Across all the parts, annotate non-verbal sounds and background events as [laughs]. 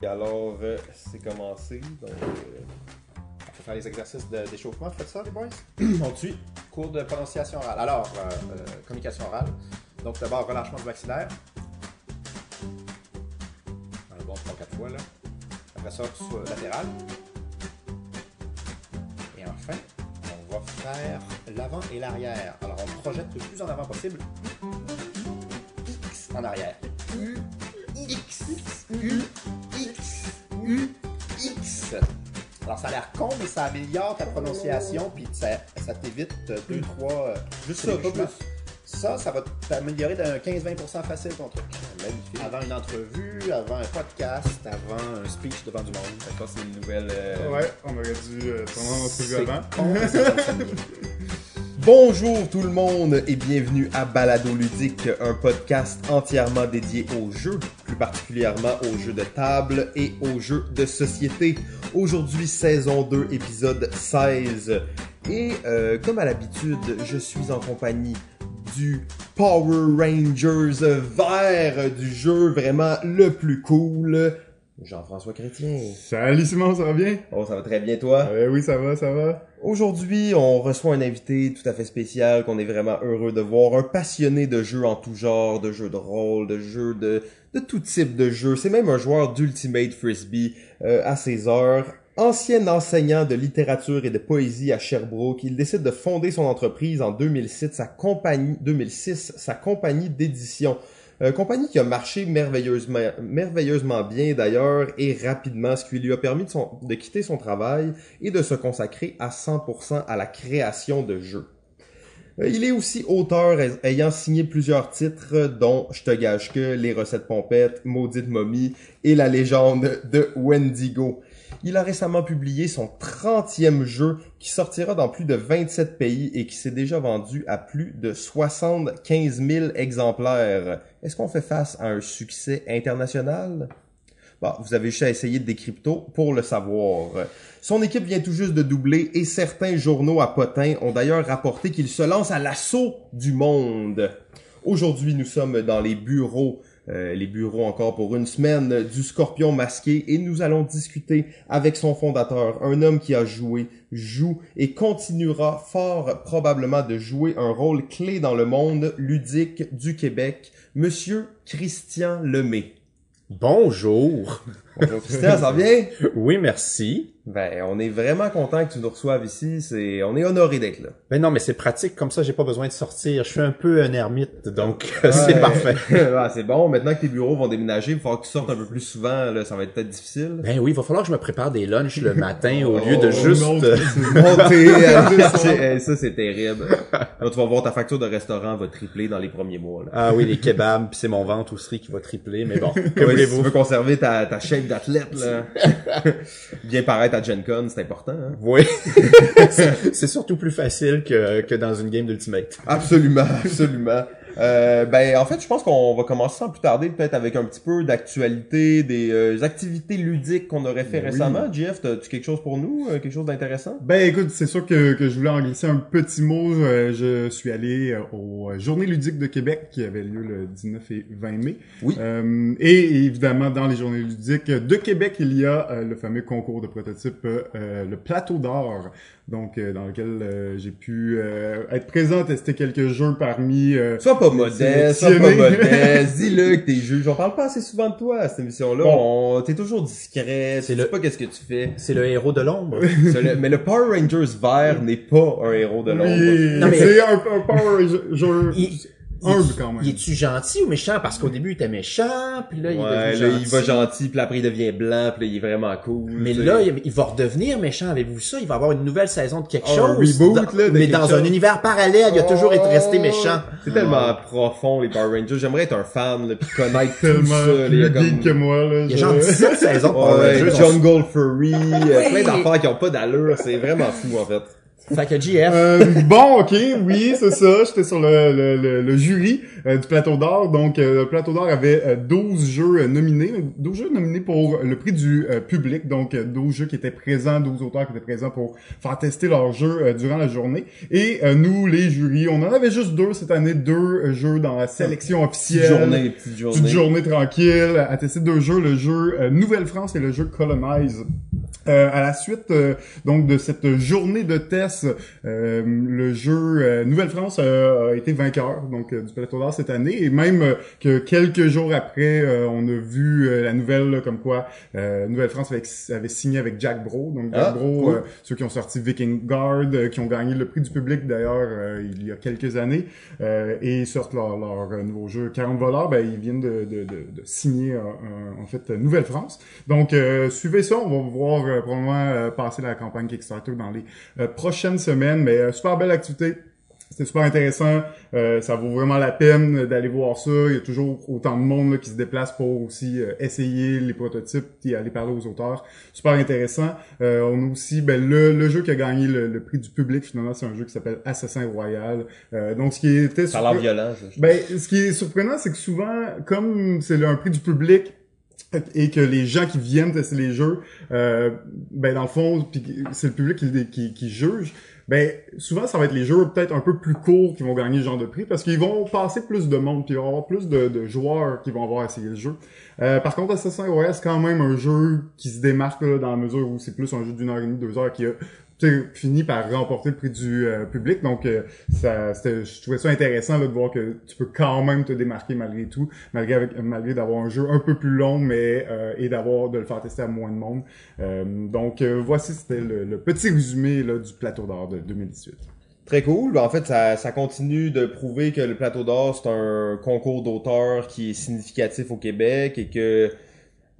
Et alors, euh, c'est commencé. Donc, euh, On peut faire les exercices de- d'échauffement. Faites ça, les boys? [clears throat] On suit. Cours de prononciation orale. Alors, euh, euh, communication orale. Donc, d'abord, relâchement du maxillaire. Un bon 3-4 fois, là. Après ça, sur latéral. Et enfin, on va faire l'avant et l'arrière. Alors, on projette le plus en avant possible. X en arrière. Ça a l'air con, mais ça améliore ta prononciation, puis ça, ça t'évite 2-3 Juste ça, pas plus. Ça, ça va t'améliorer d'un 15-20% facile ton truc. magnifique. Avant une entrevue, avant un podcast, avant un speech devant du monde. Que c'est une nouvelle. euh, Ouais, on aurait dû euh, tourner en entrevue avant. con. [laughs] Bonjour tout le monde et bienvenue à Balado Ludique, un podcast entièrement dédié aux jeux, particulièrement aux jeux de table et aux jeux de société. Aujourd'hui, saison 2, épisode 16. Et euh, comme à l'habitude, je suis en compagnie du Power Rangers vert du jeu vraiment le plus cool, Jean-François Chrétien. Salut Simon, ça va bien? Oh, ça va très bien toi? Euh, oui, ça va, ça va. Aujourd'hui, on reçoit un invité tout à fait spécial qu'on est vraiment heureux de voir, un passionné de jeux en tout genre, de jeux de rôle, de jeux de de tout type de jeux. C'est même un joueur d'Ultimate Frisbee euh, à ses heures. Ancien enseignant de littérature et de poésie à Sherbrooke, il décide de fonder son entreprise en 2006, sa compagnie 2006, sa compagnie d'édition. Euh, compagnie qui a marché merveilleusement, merveilleusement bien d'ailleurs et rapidement, ce qui lui a permis de, son- de quitter son travail et de se consacrer à 100% à la création de jeux. Euh, Il est aussi auteur ay- ayant signé plusieurs titres dont Je te gage que, Les recettes pompettes, Maudite momie et La légende de Wendigo. Il a récemment publié son 30e jeu qui sortira dans plus de 27 pays et qui s'est déjà vendu à plus de 75 000 exemplaires. Est-ce qu'on fait face à un succès international? Bon, vous avez juste à essayer de décrypto pour le savoir. Son équipe vient tout juste de doubler et certains journaux à Potin ont d'ailleurs rapporté qu'il se lance à l'assaut du monde. Aujourd'hui, nous sommes dans les bureaux, euh, les bureaux encore pour une semaine du Scorpion masqué et nous allons discuter avec son fondateur, un homme qui a joué, joue et continuera fort probablement de jouer un rôle clé dans le monde ludique du Québec, Monsieur Christian Lemay. Bonjour. Bonjour Christian, ça va bien? [laughs] Oui, merci. Ben, on est vraiment content que tu nous reçoives ici. C'est, on est honoré d'être là. Mais non, mais c'est pratique comme ça, j'ai pas besoin de sortir. Je suis un peu un ermite, donc [laughs] c'est parfait. [laughs] C'est bon. Maintenant que tes bureaux vont déménager, il va falloir que tu sortes un peu plus souvent. Là, ça va être peut-être difficile. Ben oui, il va falloir que je me prépare des lunchs le matin au Oh, lieu de juste. non, euh, Monter, ça c'est terrible. Là, tu vas voir ta facture de restaurant va tripler dans les premiers mois. Là. Ah oui, les kebabs, puis c'est mon ventre aussi qui va tripler, mais bon, que si tu voulez-vous? veux conserver ta, ta shape d'athlète, là. [laughs] Bien paraître à Gen Con, c'est important. Hein? Oui. [laughs] c'est surtout plus facile que, que dans une game d'Ultimate. Absolument, absolument. Euh, ben en fait, je pense qu'on va commencer sans plus tarder, peut-être avec un petit peu d'actualité, des euh, activités ludiques qu'on aurait fait Ben oui. récemment. Jeff, as-tu quelque chose pour nous, euh, quelque chose d'intéressant? Ben écoute, c'est sûr que, que je voulais en glisser un petit mot. Euh, je suis allé euh, aux Journées ludiques de Québec qui avait lieu le 19 et 20 mai. Oui. Euh, et évidemment, dans les Journées ludiques de Québec, il y a le fameux concours de prototypes, euh, le Plateau d'or, donc euh, dans lequel euh, j'ai pu euh, être présent, tester quelques jeux parmi... euh, Sois pas Les modeste, sois pas modeste. Dis-le que t'es juge. On parle pas assez souvent de toi à cette émission-là. On... T'es toujours discret. Tu C'est sais le- pas qu'est-ce que tu fais. C'est le héros de l'ombre. [laughs] Le- Mais le Power Rangers vert n'est pas un héros de l'ombre. oui, Non, mais- c'est un, un power Il, humble quand même. il est-tu gentil ou méchant? Parce qu'au début, il était méchant, puis là, il est Ouais, devenu là, gentil. il va gentil, puis après il devient blanc, puis là, il est vraiment cool. Mais là, il va redevenir méchant. Avez-vous ça? Il va avoir une nouvelle saison de quelque Un chose. reboot, Dans- là, de mais dans chose. un univers parallèle, il a toujours été resté méchant. C'est tellement profond, les Power Rangers. J'aimerais être un fan, là, puis connaître [laughs] tout tellement ça. Il y plus comme... que moi, là. Il y a genre 17 saisons de Power Ouais, Rangers. Jungle Fury, euh, plein d'affaires qui ont pas d'allure, c'est vraiment fou en fait. Fait que JF, Euh, bon, ok, oui, c'est ça. J'étais sur le, le, le, le jury euh, du Plateau d'Or. Donc, euh, le Plateau d'Or avait euh, 12 jeux euh, nominés. 12 jeux nominés pour le prix du euh, public. Donc, euh, 12 jeux qui étaient présents, 12 auteurs qui étaient présents pour faire tester leurs jeux euh, durant la journée. Et euh, nous, les jurys, on en avait juste deux cette année, deux jeux dans la sélection Petite officielle. journée, petite journée. Petite journée tranquille à tester deux jeux, le jeu euh, Nouvelle-France et le jeu Colonize. Euh, à la suite euh, donc de cette journée de tests, euh, le jeu euh, Nouvelle-France euh, a été vainqueur donc euh, du Plateau d'Or cette année et même que quelques jours après, euh, on a vu euh, la nouvelle là, comme quoi euh, Nouvelle-France avait, avait signé avec Jack Bro. Donc Jack Ah, Bro, cool. euh, ceux qui ont sorti Viking Guard, euh, qui ont gagné le prix du public d'ailleurs euh, il y a quelques années euh, et sortent leur, leur nouveau jeu 40 voleurs, ben, ils viennent de, de, de, de signer euh, en fait Nouvelle-France. Donc euh, suivez ça, on va voir euh, probablement euh, passer la campagne Kickstarter dans les euh, prochaines semaines, mais euh, super belle activité. C'était super intéressant. Euh, ça vaut vraiment la peine d'aller voir ça. Il y a toujours autant de monde là, qui se déplace pour aussi essayer les prototypes et aller parler aux auteurs. Super intéressant. Euh, on a aussi ben, le, le jeu qui a gagné le, le prix du public. Finalement, c'est un jeu qui s'appelle Assassin Royal. Euh, donc, ce qui était Ça a l'air surpre- violent, ça. je ben, ce qui est surprenant, c'est que souvent, comme c'est un prix du public et que les gens qui viennent tester les jeux, euh, ben dans le fond, c'est le public qui, qui, qui juge. Ben souvent, ça va être les jeux peut-être un peu plus courts qui vont gagner ce genre de prix parce qu'ils vont passer plus de monde, puis il va y avoir plus de, de joueurs qui vont avoir essayé le jeu. Euh, par contre, Assassin's Creed, c'est quand même un jeu qui se démarque là, dans la mesure où c'est plus un jeu d'une heure et demie, deux heures qui a fini par remporter le prix du euh, public. Donc, euh, ça, je trouvais ça intéressant là, de voir que tu peux quand même te démarquer malgré tout, malgré avec, malgré d'avoir un jeu un peu plus long, mais euh, et d'avoir de le faire tester à moins de monde. Euh, donc, euh, voici c'était le, le petit résumé là, du plateau d'or de 2018. Très cool. En fait, ça, ça continue de prouver que le Plateau d'Or, c'est un concours d'auteurs qui est significatif au Québec et que,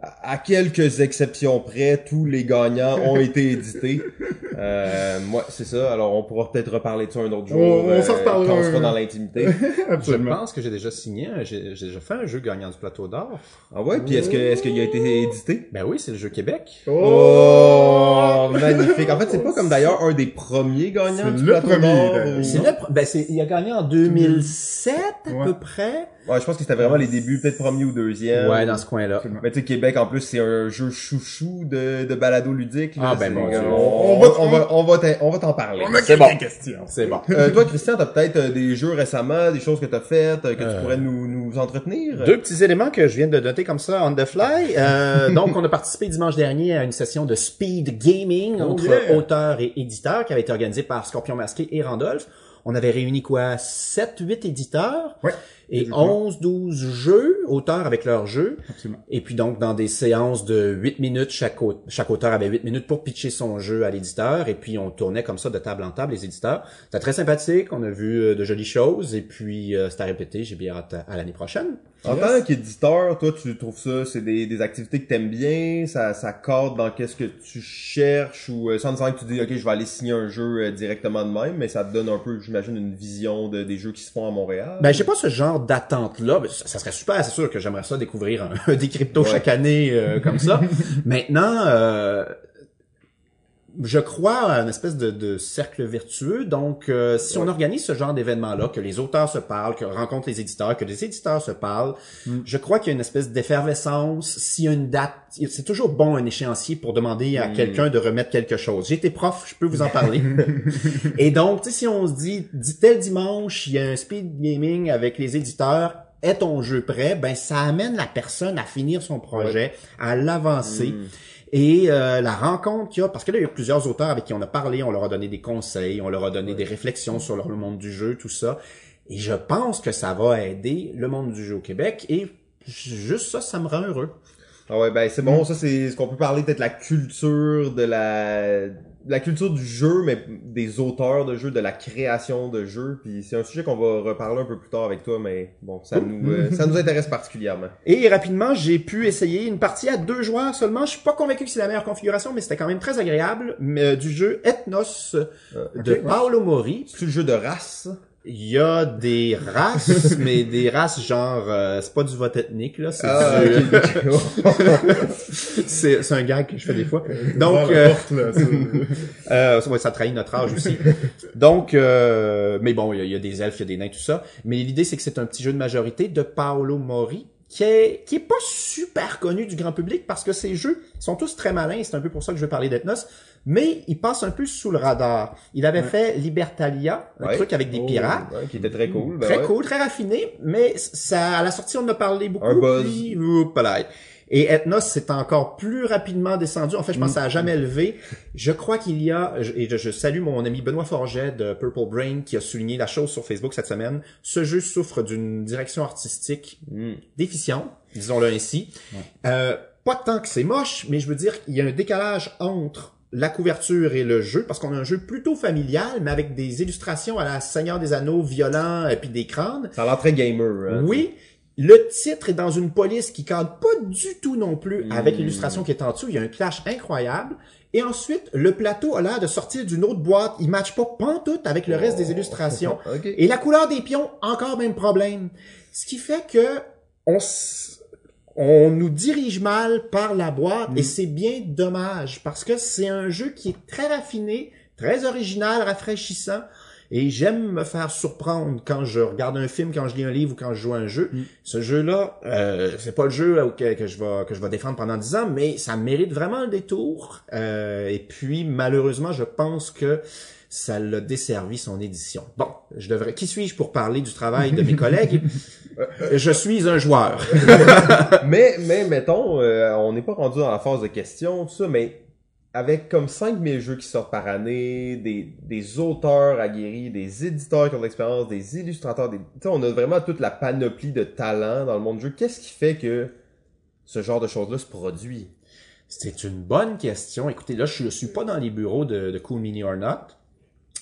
à quelques exceptions près, tous les gagnants [laughs] ont été édités. Euh, moi, c'est ça. Alors, on pourra peut-être reparler de ça un autre jour. On- on s'en euh, reparlera Quand on sera dans l'intimité. [laughs] je pense que j'ai déjà signé, j'ai déjà fait un jeu gagnant du plateau d'or. Ah ouais? Puis est-ce que, est-ce qu'il a été édité? Ben oui, c'est le jeu Québec. Oh, magnifique. En fait, c'est pas comme d'ailleurs un des premiers gagnants C'est du le premier, C'est le, pr- ben c'est, il a gagné en 2007 à Ouais. peu près. Ouais, je pense que c'était vraiment les débuts, peut-être premier ou deuxième. Ouais, dans ce coin-là. Mais tu sais, Québec, en plus, c'est un jeu chouchou de, de balado ludique. là. Ah, ben, C'est- mon Dieu. on, On on va- on va, on va, t'en- on va t'en parler. On a C'est quelques bon. questions. C'est bon. Euh, toi, Christian, t'as peut-être euh, des jeux récemment, des choses que t'as faites, euh, que tu pourrais nous, nous entretenir? Deux petits éléments que je viens de noter comme ça on the fly. Euh, [laughs] donc, on a participé dimanche dernier à une session de speed gaming Oh, entre auteurs et éditeurs qui avait été organisée par Scorpion Masqué et Randolph. On avait réuni quoi? 7 8 éditeurs Ouais, et exactement. 11 12 jeux, auteurs avec leurs jeux. Absolument. Et puis donc dans des séances de 8 minutes chaque au- chaque auteur avait 8 minutes pour pitcher son jeu à l'éditeur et puis on tournait comme ça de table en table les éditeurs. C'était très sympathique, on a vu euh, de jolies choses et puis euh, c'était à répéter, j'ai bien hâte à, à l'année prochaine. En tant qu'éditeur, toi, tu trouves ça, c'est des, des activités que t'aimes bien, ça, ça cadre dans qu'est-ce que tu cherches ou euh, sans nécessairement que tu dis, ok, je vais aller signer un jeu euh, directement de même, mais ça te donne un peu, j'imagine, une vision de, des jeux qui se font à Montréal. Ben j'ai pas ce genre d'attente là, ça, ça serait super, c'est sûr que j'aimerais ça découvrir un, [laughs] des cryptos Ouais. chaque année euh, comme ça. [laughs] Maintenant euh, je crois à une espèce de, de cercle vertueux. Donc, euh, si on organise ce genre d'événement-là, que les auteurs se parlent, que rencontrent les éditeurs, que les éditeurs se parlent, je crois qu'il y a une espèce d'effervescence. S'il y a une date, c'est toujours bon un échéancier pour demander à Mm. quelqu'un de remettre quelque chose. J'ai été prof, je peux vous en parler. [laughs] Et donc, si on se dit, dit tel dimanche, il y a un speed gaming avec les éditeurs, est ton jeu prêt? Ben, ça amène la personne à finir son projet, à l'avancer. Mm. Et euh, la rencontre qu'il y a, parce que là, il y a plusieurs auteurs avec qui on a parlé, on leur a donné des conseils, on leur a donné des réflexions sur leur- le monde du jeu, tout ça. Et je pense que ça va aider le monde du jeu au Québec. Et juste ça, ça me rend heureux. Ah ouais, ben c'est bon, ça c'est ce qu'on peut parler peut-être de la culture de la la culture du jeu, mais des auteurs de jeux, de la création de jeux. Puis c'est un sujet qu'on va reparler un peu plus tard avec toi, mais bon, ça nous euh, ça nous intéresse particulièrement. Et rapidement, j'ai pu essayer une partie à deux joueurs seulement. Je suis pas convaincu que c'est la meilleure configuration, mais c'était quand même très agréable. Mais, euh, du jeu Ethnos euh, de. Paolo Mori. C'est le jeu de race. Il y a des races, [laughs] mais des races genre, euh, c'est pas du vote ethnique là, c'est Ah, du- [laughs] c'est c'est un gag que je fais des fois. Voir Donc, euh, [laughs] euh, ça, ouais, ça trahit notre âge aussi. Donc, euh, mais bon, il y, a- il y a des elfes, il y a des nains, tout ça. Mais l'idée, c'est que c'est un petit jeu de majorité de Paolo Mori, qui est qui est pas super connu du grand public parce que ces jeux sont tous très malins. C'est un peu pour ça que je veux parler d'Ethnos. Mais il passe un peu sous le radar. Il avait fait Libertalia, un Ouais. truc avec des Oh, pirates. ouais, qui était très cool. ben Très ouais. cool, très raffiné, mais ça, à la sortie, on en a parlé beaucoup. Un buzz. puis. Et Ethnos, c'est encore plus rapidement descendu. En fait, je pense ça a jamais levé. Je crois qu'il y a, et je, salue mon ami Benoît Forget de Purple Brain qui a souligné la chose sur Facebook cette semaine. Ce jeu souffre d'une direction artistique Mm. déficiente, disons-le ainsi. Euh, pas tant que c'est moche, mais je veux dire, il y a un décalage entre la couverture et le jeu, parce qu'on a un jeu plutôt familial, mais avec des illustrations à la Seigneur des Anneaux violents et puis des crânes. Ça a l'air très gamer. hein. Oui, le titre est dans une police qui cadre pas du tout non plus avec l'illustration qui est en dessous. Il y a un clash incroyable. Et ensuite, le plateau a l'air de sortir d'une autre boîte. Il matche pas pantoute avec le reste des illustrations. [laughs] Et la couleur des pions, encore même problème. Ce qui fait que on, s- on nous dirige mal par la boîte et c'est bien dommage parce que c'est un jeu qui est très raffiné, très original, rafraîchissant. Et j'aime me faire surprendre quand je regarde un film, quand je lis un livre ou quand je joue à un jeu. Ce jeu-là, euh, c'est pas le jeu auquel- que je vais que je vais défendre pendant 10 ans, mais ça mérite vraiment le détour. Euh, et puis malheureusement, je pense que ça l'a desservi son édition. Bon, je devrais. Qui suis-je pour parler du travail de mes [laughs] collègues? Je suis un joueur. [laughs] mais, mais mettons, euh, on n'est pas rendu dans la phase de questions, tout ça, mais avec comme 5000 jeux qui sortent par année, des, des auteurs aguerris, des éditeurs qui ont de l'expérience, des illustrateurs, des, tu sais, on a vraiment toute la panoplie de talents dans le monde du jeu. Qu'est-ce qui fait que ce genre de choses-là se produit? C'est une bonne question. Écoutez, là, je, je suis pas dans les bureaux de, de Cool Mini or Not.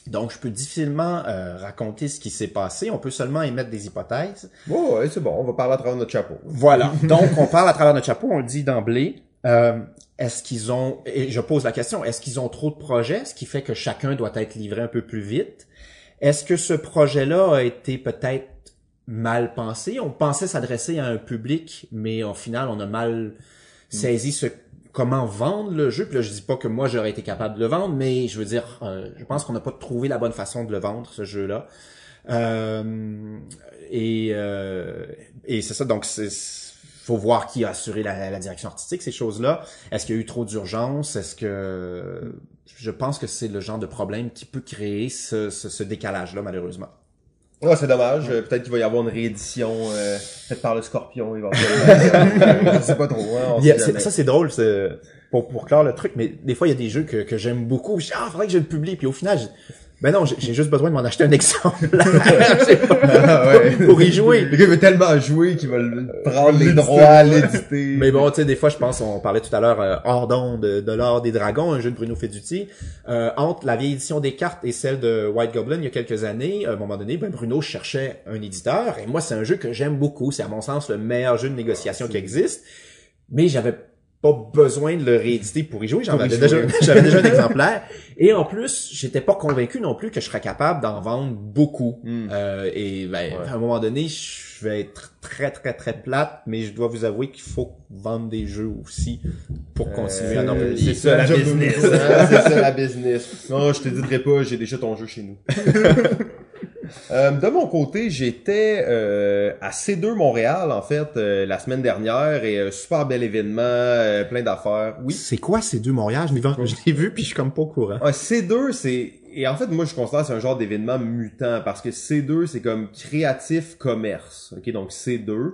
Donc, je peux difficilement euh, raconter ce qui s'est passé. On peut seulement émettre des hypothèses. Oh, ouais, c'est bon, on va parler à travers notre chapeau. Voilà. [laughs] Donc, on parle à travers notre chapeau, on le dit d'emblée. Euh, est-ce qu'ils ont, et je pose la question, est-ce qu'ils ont trop de projets, ce qui fait que chacun doit être livré un peu plus vite? Est-ce que ce projet-là a été peut-être mal pensé? On pensait s'adresser à un public, mais au final, on a mal saisi ce comment vendre le jeu. Puis là, je dis pas que moi j'aurais été capable de le vendre, mais je veux dire, euh, je pense qu'on n'a pas trouvé la bonne façon de le vendre ce jeu-là. Euh, et euh, et c'est ça. Donc c'est faut voir qui a assuré la, la direction artistique, ces choses-là. Est-ce qu'il y a eu trop d'urgence? Est-ce que je pense que c'est le genre de problème qui peut créer ce, ce, ce décalage-là, malheureusement. Ah, c'est dommage. Euh, Peut-être qu'il va y avoir une réédition euh, faite par le Scorpion [laughs] éventuellement. je sais pas trop. Hein, on ça c'est drôle c'est- pour pour clore le truc mais des fois il y a des jeux que, que j'aime beaucoup je dis ah faudrait que je le publie puis au final je- ben non j'ai juste besoin de m'en acheter un exemplaire [laughs] [laughs] Ah, ouais. pour y jouer Le gars veut tellement jouer qu'il va le- prendre les droits, l'éditer. mais bon tu sais des fois je pense on parlait tout à l'heure euh, hors d'onde de, l'art des dragons un jeu de Bruno Feduti euh, entre la vieille édition des cartes et celle de White Goblin il y a quelques années à un moment donné ben Bruno cherchait un éditeur. Et moi c'est un jeu que j'aime beaucoup. C'est à mon sens le meilleur jeu de négociation qui existe. Mais j'avais pas besoin de le rééditer pour y jouer. J'en avais déjà, [laughs] j'avais déjà un exemplaire. Et en plus, j'étais pas convaincu non plus que je serais capable d'en vendre beaucoup. Hmm. Euh, et ben, à un moment donné, je vais être très très très plate, mais je dois vous avouer qu'il faut vendre des jeux aussi pour continuer à en Euh, c'est ça la business. hein, [laughs] c'est ça la business. Non, je te dirai pas, j'ai déjà ton jeu chez nous. [laughs] Euh, de mon côté, j'étais euh, à C2 Montréal en fait euh, la semaine dernière et euh, super bel événement, euh, plein d'affaires. Oui. C'est quoi ces deux Montréal? Je l'ai vu- vu puis je suis comme pas au courant. Ouais, C2, c'est... Et en fait, moi, je considère que c'est un genre d'événement mutant parce que C2, c'est comme créatif commerce. OK, donc C2,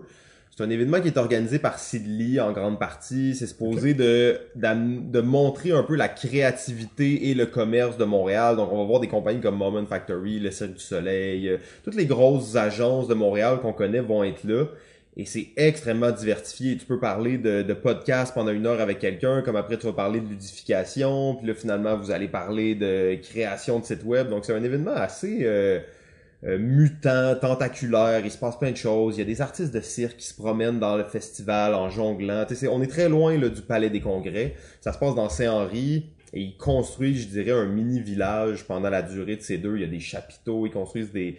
c'est un événement qui est organisé par Sidley en grande partie. C'est supposé de, d'am- de montrer un peu la créativité et le commerce de Montréal. Donc, on va voir des compagnies comme Moment Factory, le Cirque du Soleil, euh, toutes les grosses agences de Montréal qu'on connaît vont être là. Et c'est extrêmement diversifié. Tu peux parler de, de podcast pendant une heure avec quelqu'un, comme après tu vas parler de ludification, puis là finalement vous allez parler de création de site web. Donc c'est un événement assez euh, euh, mutant, tentaculaire. Il se passe plein de choses. Il y a des artistes de cirque qui se promènent dans le festival en jonglant. On est très loin là, du Palais des Congrès. Ça se passe dans Saint-Henri. et ils construisent, je dirais, un mini village pendant la durée de ces deux. Il y a des chapiteaux, ils construisent des,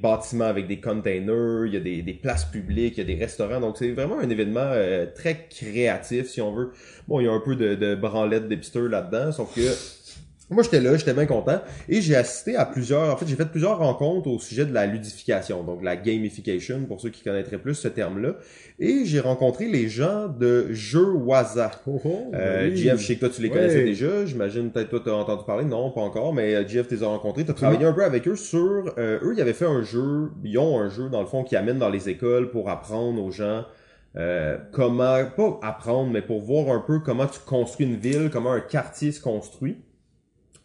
bâtiments avec des containers, il y a des, des places publiques, il y a des restaurants. Donc c'est vraiment un événement euh, très créatif, si on veut. Bon, il y a un peu de, de branlette d'hipster là-dedans, sauf que moi, j'étais là, j'étais bien content et j'ai assisté à plusieurs, en fait, j'ai fait plusieurs rencontres au sujet de la ludification, donc la gamification, pour ceux qui connaîtraient plus ce terme-là. Et j'ai rencontré les gens de Jeux Waza. Oh, oh, Euh, oui. Jeff, je sais que toi, tu les connaissais déjà. J'imagine peut-être toi, tu as entendu parler. Non, pas encore, mais euh, Jeff, tu les as rencontrés. Tu as travaillé un peu avec eux sur... euh, eux, ils avaient fait un jeu, ils ont un jeu, dans le fond, qui amène dans les écoles pour apprendre aux gens euh, comment... Pas apprendre, mais pour voir un peu comment tu construis une ville, comment un quartier se construit.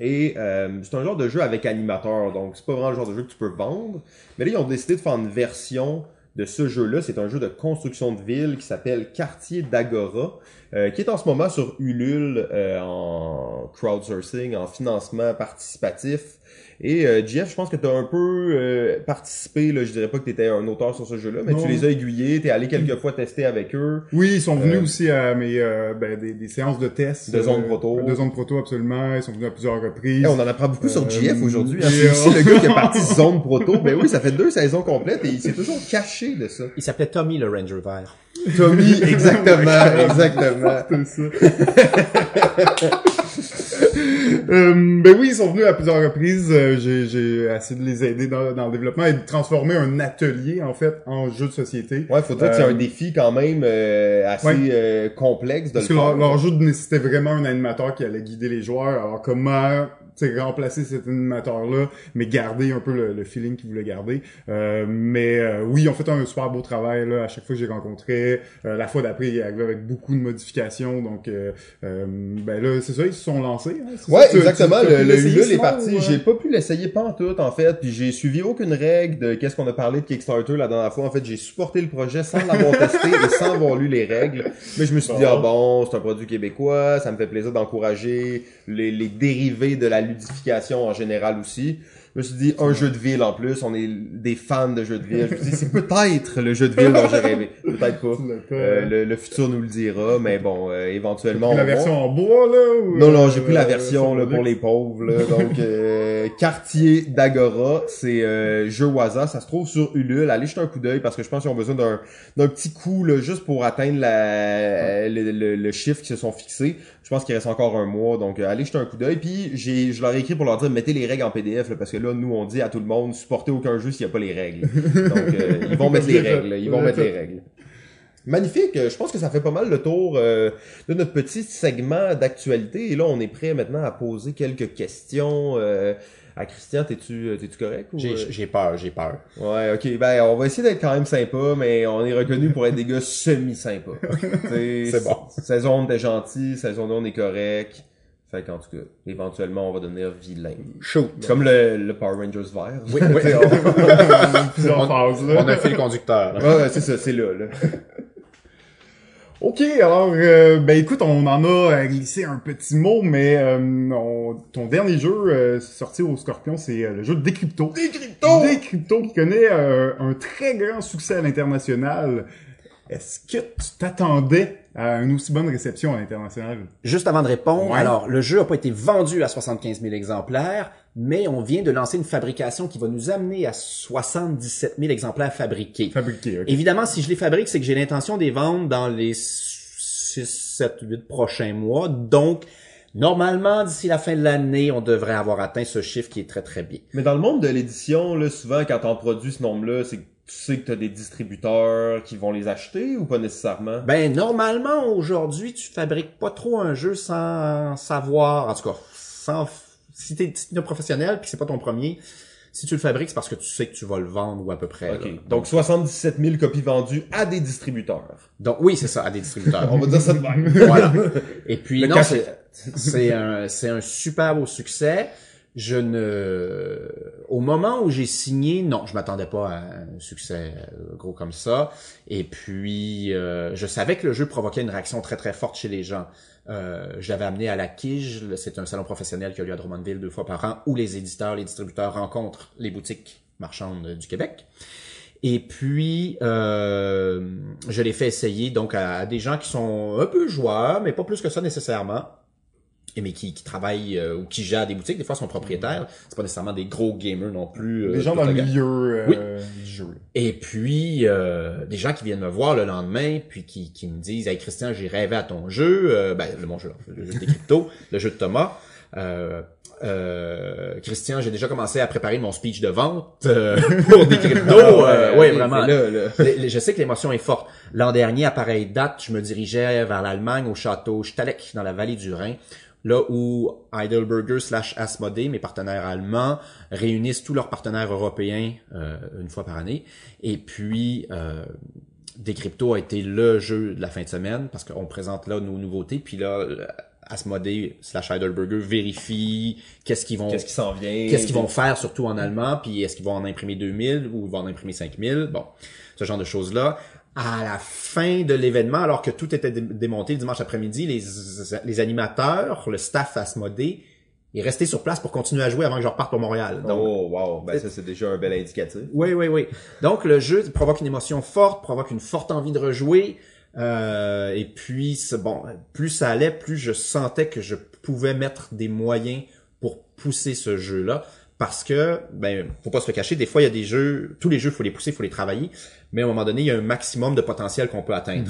Et euh, c'est un genre de jeu avec animateur, donc c'est pas vraiment le genre de jeu que tu peux vendre. Mais là, ils ont décidé de faire une version de ce jeu-là. C'est un jeu de construction de ville qui s'appelle Quartier d'Agora, euh, qui est en ce moment sur Ulule euh, en crowdsourcing, en financement participatif. Et euh, Jeff, je pense que tu as un peu euh, participé, là, je dirais pas que tu étais un auteur sur ce jeu-là, mais Non. tu les as aiguillés, tu es allé quelques fois tester avec eux. Oui, ils sont venus Euh, aussi à mes euh, ben, des, des séances de tests. De zone euh, proto. De zone proto, absolument. Ils sont venus à plusieurs reprises. Eh, on en apprend beaucoup sur Euh, JF aujourd'hui. Hein. et, [laughs] C'est aussi le gars qui est parti zone proto. Ben oui, ça fait deux saisons complètes et il s'est toujours caché de ça. Il s'appelait Tommy le Ranger vert. Tommy, [laughs] exactement, exactement. C'est ça. [laughs] Euh, ben oui, ils sont venus à plusieurs reprises. Euh, J'ai, j'ai essayé de les aider dans, dans le développement et de transformer un atelier, en fait, en jeu de société. Ouais, faut dire que c'est Euh, un défi quand même euh, assez Ouais. euh, complexe de Parce que leur jeu nécessitait vraiment un animateur qui allait guider les joueurs. Alors comment tu sais, remplacer cet animateur-là, mais garder un peu le, le feeling qu'ils voulaient garder. Euh, mais euh, oui, ils ont fait un super beau travail là, à chaque fois que j'ai rencontré. Euh, la fois d'après, ils arrivaient avec beaucoup de modifications. Donc euh, euh, ben là, c'est ça, ils se sont lancés. Hein, Ouais, ça? Exactement. tu- Le, Ulule est parti. J'ai pas pu l'essayer pas en tout, en fait. Puis j'ai suivi aucune règle de qu'est-ce qu'on a parlé de Kickstarter la dernière fois. En fait, j'ai supporté le projet sans l'avoir testé et sans avoir lu les règles. Mais je me suis dit, ah bon, c'est un produit québécois. Ça me fait plaisir d'encourager les, les dérivés de la ludification en général aussi. Je me suis dit, un jeu de ville en plus. On est des fans de jeux de ville. Je me suis dit, c'est peut-être le jeu de ville dont j'ai rêvé. Peut-être pas. Euh, le, le futur nous le dira, mais bon, euh, éventuellement. la on va. version en bois là ou, Non, non, euh, j'ai pris la euh, version là, pour les pauvres. Là. Donc, euh, [laughs] Quartier d'Agora, c'est euh, jeu hasard. Ça se trouve sur Ulule. Allez jeter un coup d'œil parce que je pense qu'ils ont besoin d'un d'un petit coup là, juste pour atteindre la, le, le- le chiffre qu'ils se sont fixés. Je pense qu'il reste encore un mois. Donc, euh, allez jeter un coup d'œil. Puis, j'ai, je leur ai écrit pour leur dire, mettez les règles en PDF. là, parce que là, nous, on dit à tout le monde, supportez aucun jeu s'il n'y a pas les règles. Donc, euh, ils vont [laughs] mettre les règles. Ils vont mettre les règles. Magnifique, Euh, je pense que ça fait pas mal le tour euh, de notre petit segment d'actualité. Et là, on est prêt maintenant à poser quelques questions. Euh, à Christian, t'es-tu t'es-tu correct? Ou, J'ai euh? j'ai peur, j'ai peur. Ouais, ok. Ben, on va essayer d'être quand même sympa, mais on est reconnu pour être des gars semi-sympas. [laughs] C'est bon. Saison on était gentil, saison 2 on est correct. Fait qu'en tout cas, éventuellement, on va devenir vilain. Shoot. Comme le, le Power Rangers vert. Oui, oui. [laughs] On-. On a un fil conducteur. là. Ouais, c'est ça, c'est là, là. [laughs] Ok, alors, euh, ben écoute, on en a euh, glissé un petit mot, mais euh, on- ton dernier jeu euh, sorti au Scorpion, c'est euh, le jeu Décrypto. Décrypto! Décrypto qui connaît euh, un très grand succès à l'international. Est-ce que tu t'attendais à une aussi bonne réception à l'international? Juste avant de répondre, Ouais. alors le jeu a pas été vendu à 75 000 exemplaires, mais on vient de lancer une fabrication qui va nous amener à 77 000 exemplaires fabriqués. Fabriqué, ok. Évidemment, si je les fabrique, c'est que j'ai l'intention de les vendre dans les 6, 7, 8 prochains mois. Donc, normalement, d'ici la fin de l'année, on devrait avoir atteint ce chiffre qui est très très bien. Mais dans le monde de l'édition, là, souvent, quand on produit ce nombre-là, c'est que tu sais que t'as des distributeurs qui vont les acheter ou pas nécessairement? Ben, normalement, aujourd'hui, tu fabriques pas trop un jeu sans savoir, en tout cas, sans, si t'es un professionnel puis c'est pas ton premier, si tu le fabriques, c'est parce que tu sais que tu vas le vendre ou à peu près. Ok. là. Donc 77 000 copies vendues à des distributeurs. Donc, oui, c'est ça, à des distributeurs. On va dire ça de même. [laughs] voilà. Et puis, Le non, c'est, un, c'est un super beau succès. Je ne, au moment où j'ai signé, non, je m'attendais pas à un succès euh, gros comme ça. Et puis, euh, je savais que le jeu provoquait une réaction très très forte chez les gens. Euh, je l'avais amené à la Quige, c'est un salon professionnel qui a lieu à Drummondville deux fois par an, où les éditeurs, les distributeurs rencontrent les boutiques marchandes du Québec. Et puis, euh, je l'ai fait essayer donc à, à des gens qui sont un peu joueurs, mais pas plus que ça nécessairement. Mais qui, qui travaillent euh, ou qui gèrent des boutiques, des fois sont propriétaires. C'est pas nécessairement des gros gamers non plus. euh, Les gens dans le milieu euh, du jeu. et puis, euh, des gens qui viennent me voir le lendemain, puis qui, qui me disent « Hey Christian, j'ai rêvé à ton jeu. Euh, ben, le mon jeu, le jeu des cryptos, [laughs] le jeu de Thomas. Euh, euh, Christian, j'ai déjà commencé à préparer mon speech de vente euh, [laughs] pour des cryptos. Euh, oui, vraiment. là. Les- je sais que l'émotion est forte. L'an dernier, à pareille date, je me dirigeais vers l'Allemagne, au château Stalek, dans la vallée du Rhin, là où Heidelberger slash Asmodee, mes partenaires allemands, réunissent tous leurs partenaires européens euh, une fois par année. Et puis, euh, des cryptos a été le jeu de la fin de semaine parce qu'on présente là nos nouveautés. Puis là, Asmodee slash Heidelberger vérifie qu'est-ce qu'ils vont Qu'est-ce qui s'en vient? qu'est-ce qu'ils vont faire surtout en allemand, puis est-ce qu'ils vont en imprimer 2000 ou ils vont en imprimer 5000, bon, ce genre de choses-là. À la fin de l'événement, alors que tout était dé- démonté le dimanche après-midi, les, les animateurs, le staff Asmodée, est resté sur place pour continuer à jouer avant que je reparte pour Montréal. Donc, Oh, wow. Ben, ça, c'est déjà un bel indicatif. oui, oui, oui. Donc le jeu provoque une émotion forte, provoque une forte envie de rejouer. Euh, et puis bon, plus ça allait, plus je sentais que je pouvais mettre des moyens pour pousser ce jeu-là. Parce que, ben, faut pas se le cacher, des fois il y a des jeux, tous les jeux, faut les pousser, faut les travailler, mais à un moment donné, il y a un maximum de potentiel qu'on peut atteindre.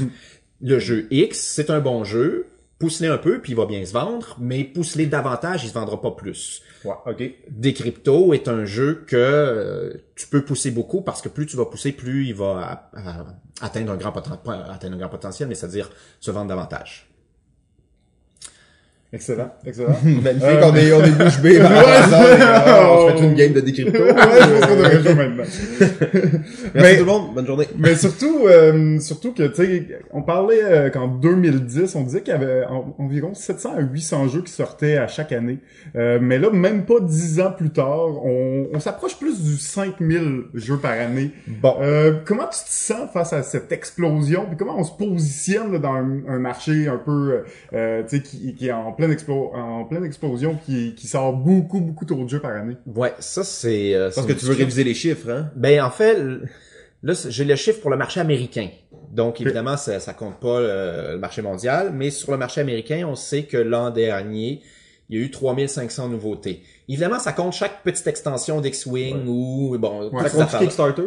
Le jeu X, c'est un bon jeu, pousse-les un peu, puis il va bien se vendre, mais pousse-les davantage, il se vendra pas plus. Ouais, ok. Decrypto est un jeu que euh, tu peux pousser beaucoup parce que plus tu vas pousser, plus il va à- à- atteindre un grand poten- pas atteindre un grand potentiel, mais c'est-à-dire se vendre davantage. Excellent, excellent. [laughs] Magnifique, Euh, on est, on est bouche bée. par [laughs] hasard, les gars. on se fait une game de décrypto. ouais, je pense qu'on devrait jouer maintenant. Merci Mais- tout le monde, bonne journée. Mais surtout, euh, surtout que, tu sais, on parlait euh, qu'en 2010, on disait qu'il y avait en- environ 700 à 800 jeux qui sortaient à chaque année. Euh, mais là, même pas 10 ans plus tard, on, on s'approche plus du 5000 jeux par année. Bon. Euh, comment tu te sens face à cette explosion? Puis comment on se positionne là, dans un, un marché un peu, euh, tu sais, qui, qui est en pleine, en pleine explosion, qui, qui sort beaucoup, beaucoup trop de jeux par année? Ouais, ça c'est. euh, c'est que tu veux réviser les chiffres, hein? Ben en fait, là j'ai le chiffre pour le marché américain. Donc évidemment, ça, ça compte pas euh, le marché mondial, mais sur le marché américain, on sait que l'an dernier, il y a eu 3500 nouveautés. Évidemment, ça compte chaque petite extension d'X-Wing ou bon, Ouais, Ça compte. Kickstarter?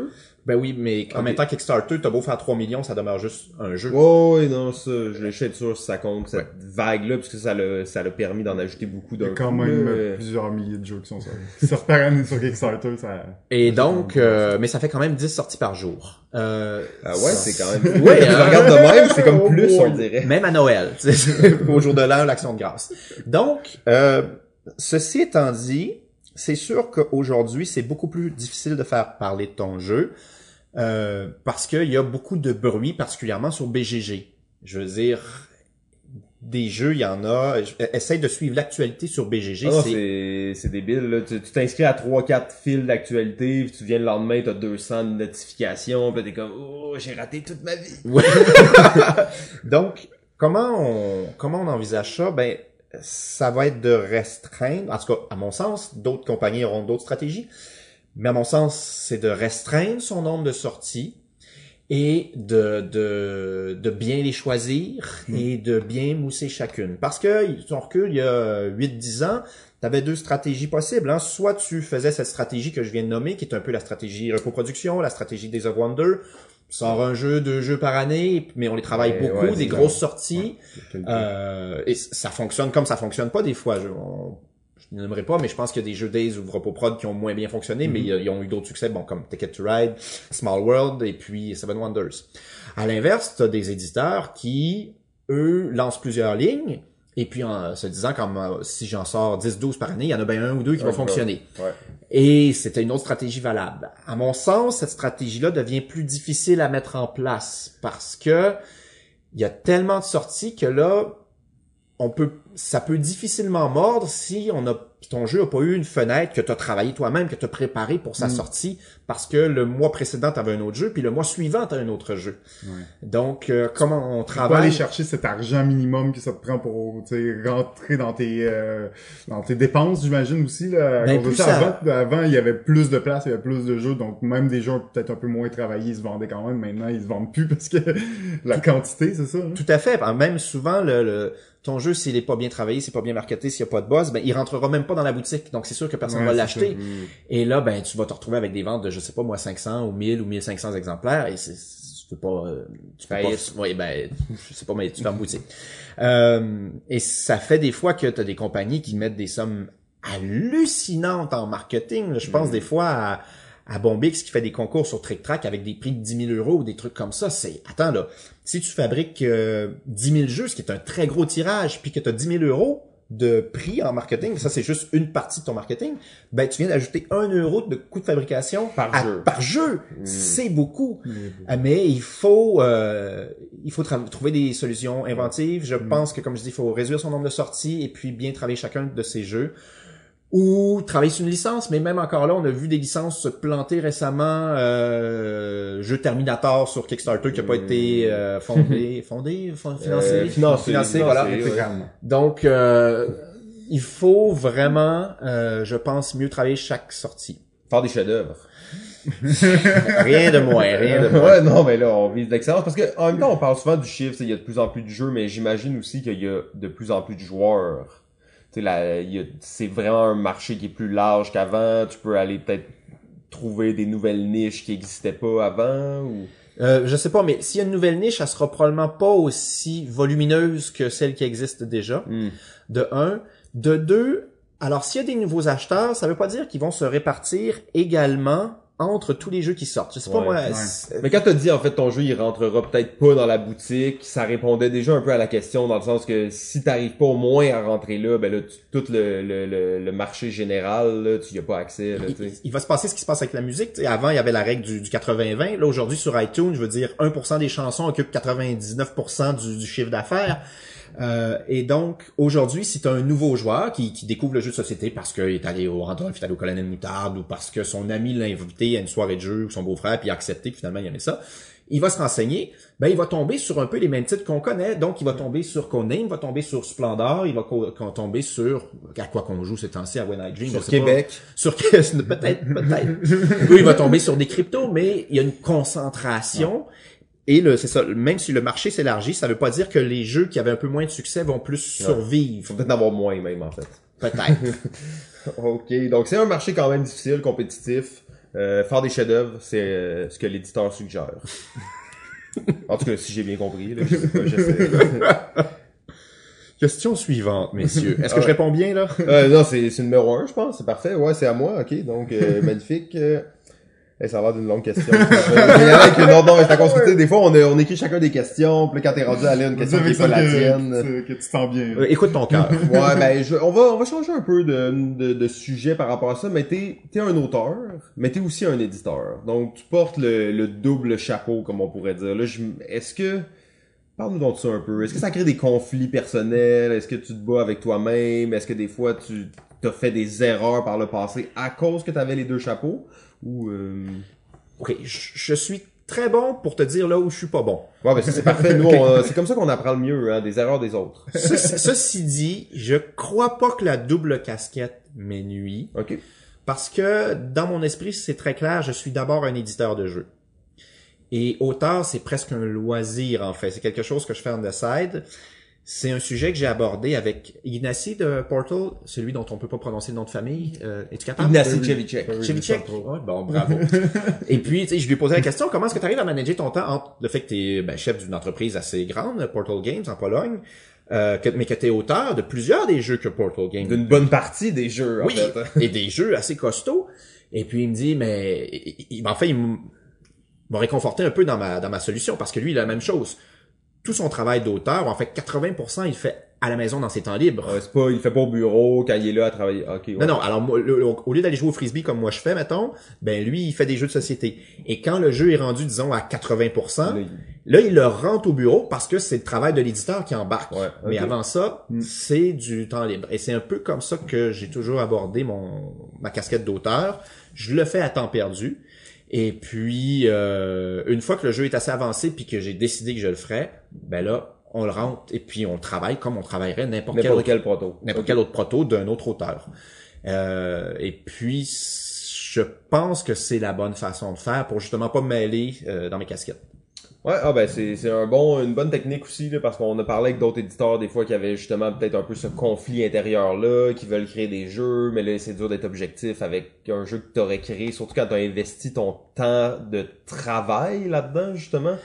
Ben oui, mais en même temps, Kickstarter, t'as beau faire 3 millions, ça demeure juste un jeu. Oh, oui, non, ça, je suis être sûr si ça compte, cette vague-là, puisque ça l'a, ça l'a permis d'en ajouter beaucoup Il y d'un a quand coup, même euh, plusieurs milliers de jeux qui sont sortis. Sortent par année sur Kickstarter, ça... Et donc, euh, mais ça fait quand même 10 sorties par jour. Euh, Ah ouais, ça- c'est quand même... [laughs] Ouais, je hein? regarde de même, c'est comme [laughs] plus, on dirait. Même à Noël, tu sais, [laughs] au jour de l'an, l'action de grâce. Donc, euh, ceci étant dit, c'est sûr qu'aujourd'hui, c'est beaucoup plus difficile de faire parler de ton jeu euh, parce qu'il y a beaucoup de bruit, particulièrement sur BGG. Je veux dire, des jeux, il y en a. Essaye de suivre l'actualité sur BGG. Ah non, c'est débile, là. Tu, t'inscris à 3-4 fils d'actualité, puis tu viens le lendemain, t'as 200 notifications, puis t'es comme, oh, j'ai raté toute ma vie. Ouais. [laughs] Donc, comment on, comment on envisage ça? Ben, ça va être de restreindre, en tout cas, à mon sens, d'autres compagnies auront d'autres stratégies, mais à mon sens, c'est de restreindre son nombre de sorties et de, de, de bien les choisir et de bien mousser chacune. Parce que, si on recule, il y a 8-10 ans, tu avais deux stratégies possibles. Hein. Soit tu faisais cette stratégie que je viens de nommer, qui est un peu la stratégie reproduction, la stratégie Days of Wonder, sort un jeu, deux jeux par année, mais on les travaille beaucoup, ouais, des grosses sorties. Euh, et ça fonctionne comme ça fonctionne pas des fois. Je, on- je n'aimerais pas, mais je pense qu'il y a des jeux Days ou Repoprod qui ont moins bien fonctionné, mais Mhm. ils ont eu d'autres succès, bon, comme Ticket to Ride, Small World et puis Seven Wonders. À l'inverse, tu as des éditeurs qui, eux, lancent plusieurs lignes, et puis en se disant, comme euh, si j'en sors 10-12 par année, il y en a bien un ou deux qui vont fonctionner. Ouais. Et c'était une autre stratégie valable. À mon sens, cette stratégie-là devient plus difficile à mettre en place parce que il y a tellement de sorties que là, on peut, ça peut difficilement mordre si on a, ton jeu a pas eu une fenêtre que tu as travaillé toi-même, que tu as préparé pour sa Mm. sortie parce que le mois précédent tu avais un autre jeu puis le mois suivant tu as un autre jeu. Ouais. Donc euh, comment on Tu vas travaille? aller chercher cet argent minimum que ça te prend pour tu rentrer dans tes euh, dans tes dépenses, j'imagine aussi. Là, Ben, plus ça, Avant, avant, il y avait plus de place, il y avait plus de jeux, donc même des jeux peut-être un peu moins travaillés, ils se vendaient quand même. Maintenant, ils se vendent plus parce que [laughs] la quantité, c'est ça. hein? Tout à fait. Même souvent, le, le ton jeu, s'il est pas bien travaillé, s'il est pas bien marketé, s'il y a pas de buzz, ben, il rentrera même pas dans la boutique. Donc, c'est sûr que personne Ouais, va l'acheter. Mm. Et là, ben, tu vas te retrouver avec des ventes de, je sais pas, moi, 500 ou 1000 ou 1500 exemplaires et c'est, tu peux pas, euh, tu peux pas, Faillite. ouais, ben, [laughs] je sais pas, mais tu fermes boutique. Euh, et ça fait des fois que tu as des compagnies qui mettent des sommes hallucinantes en marketing. Je pense des fois à, à Bombix qui fait des concours sur Trick Track avec des prix de 10 000 euros ou des trucs comme ça. C'est, attends là, si tu fabriques euh, 10 000 jeux, ce qui est un très gros tirage, puis que tu as 10 000 euros de prix en marketing, ça c'est juste une partie de ton marketing, ben tu viens d'ajouter un euro de coût de fabrication Par à- jeu. Par jeu, c'est beaucoup. Euh, Mais il faut, euh, il faut trouver des solutions inventives. Je pense que, comme je dis, il faut réduire son nombre de sorties et puis bien travailler chacun de ces jeux. Ou travailler sur une licence, mais même encore là, on a vu des licences se planter récemment. Euh, jeu Terminator sur Kickstarter qui a pas été euh, fondé, [laughs] fondé, fon- financé, Euh, financé, financé, voilà. ouais. Donc, euh, il faut vraiment, euh, je pense, mieux travailler chaque sortie. Faire des chefs-d'œuvre. [laughs] Rien de moins, rien de moins. ouais, non, mais là, on vise l'excellence. Parce que, en même temps, on parle souvent du chiffre, tu sais, il y a de plus en plus de jeux, mais j'imagine aussi qu'il y a de plus en plus de joueurs. C'est vraiment un marché qui est plus large qu'avant. Tu peux aller peut-être trouver des nouvelles niches qui existaient pas avant, ou... Euh, je sais pas, mais s'il y a une nouvelle niche, elle sera probablement pas aussi volumineuse que celle qui existe déjà. Hmm. De un. De deux, alors s'il y a des nouveaux acheteurs, ça veut pas dire qu'ils vont se répartir également entre tous les jeux qui sortent. Je sais pas Ouais, moi. ouais. Mais quand t'as dit, en fait, ton jeu, il rentrera peut-être pas dans la boutique, ça répondait déjà un peu à la question, dans le sens que si t'arrives pas au moins à rentrer là, ben là, tu- tout le, le, le, le marché général, là, tu y as pas accès, là, tu Il, sais. il va se passer ce qui se passe avec la musique. Tu sais, avant, il y avait la règle du, du 80-20. Là, aujourd'hui, sur iTunes, je veux dire, 1% des chansons occupent 99% du, du chiffre d'affaires. Euh, et donc, aujourd'hui, si tu as un nouveau joueur qui, qui découvre le jeu de société parce qu'il est allé au Randolph, il est allé au Colonel Moutarde, ou parce que son ami l'a invité à une soirée de jeu, ou son beau-frère, puis il a accepté, puis finalement, il aimait ça, il va se renseigner, ben il va tomber sur un peu les mêmes titres qu'on connaît. Donc, il va tomber sur Codename, il va tomber sur Splendor, il va tomber sur à quoi qu'on joue ces temps-ci à When I Dream. Sur pas. Québec. Sur [laughs] peut-être, peut-être. Oui, il va tomber sur des cryptos, mais il y a une concentration. Et le, c'est ça, même si le marché s'élargit, ça veut pas dire que les jeux qui avaient un peu moins de succès vont plus Il survivre. faut peut-être en avoir moins, même, en fait. Peut-être. [laughs] Ok, donc c'est un marché quand même difficile, compétitif. Euh, faire des chefs-d'œuvre, c'est euh, ce que l'éditeur suggère. [laughs] en tout cas, si j'ai bien compris, là, je sais pas, j'essaie. [laughs] Question suivante, messieurs. Est-ce que je réponds bien, là? Euh, non, c'est c'est numéro un, je pense. C'est parfait. Ouais, c'est à moi. Ok, donc euh, magnifique. Euh, eh, ça a l'air d'une longue question. Mais [laughs] il y en a qui- [laughs] non, non, mais c'est à tu des fois, on, a- on écrit chacun des questions. Puis là, quand t'es rendu à une question qui est pas la tienne. que, tu te sens bien. Euh, écoute ton cœur. [laughs] Ouais, ben, je, on va, on va changer un peu de, de, de sujet par rapport à ça, mais t'es, t'es un auteur, mais t'es aussi un éditeur. Donc, tu portes le, le double chapeau, comme on pourrait dire. Là, je, est-ce que, parle-nous donc de ça un peu. Est-ce que ça crée des conflits personnels? Est-ce que tu te bats avec toi-même? Est-ce que des fois, tu t'as fait des erreurs par le passé à cause que t'avais les deux chapeaux? Ou, euh... OK, je, je suis très bon pour te dire là où je suis pas bon. Ouais, ben, ça, c'est parfait. Nous, [laughs] on, euh, c'est comme ça qu'on apprend le mieux, hein, des erreurs des autres. [laughs] Ceci, ceci dit, je crois pas que la double casquette m'ennuie. OK? Parce que dans mon esprit, c'est très clair, je suis d'abord un éditeur de jeux. Et auteur, c'est presque un loisir en fait. C'est quelque chose que je fais on the side. C'est un sujet que j'ai abordé avec Ignacy de Portal, celui dont on peut pas prononcer le nom de famille. Euh, Es-tu capable? Ignacy de- Chevicek. Chevicek. Ouais, bon, [laughs] bravo. Et puis, je lui ai posé la question, comment est-ce que tu arrives à manager ton temps entre le fait que tu es ben, chef d'une entreprise assez grande, Portal Games, en Pologne, euh, que, mais que tu es auteur de plusieurs des jeux que Portal Games D'une bonne partie des jeux, en oui, fait. [laughs] et des jeux assez costauds. Et puis il me dit, mais il- il- en fait, il m'a réconforté un peu dans ma dans ma solution parce que lui, il a la même chose. Tout son travail d'auteur, en fait, 80%, il fait à la maison dans ses temps libres. Ouais, c'est pas, il fait pas au bureau quand il est là à travailler. Ok. ouais. Non, non. Alors, moi, le- le- au lieu d'aller jouer au frisbee comme moi je fais, mettons, ben lui, il fait des jeux de société. Et quand le jeu est rendu, disons, à 80%, Là, il- là, il le rentre au bureau parce que c'est le travail de l'éditeur qui embarque. Ouais, Mais avant ça, Mm. c'est du temps libre. Et c'est un peu comme ça que j'ai toujours abordé mon ma casquette d'auteur. Je le fais à temps perdu. Et puis, euh, une fois que le jeu est assez avancé puis que j'ai décidé que je le ferais, ben là, on le rentre et puis on travaille comme on travaillerait n'importe quel proto. n'importe quel autre proto d'un autre auteur. Euh, et puis, je pense que c'est la bonne façon de faire pour justement pas me mêler euh, dans mes casquettes. Ouais, ah ben c'est c'est un bon une bonne technique aussi là, parce qu'on a parlé avec d'autres éditeurs des fois qui avaient justement peut-être un peu ce conflit intérieur là, qui veulent créer des jeux, mais là c'est dur d'être objectif avec un jeu que t'aurais créé, surtout quand t'as investi ton temps de travail là-dedans justement.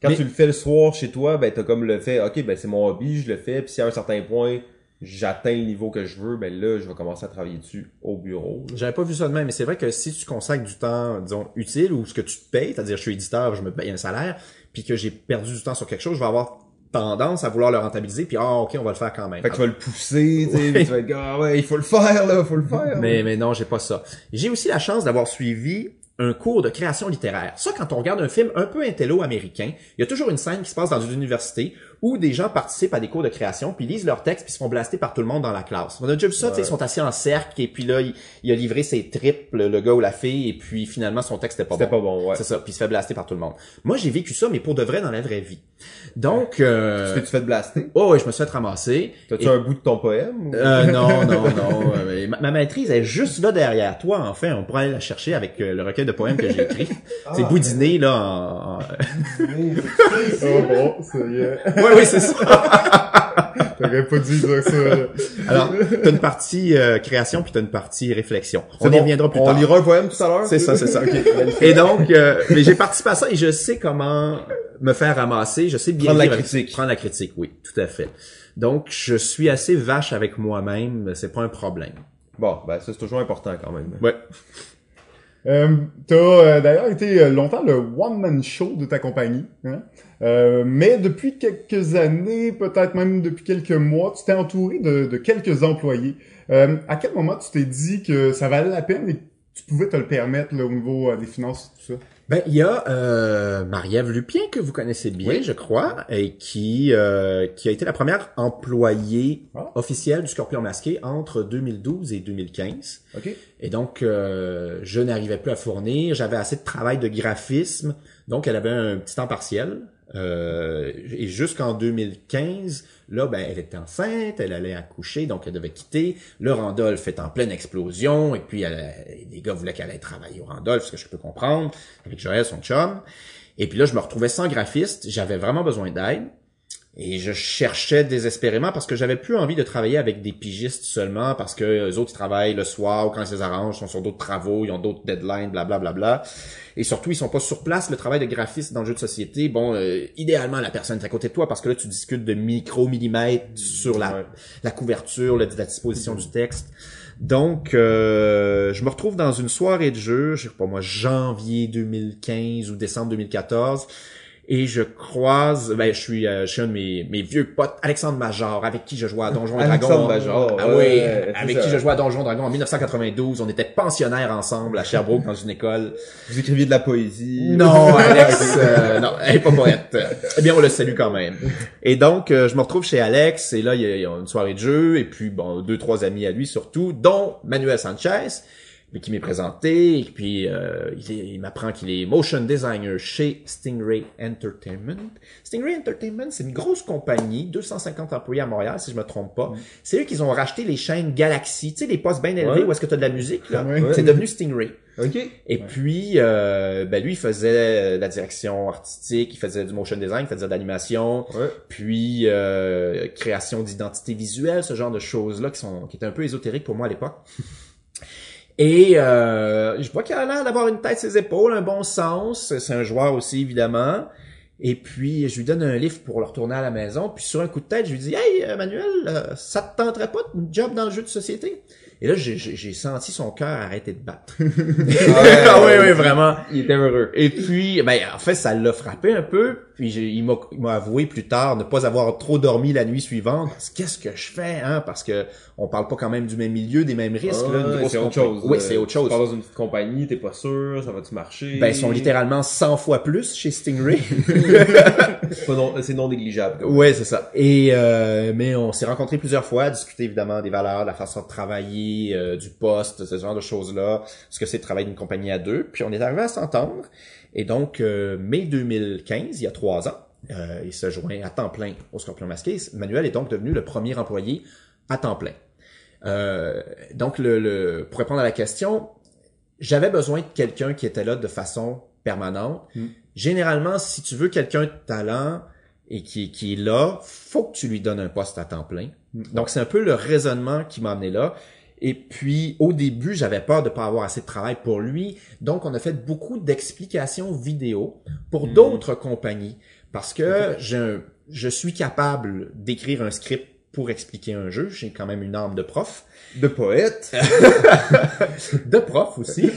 Quand Mais- tu le fais le soir chez toi, ben t'as comme le fait, ok ben c'est mon hobby, je le fais, puis si à un certain point j'atteins le niveau que je veux, ben là je vais commencer à travailler dessus au bureau. J'avais pas vu ça de même, mais c'est vrai que si tu consacres du temps, disons, utile ou ce que tu te payes, c'est-à-dire je suis éditeur, je me paye un salaire, puis que j'ai perdu du temps sur quelque chose, je vais avoir tendance à vouloir le rentabiliser, puis ah ok, on va le faire quand même. Fait que tu vas le pousser, tu sais, tu vas être ah ouais, il faut le faire là, faut le faire. [laughs] Mais, mais non, j'ai pas ça. J'ai aussi la chance d'avoir suivi un cours de création littéraire. Ça, quand on regarde un film un peu intello américain, il y a toujours une scène qui se passe dans une université où des gens participent à des cours de création, puis lisent leurs textes, puis se font blaster par tout le monde dans la classe. On a déjà vu ça, tu sais, ils sont assis en cercle, et puis là, il, il a livré ses tripes, le, gars ou la fille, et puis finalement, son texte était pas C'était bon. pas bon, ouais. C'est ça, puis il se fait blaster par tout le monde. Moi, j'ai vécu ça, mais pour de vrai dans la vraie vie. Donc, euh... Tu t'es fait blaster? oh, ouais, je me suis fait ramasser. T'as-tu Et- un bout de ton poème? ou- euh, non, non, [laughs] non. euh, mais ma, ma maîtrise est juste là derrière toi. Enfin, on pourrait aller la chercher avec euh, le recueil de poèmes que j'ai écrit. c'est boudiné là. En, en- [laughs] Oh bon, ça y est. oui, oui, c'est ça. [laughs] T'aurais pas dû dire ça. là. Alors, t'as une partie euh, création puis t'as une partie réflexion. On y reviendra plus On tard. lira un poème tout à l'heure? C'est ça, c'est ça. [laughs] ok. Et donc, euh, mais j'ai participé à ça et je sais comment me faire ramasser. Je sais bien Prendre la critique. Prendre la critique, oui, tout à fait. Donc, je suis assez vache avec moi-même. C'est pas un problème. Bon, ben ça c'est toujours important quand même. Ouais. Euh, T'as euh, d'ailleurs été euh, longtemps le one-man show de ta compagnie. Hein? Mais depuis quelques années, peut-être même depuis quelques mois, tu t'es entouré de, de quelques employés. À quel moment tu t'es dit que ça valait la peine et que tu pouvais te le permettre là, au niveau des finances tout ça? Ben, il y a euh, Marie-Ève Lupien que vous connaissez bien, Oui. je crois, et qui euh, qui a été la première employée Ah. officielle du Scorpion Masqué entre 2012 et 2015. Ok. Et donc, euh, je n'arrivais plus à fournir. J'avais assez de travail de graphisme, donc elle avait un petit temps partiel. Euh, et jusqu'en 2015, là, ben, elle était enceinte, elle allait accoucher, donc elle devait quitter. Le Randolph est en pleine explosion, et puis elle, les gars voulaient qu'elle aille travailler au Randolph, ce que je peux comprendre, avec Joël, son chum. Et puis là, je me retrouvais sans graphiste, j'avais vraiment besoin d'aide. Et je cherchais désespérément parce que j'avais plus envie de travailler avec des pigistes seulement parce que les autres ils travaillent le soir ou quand ils les arrangent, ils sont sur d'autres travaux, ils ont d'autres deadlines, bla bla bla bla. Et surtout, ils sont pas sur place. Le travail de graphiste dans le jeu de société, bon, euh, idéalement la personne est à côté de toi parce que là tu discutes de micro millimètres sur la Ouais. la couverture, la disposition du texte. Donc, euh, je me retrouve dans une soirée de jeu, je sais pas moi, janvier 2015 ou décembre 2014. Et je croise, ben je suis, euh, je suis un de mes, mes vieux potes, Alexandre Major, avec qui je jouais à Donjons et Alexandre Dragons. Major, ah oui, avec qui je jouais à Donjons et Dragons en 1992. On était pensionnaires ensemble à Sherbrooke dans une école. Vous écriviez de la poésie. Non, [laughs] Alex, euh, non, elle est pas poète. Eh bien, on le salue quand même. Et donc, euh, je me retrouve chez Alex, et là, il y, a, il y a une soirée de jeu, et puis, bon, deux, trois amis à lui surtout, dont Manuel Sanchez, mais qui m'est présenté, et puis, euh, il, il m'apprend qu'il est motion designer chez Stingray Entertainment. Stingray Entertainment, c'est une grosse compagnie, 250 employés à Montréal, si je me trompe pas. C'est eux qui ont racheté les chaînes Galaxy, tu sais, les postes bien élevés Ouais. où est-ce que tu as de la musique, là? Ouais. C'est devenu Stingray. Et puis, euh, ben lui, il faisait euh, la direction artistique, il faisait du motion design, il faisait de l'animation, Ouais. puis euh, création d'identité visuelle, ce genre de choses-là qui sont qui étaient un peu ésotériques pour moi à l'époque. Et euh, je vois qu'il a l'air d'avoir une tête ses épaules, un bon sens. C'est un joueur aussi, évidemment. Et puis, je lui donne un livre pour le retourner à la maison. Puis sur un coup de tête, je lui dis « Hey, euh, Manuel, euh, ça te tenterait pas de job dans le jeu de société? » Et là, j'ai- senti son cœur arrêter de battre. ah [laughs] oui, oui, vraiment. Il était heureux. Et puis, ben, en fait, ça l'a frappé un peu. Puis, il m'a avoué plus tard ne pas avoir trop dormi la nuit suivante. Qu'est-ce que je fais, hein? Parce que on parle pas quand même du même milieu, des mêmes risques. là, grosse c'est autre chose. Oui, Euh, c'est autre chose. Tu dans une petite compagnie, t'es pas sûr, ça va-tu marcher? Ben, ils sont littéralement 100 fois plus chez Stingray. [laughs] C'est pas non, c'est non négligeable. ouais, c'est ça. Et euh, mais on s'est rencontrés plusieurs fois, discuté évidemment des valeurs, de la façon de travailler, euh, du poste, ce genre de choses-là, ce que c'est de travailler d'une compagnie à deux. Puis on est arrivé à s'entendre. Et donc, euh, mai 2015, il y a trois ans, euh, il se joint à temps plein au Scorpion Masqué. Manuel est donc devenu le premier employé à temps plein. Donc, le, le, pour répondre à la question, j'avais besoin de quelqu'un qui était là de façon permanente. Mm. Généralement, si tu veux quelqu'un de talent et qui, qui est là, faut que tu lui donnes un poste à temps plein. Mm. Donc, c'est un peu le raisonnement qui m'a amené là. Et puis, au début, j'avais peur de pas avoir assez de travail pour lui. Donc, on a fait beaucoup d'explications vidéo pour Mm. d'autres compagnies. Parce que je suis capable d'écrire un script pour expliquer un jeu. J'ai quand même une arme de prof. De poète. [laughs] De prof aussi.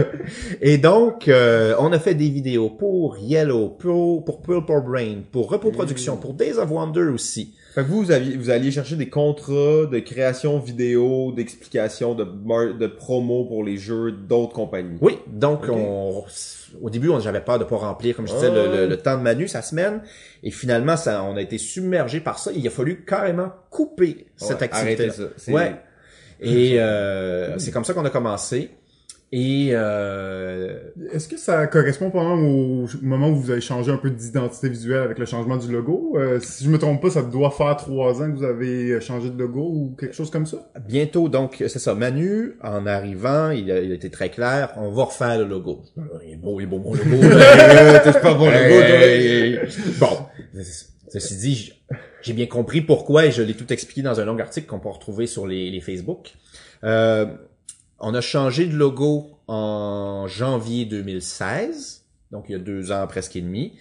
[laughs] Et donc, euh, on a fait des vidéos pour Yellow, pour, pour Purple Brain, pour Repos Production, pour Days of Wonder aussi. Fait que vous, vous, aviez, vous alliez chercher des contrats de création vidéo, d'explication, de, mar- de promo pour les jeux d'autres compagnies. Oui, donc on, au début, on- j'avais peur de pas remplir, comme je disais, Ah le, ouais. le- le temps de Manu, sa semaine. Et finalement, ça, on a été submergé par ça. Il a fallu carrément couper cette Ouais, activité. Ouais. Et [laughs] euh, c'est comme ça qu'on a commencé. Et euh, Est-ce que ça correspond pendant au moment où vous avez changé un peu d'identité visuelle avec le changement du logo? Euh, si je me trompe pas, ça doit faire trois ans que vous avez changé de logo ou quelque chose comme ça? bientôt, donc, c'est ça. Manu, en arrivant, il a, il a été très clair. On va refaire le logo. Il est beau, il est beau, mon logo. [laughs] T'es pas bon logo, Hey, bon, ceci dit, j'ai bien compris pourquoi et je l'ai tout expliqué dans un long article qu'on peut retrouver sur les, les Facebook. Euh, on a changé de logo en janvier 2016, donc il y a deux ans presque et demi.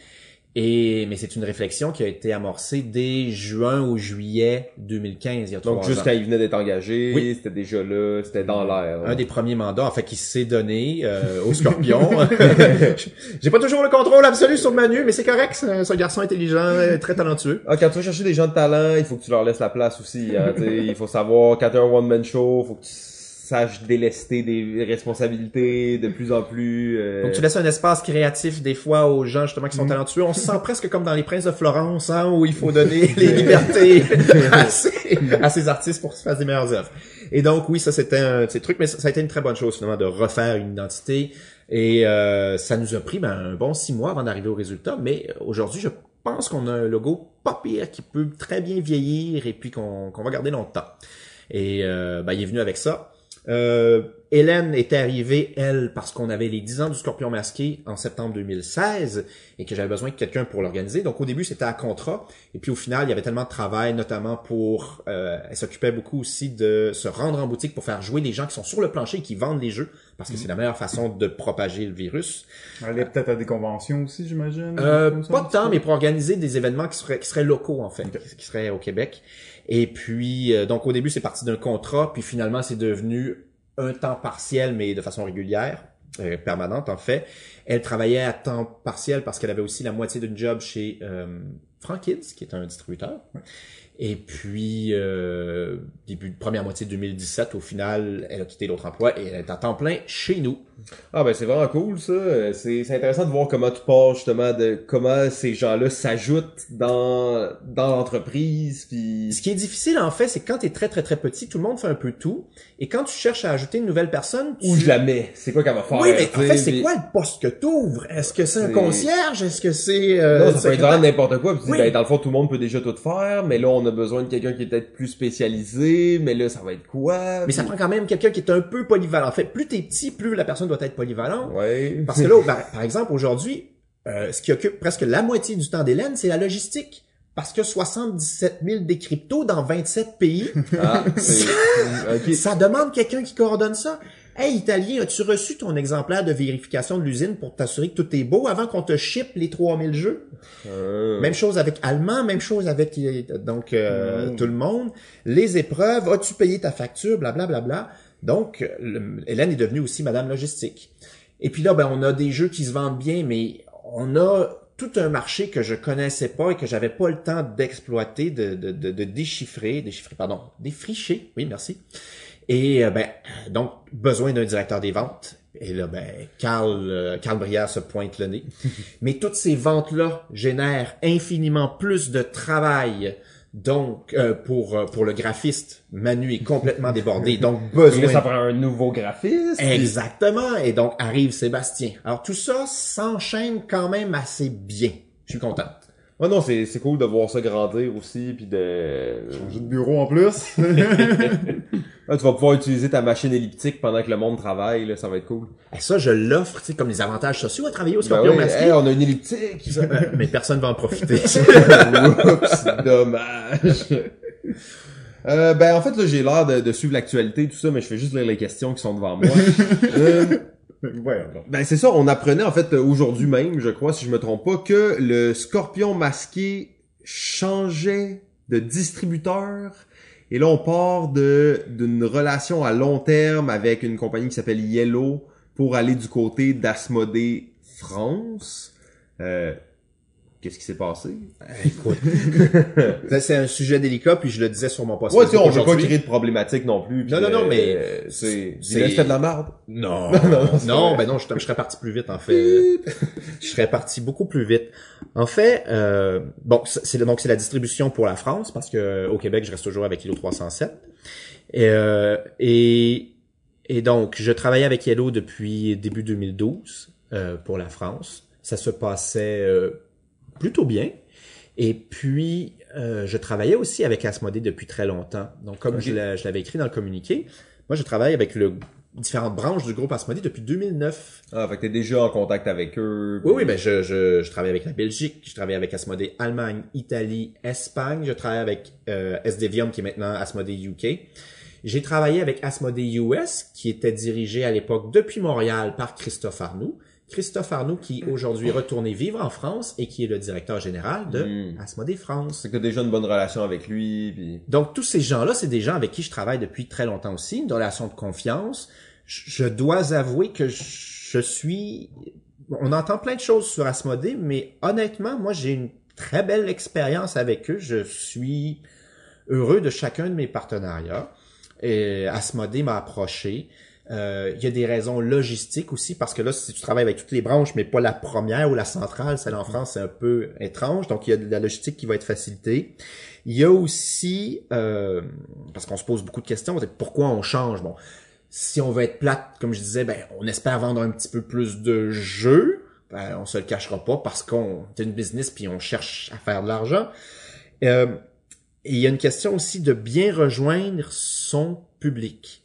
Et mais c'est une réflexion qui a été amorcée dès juin ou juillet 2015, il y a Donc juste ans. quand il venait d'être engagé, Oui. c'était déjà là, c'était dans l'air. Un des premiers mandats, en fait, qui s'est donné euh, au Scorpion. [laughs] [laughs] J'ai pas toujours le contrôle absolu sur Manu, mais c'est correct. C'est un, garçon intelligent, très talentueux. Ah, quand tu vas chercher des gens de talent, il faut que tu leur laisses la place aussi. Hein, il faut savoir, quand t'es un one-man show, faut que tu saches délester des responsabilités de plus en plus. euh, Donc tu laisses un espace créatif des fois aux gens justement qui sont talentueux. On se sent presque comme dans les Princes de Florence, hein, où il faut [laughs] donner les libertés [laughs] à ces, à ces artistes pour qu'ils fassent des meilleures œuvres. Et donc oui, ça c'était un de ces trucs, mais ça, ça a été une très bonne chose finalement de refaire une identité. Et euh, ça nous a pris ben, un bon six mois avant d'arriver au résultat. Mais aujourd'hui, je pense qu'on a un logo pas pire qui peut très bien vieillir et puis qu'on qu'on va garder longtemps. Et euh, ben, il est venu avec ça. Euh, Hélène était arrivée, elle, parce qu'on avait les 10 ans du Scorpion masqué en septembre 2016 et que j'avais besoin de quelqu'un pour l'organiser. Donc au début, c'était à contrat. Et puis au final, il y avait tellement de travail, notamment pour... Euh, elle s'occupait beaucoup aussi de se rendre en boutique pour faire jouer les gens qui sont sur le plancher et qui vendent les jeux, parce que c'est la meilleure façon de propager le virus. Aller peut-être à des conventions aussi, j'imagine? Euh, pas de temps, mais pour organiser des événements qui seraient, qui seraient locaux, en fait, qui seraient au Québec. Et puis, euh, donc au début, c'est parti d'un contrat, puis finalement, c'est devenu un temps partiel, mais de façon régulière, euh, permanente en fait. Elle travaillait à temps partiel parce qu'elle avait aussi la moitié d'une job chez euh, Frank Kids, qui est un distributeur. Et puis, euh, début de première moitié de 2017, au final, elle a quitté l'autre emploi et elle est à temps plein chez nous. Ah ben c'est vraiment cool ça. C'est c'est intéressant de voir comment tu pars justement de comment ces gens-là s'ajoutent dans dans l'entreprise puis Ce qui est difficile, en fait, c'est que quand tu es très, très, très petit, tout le monde fait un peu tout. Et quand tu cherches à ajouter une nouvelle personne, tu... où je la mets. C'est quoi qu'elle va faire Oui, mais en fait, c'est puis- quoi le poste que t'ouvres? Est-ce que c'est un concierge? Est-ce que c'est... euh, Non, ça peut être n'importe quoi. Puis Oui. ben, dans le fond, tout le monde peut déjà tout faire, mais là, on a besoin de quelqu'un qui est peut-être plus spécialisé, mais là, ça va être quoi? Mais ça prend quand même quelqu'un qui est un peu polyvalent. En fait, plus t'es petit, plus la personne doit être polyvalente. Ouais. Parce que là, ben, par exemple, aujourd'hui, euh, ce qui occupe presque la moitié du temps d'Hélène, c'est la logistique. Parce que 77 000 des cryptos dans 27 pays, Ah, [laughs] ça demande quelqu'un qui coordonne ça. Hey, Italien, as-tu reçu ton exemplaire de vérification de l'usine pour t'assurer que tout est beau avant qu'on te ship les 3000 jeux? Ah. Même chose avec Allemand, même chose avec euh, donc euh, Mm. tout le monde. Les épreuves, as-tu payé ta facture, blablabla. Bla, bla, bla. Donc, le- Hélène est devenue aussi Madame Logistique. Et puis là, ben, on a des jeux qui se vendent bien, mais on a tout un marché que je connaissais pas et que j'avais pas le temps d'exploiter, de, de, de, de déchiffrer, déchiffrer, pardon, défricher, oui, merci. Et euh, ben, donc, besoin d'un directeur des ventes. Et là, ben, Carl, euh, Carl Brière se pointe le nez. [laughs] Mais toutes ces ventes-là génèrent infiniment plus de travail. Donc, euh, pour, euh, pour le graphiste, Manu est complètement débordé. [laughs] Donc, Puis là, besoin ça prend un nouveau graphiste. Exactement. Et donc arrive Sébastien. Alors tout ça s'enchaîne quand même assez bien. Je suis content. Ouais, non, c'est, c'est cool de voir ça grandir aussi, puis de... Changer de bureau en plus. [laughs] Ah, tu vas pouvoir utiliser ta machine elliptique pendant que le monde travaille, là, ça va être cool. Et ça, je l'offre, tu sais, comme les avantages sociaux à travailler au Ben Scorpion oui, masqué. hey, on a une elliptique! [laughs] Mais personne va en profiter. [laughs] Oups, dommage. Euh, ben en fait là j'ai l'air de, de suivre l'actualité et tout ça mais je fais juste lire les questions qui sont devant moi. [laughs] Euh, Ouais, ben c'est ça, on apprenait en fait aujourd'hui même, je crois si je me trompe pas, que le scorpion masqué changeait de distributeur. Et là on part d'une relation à long terme avec une compagnie qui s'appelle Yellow pour aller du côté d'Asmodée France. Euh, Qu'est-ce qui s'est passé? Écoute, [laughs] c'est un sujet délicat, puis je le disais sur mon post Ouais, tu on veut pas créer de problématique non plus. Non, non, non, euh, mais euh, c'est... c'est- C'est... De la merde. [laughs] Non, non, ben non, je, serais parti plus vite en fait. [laughs] je serais parti beaucoup plus vite. En fait, euh, bon, c'est c'est- donc c'est la distribution pour la France parce que euh, au Québec, je reste toujours avec Kilo 307. Et, euh, et et donc je travaillais avec Yellow depuis début 2012 euh, pour la France. Ça se passait euh, plutôt bien. Et puis, euh, je travaillais aussi avec Asmodée depuis très longtemps. Donc, comme je l'a- je l'avais écrit dans le communiqué, moi, je travaille avec le différentes branches du groupe Asmodée depuis 2009. Ah, fait que t'es déjà en contact avec eux. Oui, oui, ben je, je, je travaille avec la Belgique, je travaille avec Asmodée Allemagne, Italie, Espagne, je travaille avec euh, SDVium qui est maintenant Asmodée UK. J'ai travaillé avec Asmodée US qui était dirigé à l'époque depuis Montréal par Christophe Arnoux. Christophe Arnoux qui est aujourd'hui retourné vivre en France et qui est le directeur général de Mm. Asmodée France. C'est que déjà une bonne relation avec lui, puis... Donc tous ces gens-là, c'est des gens avec qui je travaille depuis très longtemps aussi, une relation de confiance. Je je dois avouer que je suis... On entend plein de choses sur Asmodée, mais honnêtement, moi j'ai une très belle expérience avec eux. Je suis heureux de chacun de mes partenariats. Et Asmodée m'a approché. Euh, il y a des raisons logistiques aussi, parce que là, si tu travailles avec toutes les branches, mais pas la première ou la centrale, celle en France, c'est un peu étrange. Donc, il y a de la logistique qui va être facilitée. Il y a aussi, euh, parce qu'on se pose beaucoup de questions, c'est pourquoi on change? Bon, si on veut être plate, comme je disais, ben, on espère vendre un petit peu plus de jeux. Ben, on se le cachera pas parce qu'on est une business puis on cherche à faire de l'argent. Euh, et il y a une question aussi de bien rejoindre son public.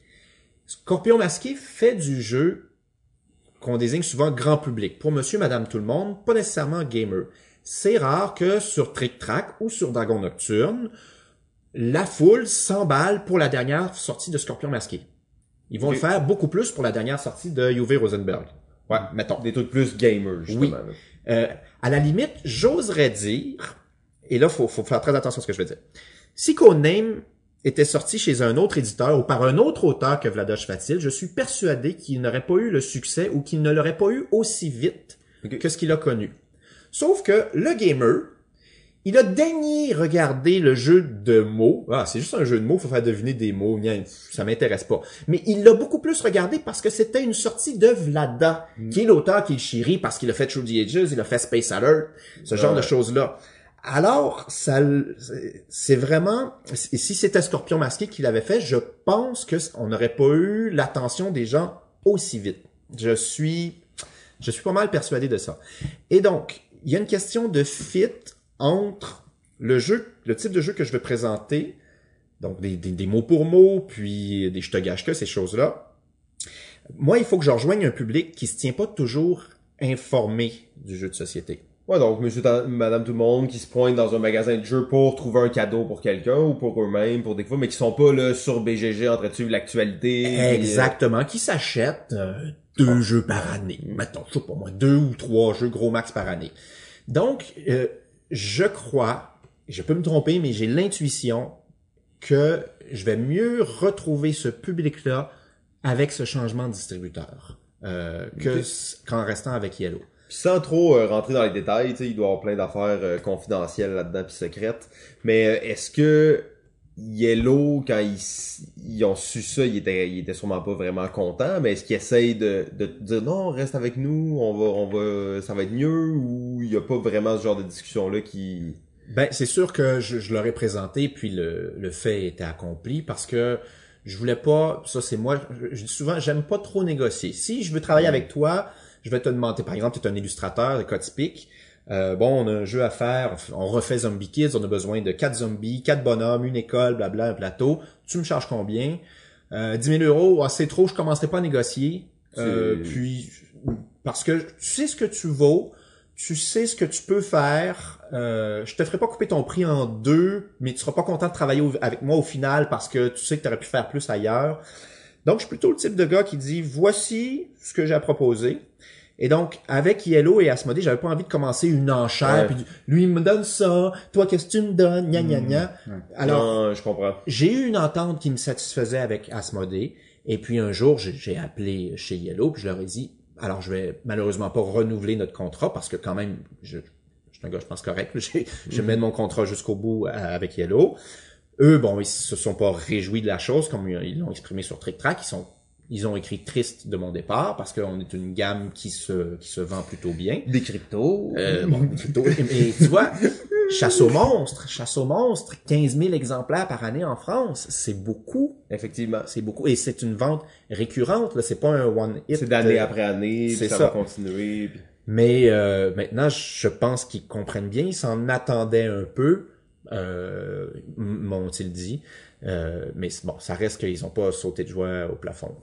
Scorpion Masqué fait du jeu qu'on désigne souvent grand public. Pour monsieur, madame, tout le monde, pas nécessairement gamer. C'est rare que sur Trick Track ou sur Dragon Nocturne, la foule s'emballe pour la dernière sortie de Scorpion Masqué. Ils vont le faire beaucoup plus pour la dernière sortie de Uwe Rosenberg. Ouais, mettons. Des trucs plus gamers, justement. Oui. Euh, à la limite, j'oserais dire, et là, faut, faut faire très attention à ce que je vais dire. Si Codename était sorti chez un autre éditeur ou par un autre auteur que Vladosh Fatil, je suis persuadé qu'il n'aurait pas eu le succès ou qu'il ne l'aurait pas eu aussi vite que ce qu'il a connu. Sauf que le gamer, il a daigné regarder le jeu de mots. Ah, c'est juste un jeu de mots, faut faire deviner des mots. Ça m'intéresse pas. Mais il l'a beaucoup plus regardé parce que c'était une sortie de Vlada, qui est l'auteur qui est chéri parce qu'il a fait Through the Ages, il a fait Space Alert, ce genre Ouais. de choses-là. Alors, ça, c'est- vraiment, si c'était Scorpion Masqué qui l'avait fait, je pense que on n'aurait pas eu l'attention des gens aussi vite. Je suis, je suis pas mal persuadé de ça. Et donc, il y a une question de fit entre le jeu, le type de jeu que je vais présenter, donc des, des, des mots pour mots, puis des je te gâche que ces choses-là. Moi, il faut que je rejoigne un public qui se tient pas toujours informé du jeu de société. Ouais, donc monsieur, madame, tout le monde qui se pointe dans un magasin de jeux pour trouver un cadeau pour quelqu'un ou pour eux-mêmes, pour des fois, mais qui sont pas là sur BGG en train de suivre l'actualité. euh, Exactement, qui s'achètent euh, deux jeux par année. Mettons, je sais pas moi, deux ou trois jeux gros max par année. Donc, euh, je crois, je peux me tromper, mais j'ai l'intuition que je vais mieux retrouver ce public-là avec ce changement de distributeur euh, que qu'en restant avec Yellow. Sans trop euh, rentrer dans les détails, tu sais, il doit y avoir plein d'affaires euh, confidentielles là-dedans puis secrètes. Mais euh, est-ce que Yellow, quand ils, ont su ça, ils étaient, ils étaient sûrement pas vraiment contents, mais est-ce qu'ils essayent de, dire non, reste avec nous, on va, on va, ça va être mieux, ou il y a pas vraiment ce genre de discussion-là qui... Ben, c'est sûr que je, je l'aurais présenté, puis le, le fait était accompli parce que je voulais pas, ça c'est moi, je, je dis souvent, j'aime pas trop négocier. Si je veux travailler avec toi, je vais te demander, par exemple, tu es un illustrateur, le cas typique, euh, bon, on a un jeu à faire, on refait Zombie Kids, on a besoin de quatre zombies, quatre bonhommes, une école, blabla, un plateau. Tu me charges combien? Euh, 10 000 euros, ah, c'est trop, je commencerai pas à négocier. Euh, puis, parce que tu sais ce que tu vaux, tu sais ce que tu peux faire. Euh, je te ferai pas couper ton prix en deux, mais tu seras pas content de travailler au- avec moi au final parce que tu sais que tu aurais pu faire plus ailleurs. Donc, je suis plutôt le type de gars qui dit, voici ce que j'ai à proposer. Et donc, avec Yellow et Asmodée, j'avais pas envie de commencer une enchère. Ouais. Puis, lui, il me donne ça. Toi, qu'est-ce que tu me donnes? Gna, gna, gna. Alors, Non, je comprends. j'ai eu une entente qui me satisfaisait avec Asmodée. Et puis un jour, j'ai- appelé chez Yellow, puis je leur ai dit, alors je vais malheureusement pas renouveler notre contrat parce que quand même, je, je suis un gars, je pense correct. J'ai- Je mène mon contrat jusqu'au bout euh, avec Yellow. Eux, bon, ils se sont pas réjouis de la chose, comme ils l'ont exprimé sur Trick Track. Ils sont, ils ont écrit triste de mon départ parce qu'on est une gamme qui se, qui se vend plutôt bien. Des cryptos. Euh, bon, plutôt. Et tu vois, chasse aux monstres, chasse aux monstres, 15 000 exemplaires par année en France, c'est beaucoup, Effectivement. c'est beaucoup. Et c'est une vente récurrente, là, c'est pas un one hit. C'est d'année euh, après année, puis ça, ça. va continuer. puis- Mais euh, maintenant, je pense qu'ils comprennent bien, ils s'en attendaient un peu, euh, m'ont-ils dit? Euh, mais bon, ça reste qu'ils ont pas sauté de joie au plafond.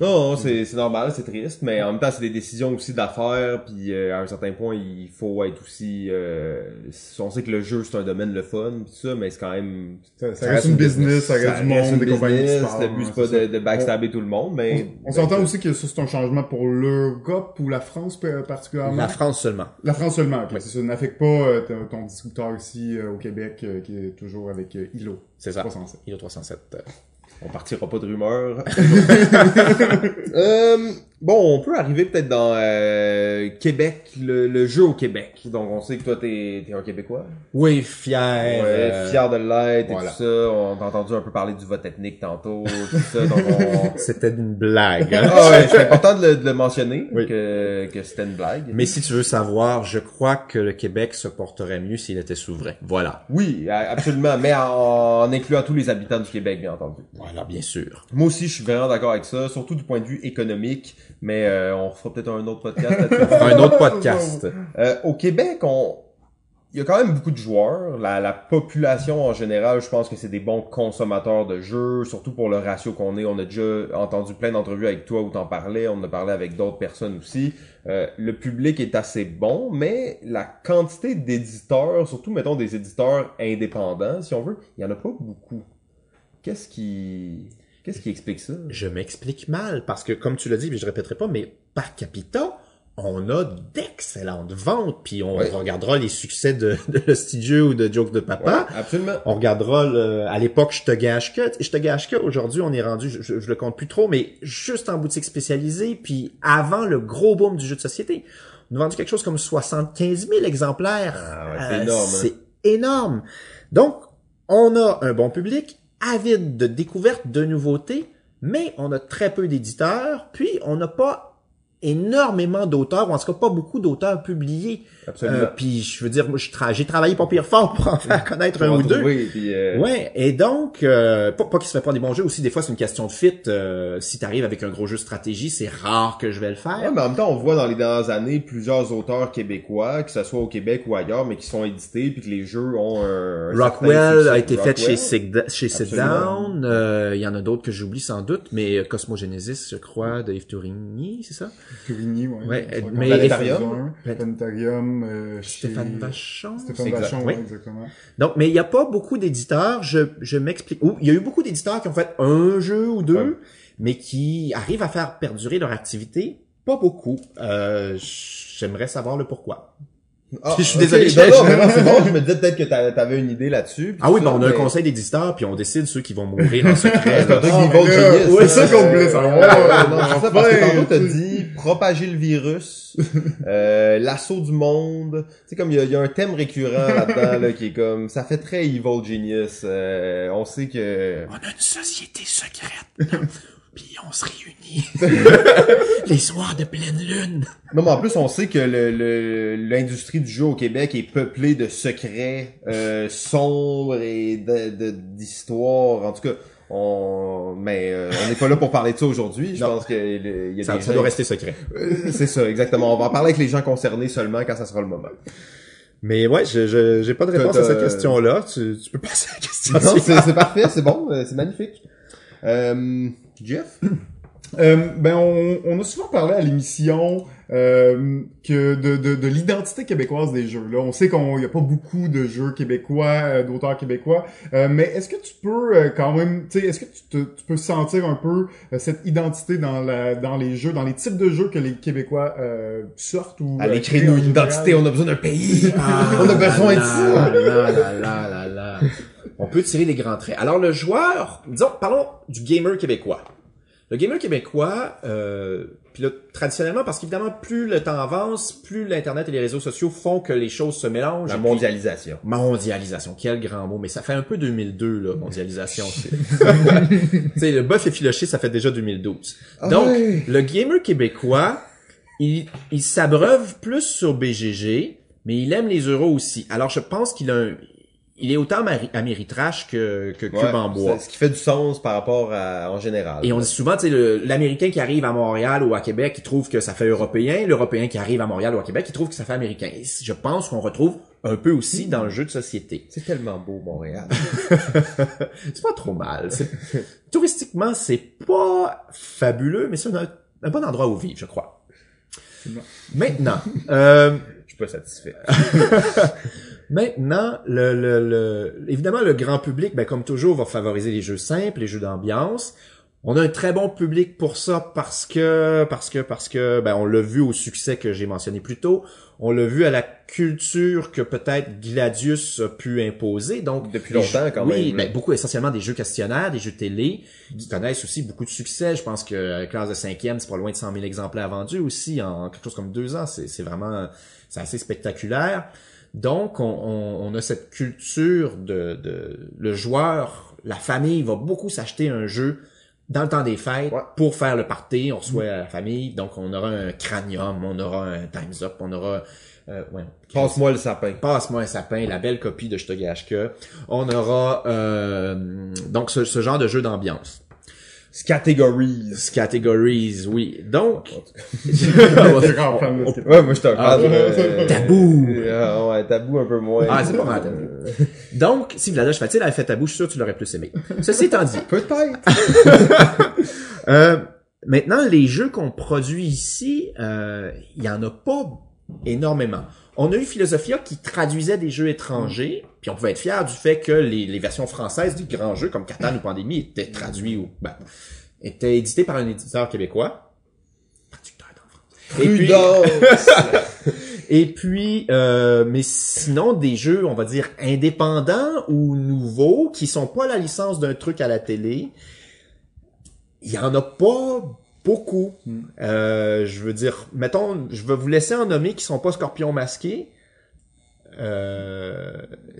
Non, c'est c'est normal, c'est triste, mais en même temps, c'est des décisions aussi d'affaires, puis euh, à un certain point, il faut être aussi... Euh, on sait que le jeu, c'est un domaine le fun, pis tout ça, mais c'est quand même... Ça, ça reste une business, ça reste du monde, une des compagnies Le but, c'est pas de, de backstabber tout le monde, mais... On, on s'entend aussi que ça, c'est un changement pour l'Europe ou la France particulièrement? La France seulement. La France seulement, ok. C'est ça, n'affecte pas euh, ton, ton distributeur ici euh, au Québec, euh, qui est toujours avec euh, ILO. C'est ça. 307. ILO 307. euh, On partira pas de rumeurs. [laughs] Euh, bon, on peut arriver peut-être dans euh, Québec, le, le jeu au Québec. Donc, on sait que toi, t'es es un Québécois. Oui, fier. Ouais, euh, fier de l'être et tout ça. On a entendu un peu parler du vote ethnique tantôt, tout ça. Donc, on... [laughs] C'était une blague. hein. Ah ouais, c'est important de le, de le mentionner Oui. que, que c'était une blague. Mais si tu veux savoir, je crois que le Québec se porterait mieux s'il était souverain. Voilà. Oui, absolument, mais en, en incluant tous les habitants du Québec, bien entendu. Voilà, bien sûr. Moi aussi, je suis vraiment d'accord avec ça, surtout du point de vue économique, mais euh, on fera peut-être un autre podcast. [laughs] Un autre podcast. Euh, au Québec, on... il y a quand même beaucoup de joueurs. La, la population en général, je pense que c'est des bons consommateurs de jeux, surtout pour le ratio qu'on est. On a déjà entendu plein d'entrevues avec toi où t'en parlais, on en a parlé avec d'autres personnes aussi. Euh, le public est assez bon, mais la quantité d'éditeurs, surtout mettons des éditeurs indépendants, si on veut, il y en a pas beaucoup. Qu'est-ce qui... Qu'est-ce qui explique ça? Je m'explique mal parce que, comme tu l'as dit, puis je répéterai pas, mais par capita, on a d'excellentes ventes, puis on regardera les succès de, [laughs] de le studio ou de Jokes de Papa. Absolument. On regardera le- à l'époque Je te gâche que. Je te gâche que aujourd'hui on est rendu, je, je, je le compte plus trop, mais juste en boutique spécialisée, puis avant le gros boom du jeu de société. On a vendu quelque chose comme 75 000 exemplaires. Ah ouais, c'est énorme, hein. C'est énorme. Donc, on a un bon public, avide de découvertes, de nouveautés, mais on a très peu d'éditeurs, puis on n'a pas énormément d'auteurs, ou en tout cas pas beaucoup d'auteurs publiés. Absolument. Euh, puis je veux dire, moi, je tra- j'ai travaillé pas pire fort pour en [laughs] faire connaître un ou deux. puis, euh, Ouais, et donc, euh, pas, pas qu'il se fait pas des bons jeux, aussi des fois c'est une question de fit. Euh, si t'arrives avec un gros jeu de stratégie, c'est rare que je vais le faire. Ouais, mais en même temps, on voit dans les dernières années plusieurs auteurs québécois, que ce soit au Québec ou ailleurs, mais qui sont édités puis que les jeux ont un, Rockwell a été fait Rockwell. chez, Sig- chez Sit. Down. Euh, Il y en a d'autres que j'oublie sans doute, mais Cosmogenesis, je crois, de Yves Tourigny, c'est ça? Tourigny, ouais. Ouais, mais- Euh, chez... Stéphane Vachon. Stéphane Exact. Vachon, Oui. ouais, exactement. Donc, mais il n'y a pas beaucoup d'éditeurs, je, je m'explique. Ou, il y a eu beaucoup d'éditeurs qui ont fait un jeu ou deux, Ouais. mais qui arrivent à faire perdurer leur activité. Pas beaucoup. Euh, J'aimerais savoir le pourquoi. Ah, Je suis désolé, non, je- non, mais non, c'est bon, je me disais peut-être que t'a- t'avais une idée là-dessus. Ah oui, ben on a un conseil d'éditeurs, puis on décide ceux qui vont mourir en secret. [laughs] C'est ouais, ça qu'on voulait savoir. non, c'est ça, parce que tantôt t'as dit propager le virus, [laughs] euh, l'assaut du monde. Tu sais, comme il y y a un thème récurrent là-dedans, là, qui est comme, ça fait très Evil Genius. Euh, on sait que... On a une société secrète. Puis on se réunit. [laughs] Les soirs de pleine lune. Non, mais en plus, on sait que le- le- l'industrie du jeu au Québec est peuplée de secrets euh, sombres et de- de- d'histoires. En tout cas, on... mais euh, on n'est pas là pour parler de ça aujourd'hui. Je Non. pense qu'il y a Ça, des ça gens- doit rester secret. Euh, C'est ça, exactement. On va en parler avec les gens concernés seulement quand ça sera le moment. Mais ouais, je je- j'ai pas de réponse à cette question-là. Tu, tu peux passer à la question Non, c'est parfait, c'est bon, euh, c'est magnifique. Euh, Jeff? [clears throat] Euh, ben on, on a souvent parlé à l'émission euh, que de, de, de l'identité québécoise des jeux. Là, on sait qu'on y a pas beaucoup de jeux québécois, euh, d'auteurs québécois, euh, mais est-ce que tu peux euh, quand même, tu sais, est-ce que tu, te- tu peux sentir un peu euh, cette identité dans la dans les jeux, dans les types de jeux que les Québécois euh, sortent ou Allez, créer identités, général? on a besoin d'un pays. Ah, [laughs] on a besoin de là, ça. On peut tirer les grands traits. Alors le joueur, disons, parlons du gamer québécois. Le gamer québécois, euh, puis là, traditionnellement, parce qu'évidemment, plus le temps avance, plus l'Internet et les réseaux sociaux font que les choses se mélangent. La Et puis- mondialisation. Mondialisation, quel grand mot, mais ça fait un peu 2002, là, [laughs] mondialisation. [laughs] tu sais, le bœuf effiloché, ça fait déjà 2012. Donc, Ah ouais. le gamer québécois, il, il s'abreuve plus sur BGG, mais il aime les euros aussi. Alors, je pense qu'il a un, il est autant mari- Ameritrash que, que Cube Ouais, en bois. c'est Ce qui fait du sens par rapport à, en général. Et on dit souvent, tu sais, l'Américain qui arrive à Montréal ou à Québec, il trouve que ça fait européen. L'Européen qui arrive à Montréal ou à Québec, il trouve que ça fait américain. Et je pense qu'on retrouve un peu aussi dans le jeu de société. C'est tellement beau, Montréal. [laughs] C'est pas trop mal. Touristiquement, c'est pas fabuleux, mais c'est un, un bon endroit où vivre, je crois. bon. Maintenant, euh, Je suis pas satisfait. [laughs] maintenant, le, le, le- évidemment, le grand public, ben, comme toujours, va favoriser les jeux simples, les jeux d'ambiance. On a un très bon public pour ça parce que, parce que, parce que, ben, on l'a vu au succès que j'ai mentionné plus tôt. On l'a vu à la culture que peut-être Gladius a pu imposer. Donc, Depuis longtemps, jeux- quand oui, même, ben, là. beaucoup essentiellement des jeux questionnaires, des jeux télé, qui connaissent aussi beaucoup de succès. Je pense que la classe de cinquième, c'est pas loin de 100 000 exemplaires vendus aussi en quelque chose comme deux ans. C'est c'est vraiment, c'est assez spectaculaire. Donc, on, on, on a cette culture de, de le joueur, la famille va beaucoup s'acheter un jeu dans le temps des fêtes Ouais. pour faire le party, on reçoit la famille, donc on aura un cranium, on aura un Time's Up, on aura euh, ouais, Passe-moi le sapin. Passe-moi un sapin, la belle copie de Stogashka. On aura euh, donc ce, ce genre de jeu d'ambiance. Categories. Categories, oui. Donc, [laughs] Ouais, moi je te Ah, parle. euh, tabou. euh, ouais, tabou un peu moins. Ah, c'est pas mal, tabou. Donc, si Vladoche Fatil avait fait tabou, je suis sûr que tu l'aurais plus aimé. Ceci étant dit, Peut-être. [laughs] Euh, maintenant, les jeux qu'on produit ici, euh, il y en a pas énormément. On a eu Philosophia qui traduisait des jeux étrangers, puis on pouvait être fier du fait que les, les versions françaises des grands jeux comme Catan ou Pandémie étaient traduits ou ben, étaient édités par un éditeur québécois. Traducteur. Et puis, [laughs] et puis, euh, mais sinon, des jeux, on va dire, indépendants ou nouveaux, qui sont pas la licence d'un truc à la télé, il y en a pas beaucoup. Euh, je veux dire, mettons, je vais vous laisser en nommer qui sont pas Scorpion masqué. Euh,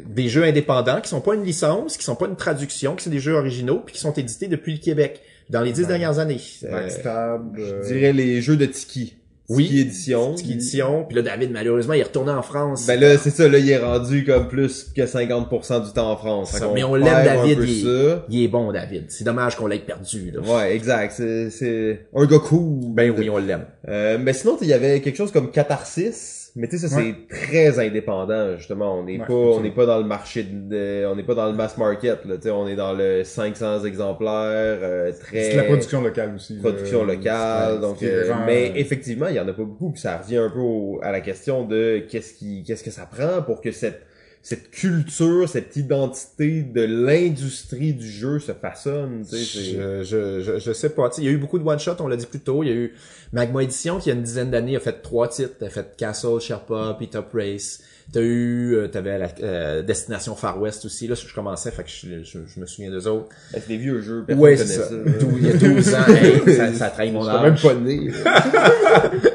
des jeux indépendants qui sont pas une licence, qui sont pas une traduction, qui sont des jeux originaux, puis qui sont édités depuis le Québec dans les dix dernières années. Euh. Je dirais les jeux de Tiki. Oui. Édition. Tiki Édition. Puis là, David, malheureusement, il est retourné en France. Ben là, c'est ça, là, il est rendu comme plus que 50% du temps en France. Ça, mais on l'aime, David. Il est bon, David. C'est dommage qu'on l'ait perdu, là. Ouais, exact. C'est, c'est un gars cool. Ben oui, on l'aime. Euh, mais sinon, il y avait quelque chose comme Catharsis. Mais tu sais, ça, Ouais. c'est très indépendant, justement. On n'est Ouais, pas, on n'est pas dans le marché de, on n'est pas dans le mass market, là. Tu sais, on est dans le 500 exemplaires, euh, très... C'est la production locale aussi. production locale. Donc, euh, mais euh, effectivement, il y en a pas beaucoup. Puis ça revient un peu au- à la question de qu'est-ce qui, qu'est-ce que ça prend pour que cette cette culture, cette identité de l'industrie du jeu se façonne. Je, je, je, sais pas. Il y a eu beaucoup de one-shot, on l'a dit plus tôt. Il y a eu Magma Edition qui, il y a une dizaine d'années, a fait trois titres. T'as fait Castle, Sherpa, puis Top Race. T'as eu, euh, t'avais la euh, Destination Far West aussi. Là, je commençais, fait que je, je, je me souviens d'eux autres. c'est des vieux jeux. Personne Ouais, c'est ça. ça. Il y a 12 ans, hey, [laughs] ça, ça trahit mon Je suis même âge. pas né. [laughs]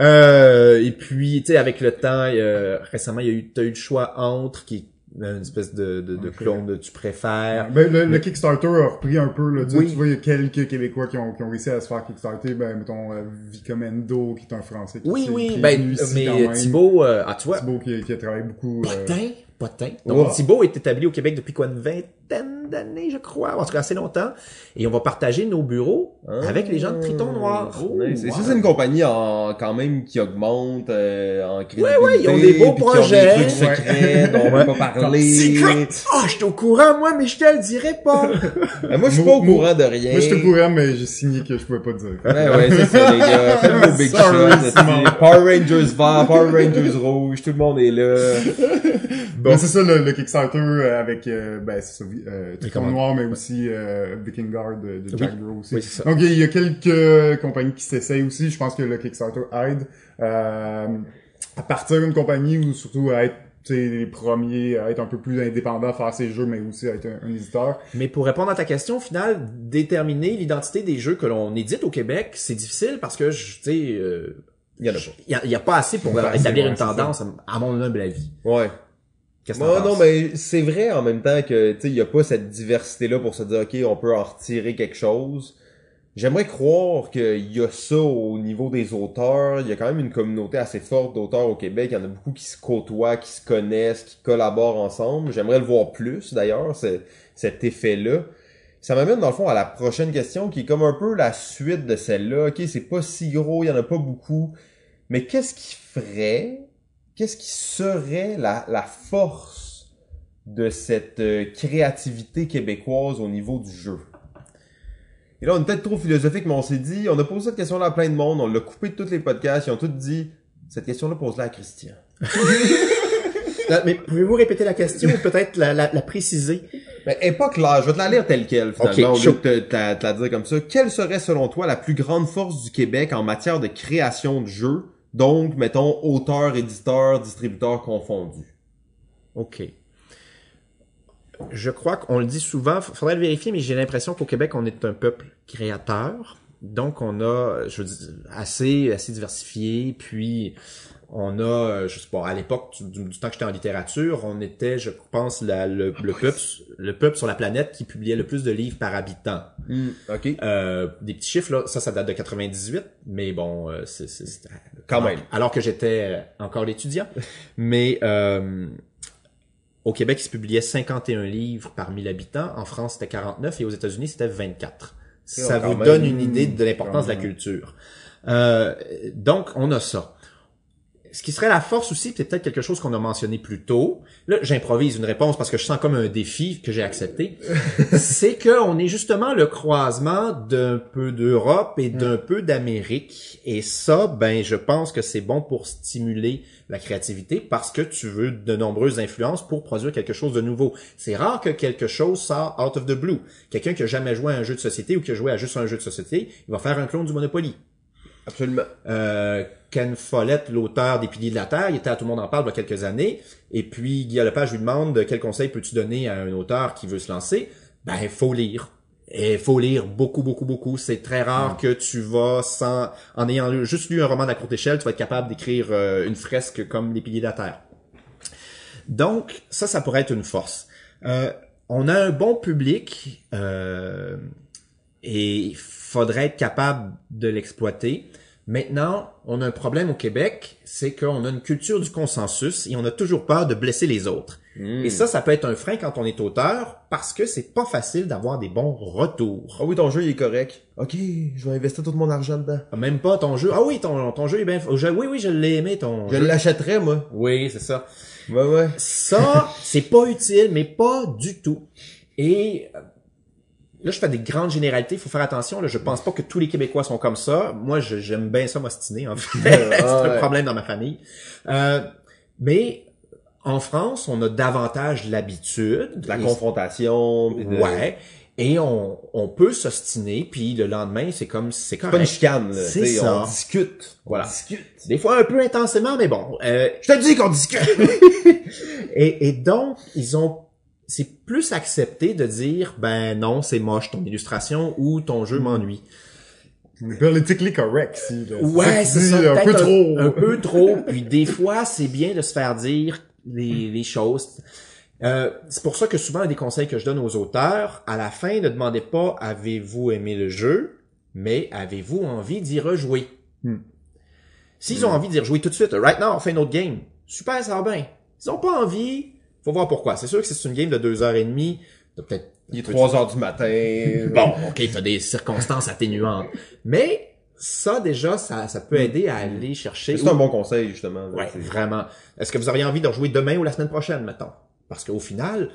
Euh, et puis, tu sais, avec le temps, euh, récemment, il y a eu, t'as eu le choix entre, qui une espèce de, de, de clone de tu préfères. Ben, le, le Kickstarter a repris un peu, là, tu, Oui. tu vois, il y a quelques Québécois qui ont, qui ont réussi à se faire Kickstarter, ben, mettons, euh, Vicomendo, qui est un Français. Qui, Oui, oui, qui ben, mais. Thibaut, euh, ah, tu vois, Thibaut qui, qui a travaillé beaucoup. euh, Potin, Potin. Donc. Thibaut est établi au Québec depuis quoi, une vingt- vingtaine d'années, je crois, en tout cas assez longtemps. Et on va partager nos bureaux avec les gens de Triton Noir. Nice. Et Wow. ça, c'est une compagnie en, quand même qui augmente euh, en crédibilité. ouais, ils ont des beaux projets. Des trucs secrets dont on peut pas parler. Secret! Ah, je suis au courant, moi, mais je te le dirais pas. [laughs] Euh, moi, je suis pas au courant de rien. Moi, j'étais au courant, mais j'ai signé que je pouvais pas dire. Ouais, ouais, c'est ça, les gars. [laughs] Faites vos big shots. Power Rangers vert, Power Rangers rouge, tout le monde est là. [laughs] Bon, c'est ça le, le Kickstarter euh, avec euh, ben c'est ça oui, euh. Noir mais aussi euh, Viking Guard de, de Jack Bro aussi. Oui, c'est ça. Donc il y a quelques compagnies qui s'essayent aussi, je pense que le Kickstarter aide euh, à partir d'une compagnie ou surtout à être tu sais, les premiers à être un peu plus indépendants, à faire ses jeux, mais aussi à être un, un éditeur. Mais pour répondre à ta question, au final, déterminer l'identité des jeux que l'on édite au Québec, c'est difficile parce que, je- tu sais, euh, Il y en a pas. il y a, il y a pas assez pour euh, établir une tendance, à mon humble avis. Ouais. Qu'est-ce Non, non, mais c'est vrai en même temps que, tu sais, il y a pas cette diversité-là pour se dire, OK, on peut en retirer quelque chose. J'aimerais croire qu'il y a ça au niveau des auteurs. Il y a quand même une communauté assez forte d'auteurs au Québec. Il y en a beaucoup qui se côtoient, qui se connaissent, qui collaborent ensemble. J'aimerais le voir plus, d'ailleurs, c'est- cet effet-là. Ça m'amène, dans le fond, à la prochaine question, qui est comme un peu la suite de celle-là. OK, c'est pas si gros, il y en a pas beaucoup. Mais qu'est-ce qui ferait qu'est-ce qui serait la, la force de cette euh, créativité québécoise au niveau du jeu? Et là, on est peut-être trop philosophique, mais on s'est dit, on a posé cette question-là à plein de monde, on l'a coupé de tous les podcasts, ils ont tous dit, cette question-là, pose-la à Christian. [laughs] Mais pouvez-vous répéter la question ou peut-être la, la, la préciser? Mais elle est pas claire, je vais te la lire telle quelle, finalement, Ok, au lieu de te, te te la dire comme ça. Quelle serait, selon toi, la plus grande force du Québec en matière de création de jeux? Donc, mettons, auteur, éditeur, distributeur confondus. OK. Je crois qu'on le dit souvent, faudrait le vérifier, mais j'ai l'impression qu'au Québec, on est un peuple créateur. Donc, on a, je veux dire, assez, assez diversifié. Puis, on a, euh, je sais pas, à l'époque du, du temps que j'étais en littérature, on était, je pense, la- le, le peuple, le peuple sur la planète qui publiait le plus de livres par habitant. OK? Euh, des petits chiffres là, ça, ça date de 98, mais bon, euh, c'est, c'est, c'est- Quand même. Alors que j'étais euh, encore l'étudiant, mais euh, au Québec, il se publiait 51 livres par 1000 habitants. En France, c'était 49 et aux États-Unis, c'était 24. Ça vous même. donne une idée de l'importance de la culture. Euh, donc, on a ça. Ce qui serait la force aussi, c'est peut-être quelque chose qu'on a mentionné plus tôt. Là, j'improvise une réponse parce que je sens comme un défi que j'ai accepté. [laughs] c'est que on est justement le croisement d'un peu d'Europe et d'un peu d'Amérique. Et ça, ben, je pense que c'est bon pour stimuler la créativité parce que tu veux de nombreuses influences pour produire quelque chose de nouveau. C'est rare que quelque chose sort out of the blue. Quelqu'un qui a jamais joué à un jeu de société ou qui a joué à juste un jeu de société, il va faire un clone du Monopoly. Absolument. Euh, Ken Follett, l'auteur des Piliers de la Terre, il était à Tout le monde en parle il y a quelques années. Et puis, Guy Lepage lui demande quel conseil peux-tu donner à un auteur qui veut se lancer? Ben, il faut lire. Et il faut lire beaucoup, beaucoup, beaucoup. C'est très rare que tu vas sans, en ayant juste lu un roman la courte échelle, tu vas être capable d'écrire euh, une fresque comme les Piliers de la Terre. Donc, ça, ça pourrait être une force. Euh, on a un bon public euh, et il faudrait être capable de l'exploiter. Maintenant, on a un problème au Québec, c'est qu'on a une culture du consensus et on a toujours peur de blesser les autres. Et ça, ça peut être un frein quand on est auteur parce que c'est pas facile d'avoir des bons retours. Ah oui, ton jeu il est correct. Ok, je vais investir tout mon argent dedans. Même pas ton jeu. Ah oui, ton, ton jeu est bien. je- oui, oui, je l'ai aimé ton Je l'achèterais, moi. Oui, c'est ça. Ouais, ouais. Ça, c'est pas utile, mais pas du tout. Et euh, là, je fais des grandes généralités. Il faut faire attention. Là, je pense pas que tous les Québécois sont comme ça. Moi, j'aime bien ça m'ostiner. En fait, [laughs] c'est Ah, un ouais. problème dans ma famille. Euh, mais en France, on a davantage l'habitude. La confrontation. de- Ouais. Et on, on peut s'ostiner, puis le lendemain, c'est comme c'est pas une chicane, là. C'est ça. On discute. Voilà. On discute. Des fois un peu intensément, mais bon. Euh, Je te dis qu'on discute. [laughs] Et, et donc, ils ont, c'est plus accepté de dire, ben non, c'est moche ton illustration ou ton jeu m'ennuie. Politically correct, si. là. Ouais, [laughs] c'est ça. Un peu trop. Un, peu trop. Puis des fois, c'est bien de se faire dire les, les choses. Euh, c'est pour ça que souvent, un des conseils que je donne aux auteurs, à la fin, ne demandez pas avez-vous aimé le jeu, mais avez-vous envie d'y rejouer? Hmm. S'ils ont envie d'y rejouer tout de suite, right now, on fait une autre game. Super, ça va bien. S'ils ont pas envie, faut voir pourquoi. C'est sûr que si c'est une game de deux heures et demie, t'as peut-être Il est 3 heures du matin. [laughs] Bon, ok, t'as des circonstances atténuantes. Mais ça, déjà, ça, ça peut aider à aller chercher... C'est un bon conseil, justement. Ouais, vraiment. Est-ce que vous auriez envie de rejouer demain ou la semaine prochaine, mettons? Parce qu'au final,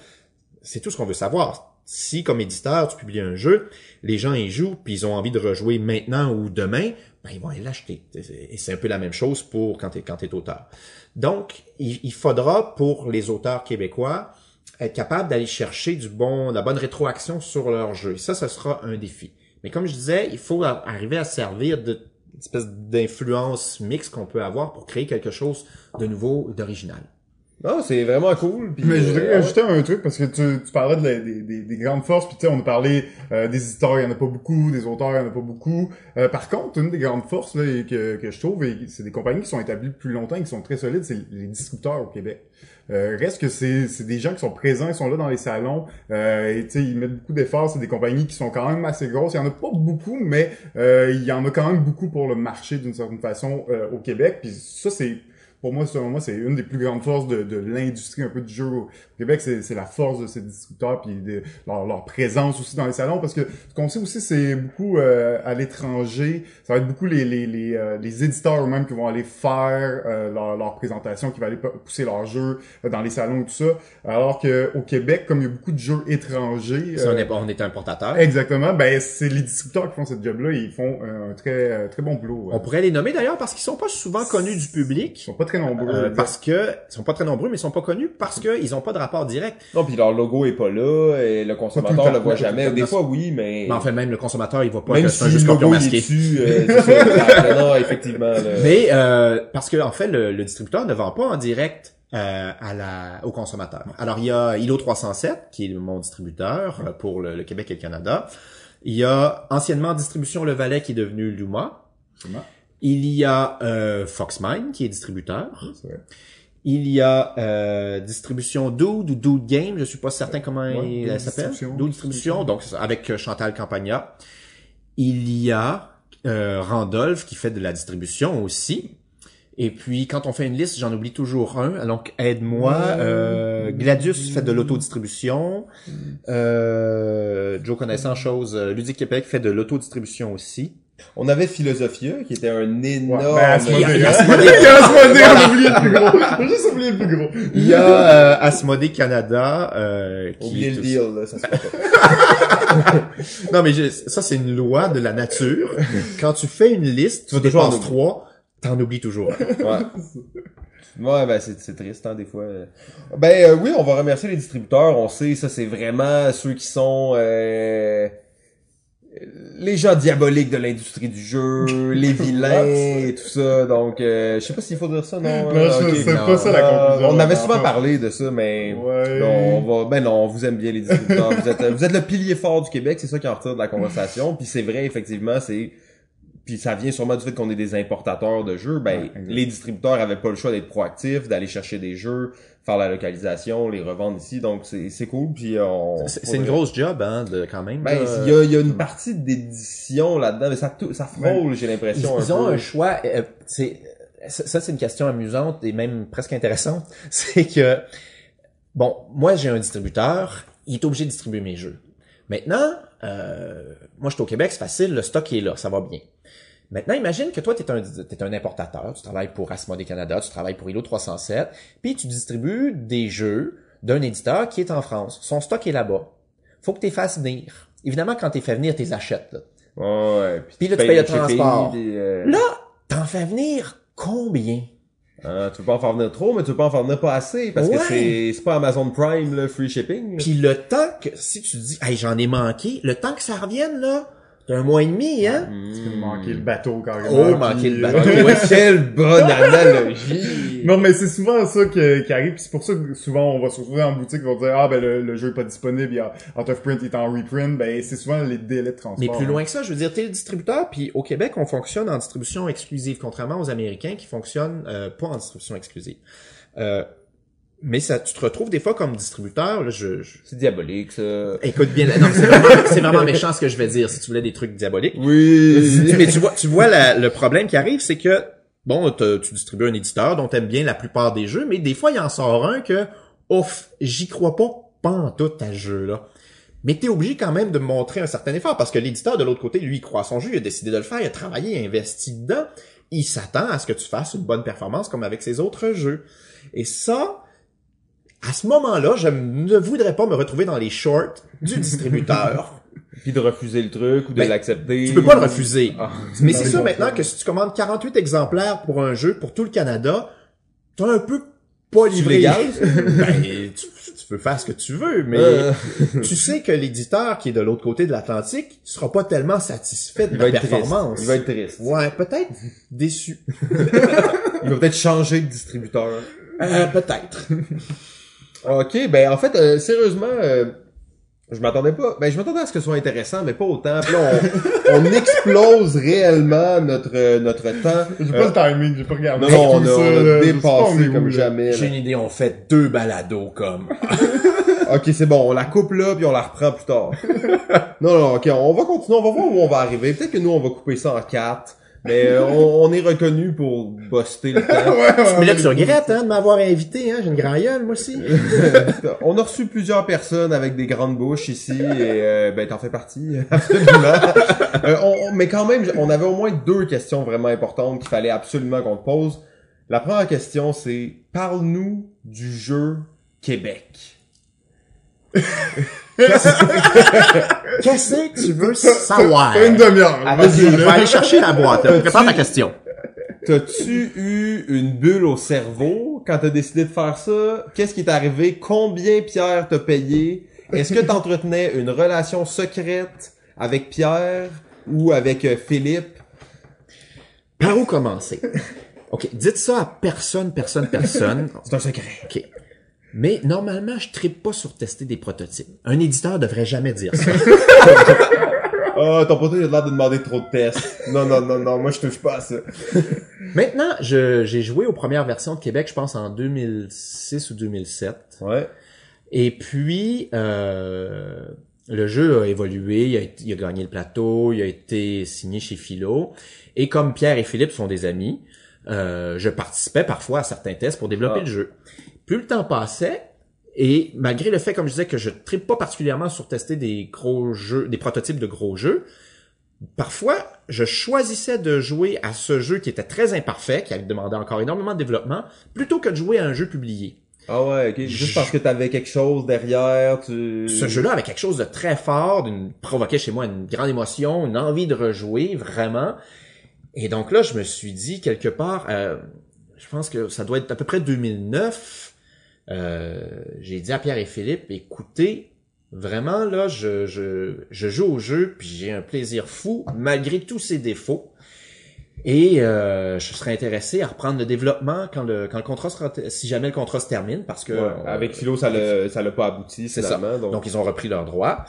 c'est tout ce qu'on veut savoir. Si, comme éditeur, tu publies un jeu, les gens y jouent, puis ils ont envie de rejouer maintenant ou demain, ben, ils vont aller l'acheter. Et c'est un peu la même chose pour quand t'es, quand t'es auteur. Donc, il, faudra, pour les auteurs québécois, être capable d'aller chercher du bon, de la bonne rétroaction sur leur jeu. Ça, ce sera un défi. Mais comme je disais, il faut arriver à se servir de espèce d'influence mixte qu'on peut avoir pour créer quelque chose de nouveau d'original. Non, c'est vraiment cool. Mais je euh, voudrais ouais. ajouter un truc parce que tu, tu parlais de la- des, des, des grandes forces, puis tu sais, on a parlé euh, des éditeurs, il y en a pas beaucoup, des auteurs, il y en a pas beaucoup. Euh, par contre, une des grandes forces là, que, que je trouve, et c'est des compagnies qui sont établies depuis longtemps et qui sont très solides, c'est les distributeurs au Québec. Euh, reste que c'est c'est des gens qui sont présents, ils sont là dans les salons, euh, et tu sais, ils mettent beaucoup d'efforts. C'est des compagnies qui sont quand même assez grosses. Il y en a pas beaucoup, mais euh, il y en a quand même beaucoup pour le marché d'une certaine façon euh, au Québec. Puis ça, c'est pour moi, selon moi, c'est une des plus grandes forces de, de l'industrie un peu du jeu au Québec. C'est c'est la force de ces distributeurs puis de, leur, leur présence aussi dans les salons. Parce que ce qu'on sait aussi, c'est beaucoup euh, à l'étranger. Ça va être beaucoup les les les, euh, les éditeurs eux-mêmes qui vont aller faire euh, leur, leur présentation, qui vont aller pousser leurs jeux euh, dans les salons et tout ça. Alors que au Québec, comme il y a beaucoup de jeux étrangers, Si on euh, est, on est importateur. exactement, ben c'est les distributeurs qui font cette job-là. Ils font un, un très euh, très bon boulot. On pourrait les nommer d'ailleurs parce qu'ils sont pas souvent connus du Ils public. sont pas très nombreux. euh, parce que ils sont pas très nombreux, mais ils sont pas connus parce qu'ils ont pas de rapport direct. Non, puis leur logo est pas là, et le consommateur le voit jamais. Des fois, oui, mais... Mais enfin, même le consommateur, il voit pas même que si un jeu scorpion masqué. dessus, euh, ça, non, [laughs] effectivement. là. Mais euh, parce que en fait, le, le distributeur ne vend pas en direct euh, à la, au consommateur. Alors il y a ILO 307 qui est mon distributeur euh, pour le, le Québec et le Canada. Il y a anciennement Distribution Le Valais qui est devenu Luma. Absolument. Il y a euh, Foxmine qui est distributeur. Il y a euh, distribution Dude ou Dude Game, je suis pas certain comment Ouais, elle s'appelle. Distribution. Dude Distribution, donc avec euh, Chantal Campagna. Il y a euh, Randolph qui fait de la distribution aussi. Et puis quand on fait une liste, j'en oublie toujours un. Donc aide-moi. Euh, Gladius fait de l'autodistribution. Euh, Joe connaissant chose, euh, Ludique Québec fait de l'autodistribution aussi. On avait Philosophia, qui était un Ouais, énorme... ben, Asmodée, on oublié le plus gros. J'ai juste oublié le plus gros. Il y a euh, Asmodée Canada euh, qui Oubliez le deal, là, ça se fait pas. [laughs] Non, mais je- ça, c'est une loi de la nature. Quand tu fais une liste, tu en dépenses trois, t'en oublies toujours. Ouais. [laughs] Ouais, ben c'est c'est triste, hein, des fois. Ben euh, oui, on va remercier les distributeurs. On sait, ça c'est vraiment ceux qui sont euh, les gens diaboliques de l'industrie du jeu, [laughs] les vilains et tout ça. Donc, euh, je sais pas s'il faut dire ça, non. Non, euh, je- ok. c'est non. pas ça la Euh, conclusion. on avait souvent parlé de ça, mais Ouais. non, on va, ben non, on vous aime bien les distributeurs. vous êtes, vous êtes le pilier fort du Québec, c'est ça qui en retire de la conversation. Puis c'est vrai, effectivement, c'est, puis ça vient sûrement du fait qu'on est des importateurs de jeux. Ben, Ouais, les distributeurs avaient pas le choix d'être proactifs, d'aller chercher des jeux, faire la localisation, les revendre ici. Donc c'est, c'est cool. Puis on. C'est une grosse job, hein, de quand même. Ben, il y a, y a une partie d'édition là-dedans, mais ça, ça frôle, j'ai l'impression. ils ont peu. un choix. euh, c'est ça, ça, c'est une question amusante et même presque intéressante. [laughs] C'est que bon, moi j'ai un distributeur, il est obligé de distribuer mes jeux. Maintenant, euh, moi je suis au Québec, c'est facile, le stock est là, ça va bien. Maintenant, imagine que toi, tu es un, t'es un importateur, tu travailles pour Asmodee Canada, tu travailles pour ILO 307, puis tu distribues des jeux d'un éditeur qui est en France. Son stock est là-bas. Faut que tu les fasses venir. Évidemment, quand tu les fais venir, tu les achètes. Là. Ouais. Puis là, tu payes le transport. euh, Là, t'en fais venir combien? hein, tu veux pas en faire venir trop, mais tu veux pas en faire venir pas assez, parce Ouais. que c'est, c'est pas Amazon Prime, le free shipping. Puis le temps que, si tu dis, hey, j'en ai manqué, le temps que ça revienne, là, un mois et demi, hein? Tu peux manquer le bateau carrément. Oh, manquer le euh, bateau. Ouais, quelle bonne analogie! [laughs] Non, mais c'est souvent ça que- qui arrive, puis c'est pour ça que souvent on va se retrouver en boutique, on va dire ah ben le, le jeu est pas disponible, il y a out of print, il est en reprint, ben c'est souvent les délais de transport. Mais plus hein. loin que ça, je veux dire, t'es le distributeur, puis au Québec, on fonctionne en distribution exclusive, contrairement aux Américains qui fonctionnent euh, pas en distribution exclusive. Euh, mais ça, tu te retrouves des fois comme distributeur, là, je, je- C'est diabolique, ça. écoute bien, non, c'est vraiment, c'est vraiment méchant ce que je vais dire, si tu voulais des trucs diaboliques. Oui! [laughs] mais tu vois, tu vois la- le problème qui arrive, c'est que bon, tu distribues un éditeur dont t'aimes bien la plupart des jeux, mais des fois il en sort un que ouf, j'y crois pas, pas en tout à ce jeu-là. Mais t'es obligé quand même de montrer un certain effort parce que l'éditeur de l'autre côté, lui, il croit à son jeu, il a décidé de le faire, il a travaillé, il a investi dedans. Il s'attend à ce que tu fasses une bonne performance comme avec ses autres jeux. Et ça, à ce moment-là, je ne voudrais pas me retrouver dans les shorts du [laughs] distributeur. Puis de refuser le truc ou de Ben, l'accepter. tu peux pas le refuser. Ah. Mais c'est sûr maintenant que si tu commandes 48 exemplaires pour un jeu pour tout le Canada, t'as un peu pas livré. [laughs] ben, tu, tu peux faire ce que tu veux, mais Euh. tu sais que l'éditeur qui est de l'autre côté de l'Atlantique sera pas tellement satisfait de Il la va être performance. triste. Il va être triste. Ouais, peut-être déçu. [laughs] Il va peut-être changer de distributeur. Euh, peut-être. Ok, ben en fait, euh, sérieusement, euh, je m'attendais pas. Ben je m'attendais à ce que ce soit intéressant, mais pas autant. Puis là, on, [laughs] on explose réellement notre euh, notre temps. J'ai Euh, pas le timing, j'ai pas regardé. non, non, on a, ça, on dépassé comme jamais. J'ai une idée, on fait deux balados comme. [laughs] Ok, c'est bon, on la coupe là, puis on la reprend plus tard. [laughs] non, non, ok, on va continuer, on va voir où on va arriver. Peut-être que nous, on va couper ça en quatre. Mais euh, on, on est reconnu pour buster le [laughs] temps. Ouais, ouais, Mais là, tu regrettes, hein, de m'avoir invité, hein. J'ai une grand gueule, moi aussi. [laughs] On a reçu plusieurs personnes avec des grandes bouches ici et euh, ben t'en fais partie [laughs] absolument. Euh, on- mais quand même, on avait au moins deux questions vraiment importantes qu'il fallait absolument qu'on te pose. La première question c'est parle-nous du jeu Québec. Qu'est-ce que tu veux savoir? Une demi-heure. Ah, vas-y, Vas-y, je vais là. aller chercher la boîte. [laughs] Prépare ta question. T'as-tu eu une bulle au cerveau quand t'as décidé de faire ça? Qu'est-ce qui est arrivé? Combien Pierre t'a payé? Est-ce que t'entretenais une relation secrète avec Pierre ou avec euh, Philippe? Par où commencer? OK, dites ça à personne, personne, personne. [laughs] C'est un secret. OK. Mais normalement, je tripe pas sur tester des prototypes. Un éditeur devrait jamais dire ça. [laughs] Ah, ton poteau, il a l'air de demander trop de tests. Non, non, non, non, moi, je touche pas à ça. Maintenant, je- j'ai joué aux premières versions de Québec, je pense en 2006 ou 2007. Ouais. Et puis, euh, le jeu a évolué, il a, il a gagné le plateau, il a été signé chez Philo. Et comme Pierre et Philippe sont des amis, euh, je participais parfois à certains tests pour développer Ah. le jeu. Plus le temps passait, et malgré le fait, comme je disais, que je tripe pas particulièrement sur tester des gros jeux, des prototypes de gros jeux, parfois, je choisissais de jouer à ce jeu qui était très imparfait, qui avait demandé encore énormément de développement, plutôt que de jouer à un jeu publié. Ah ouais, ok. Juste parce que t'avais quelque chose derrière, tu... Ce jeu-là avait quelque chose de très fort, d'une provoquait chez moi une grande émotion, une envie de rejouer vraiment. Et donc là, je me suis dit quelque part, euh, je pense que ça doit être à peu près 2009. Euh, j'ai dit à Pierre et Philippe, écoutez, vraiment là, je, je, je joue au jeu puis j'ai un plaisir fou malgré tous ses défauts. Et euh, je serais intéressé à reprendre le développement quand le quand le contrat sera si jamais le contrat se termine parce que Ouais, avec Philo, ça l'a, ça l'a pas abouti, C'est ça. Donc, donc ils ont repris leurs droits.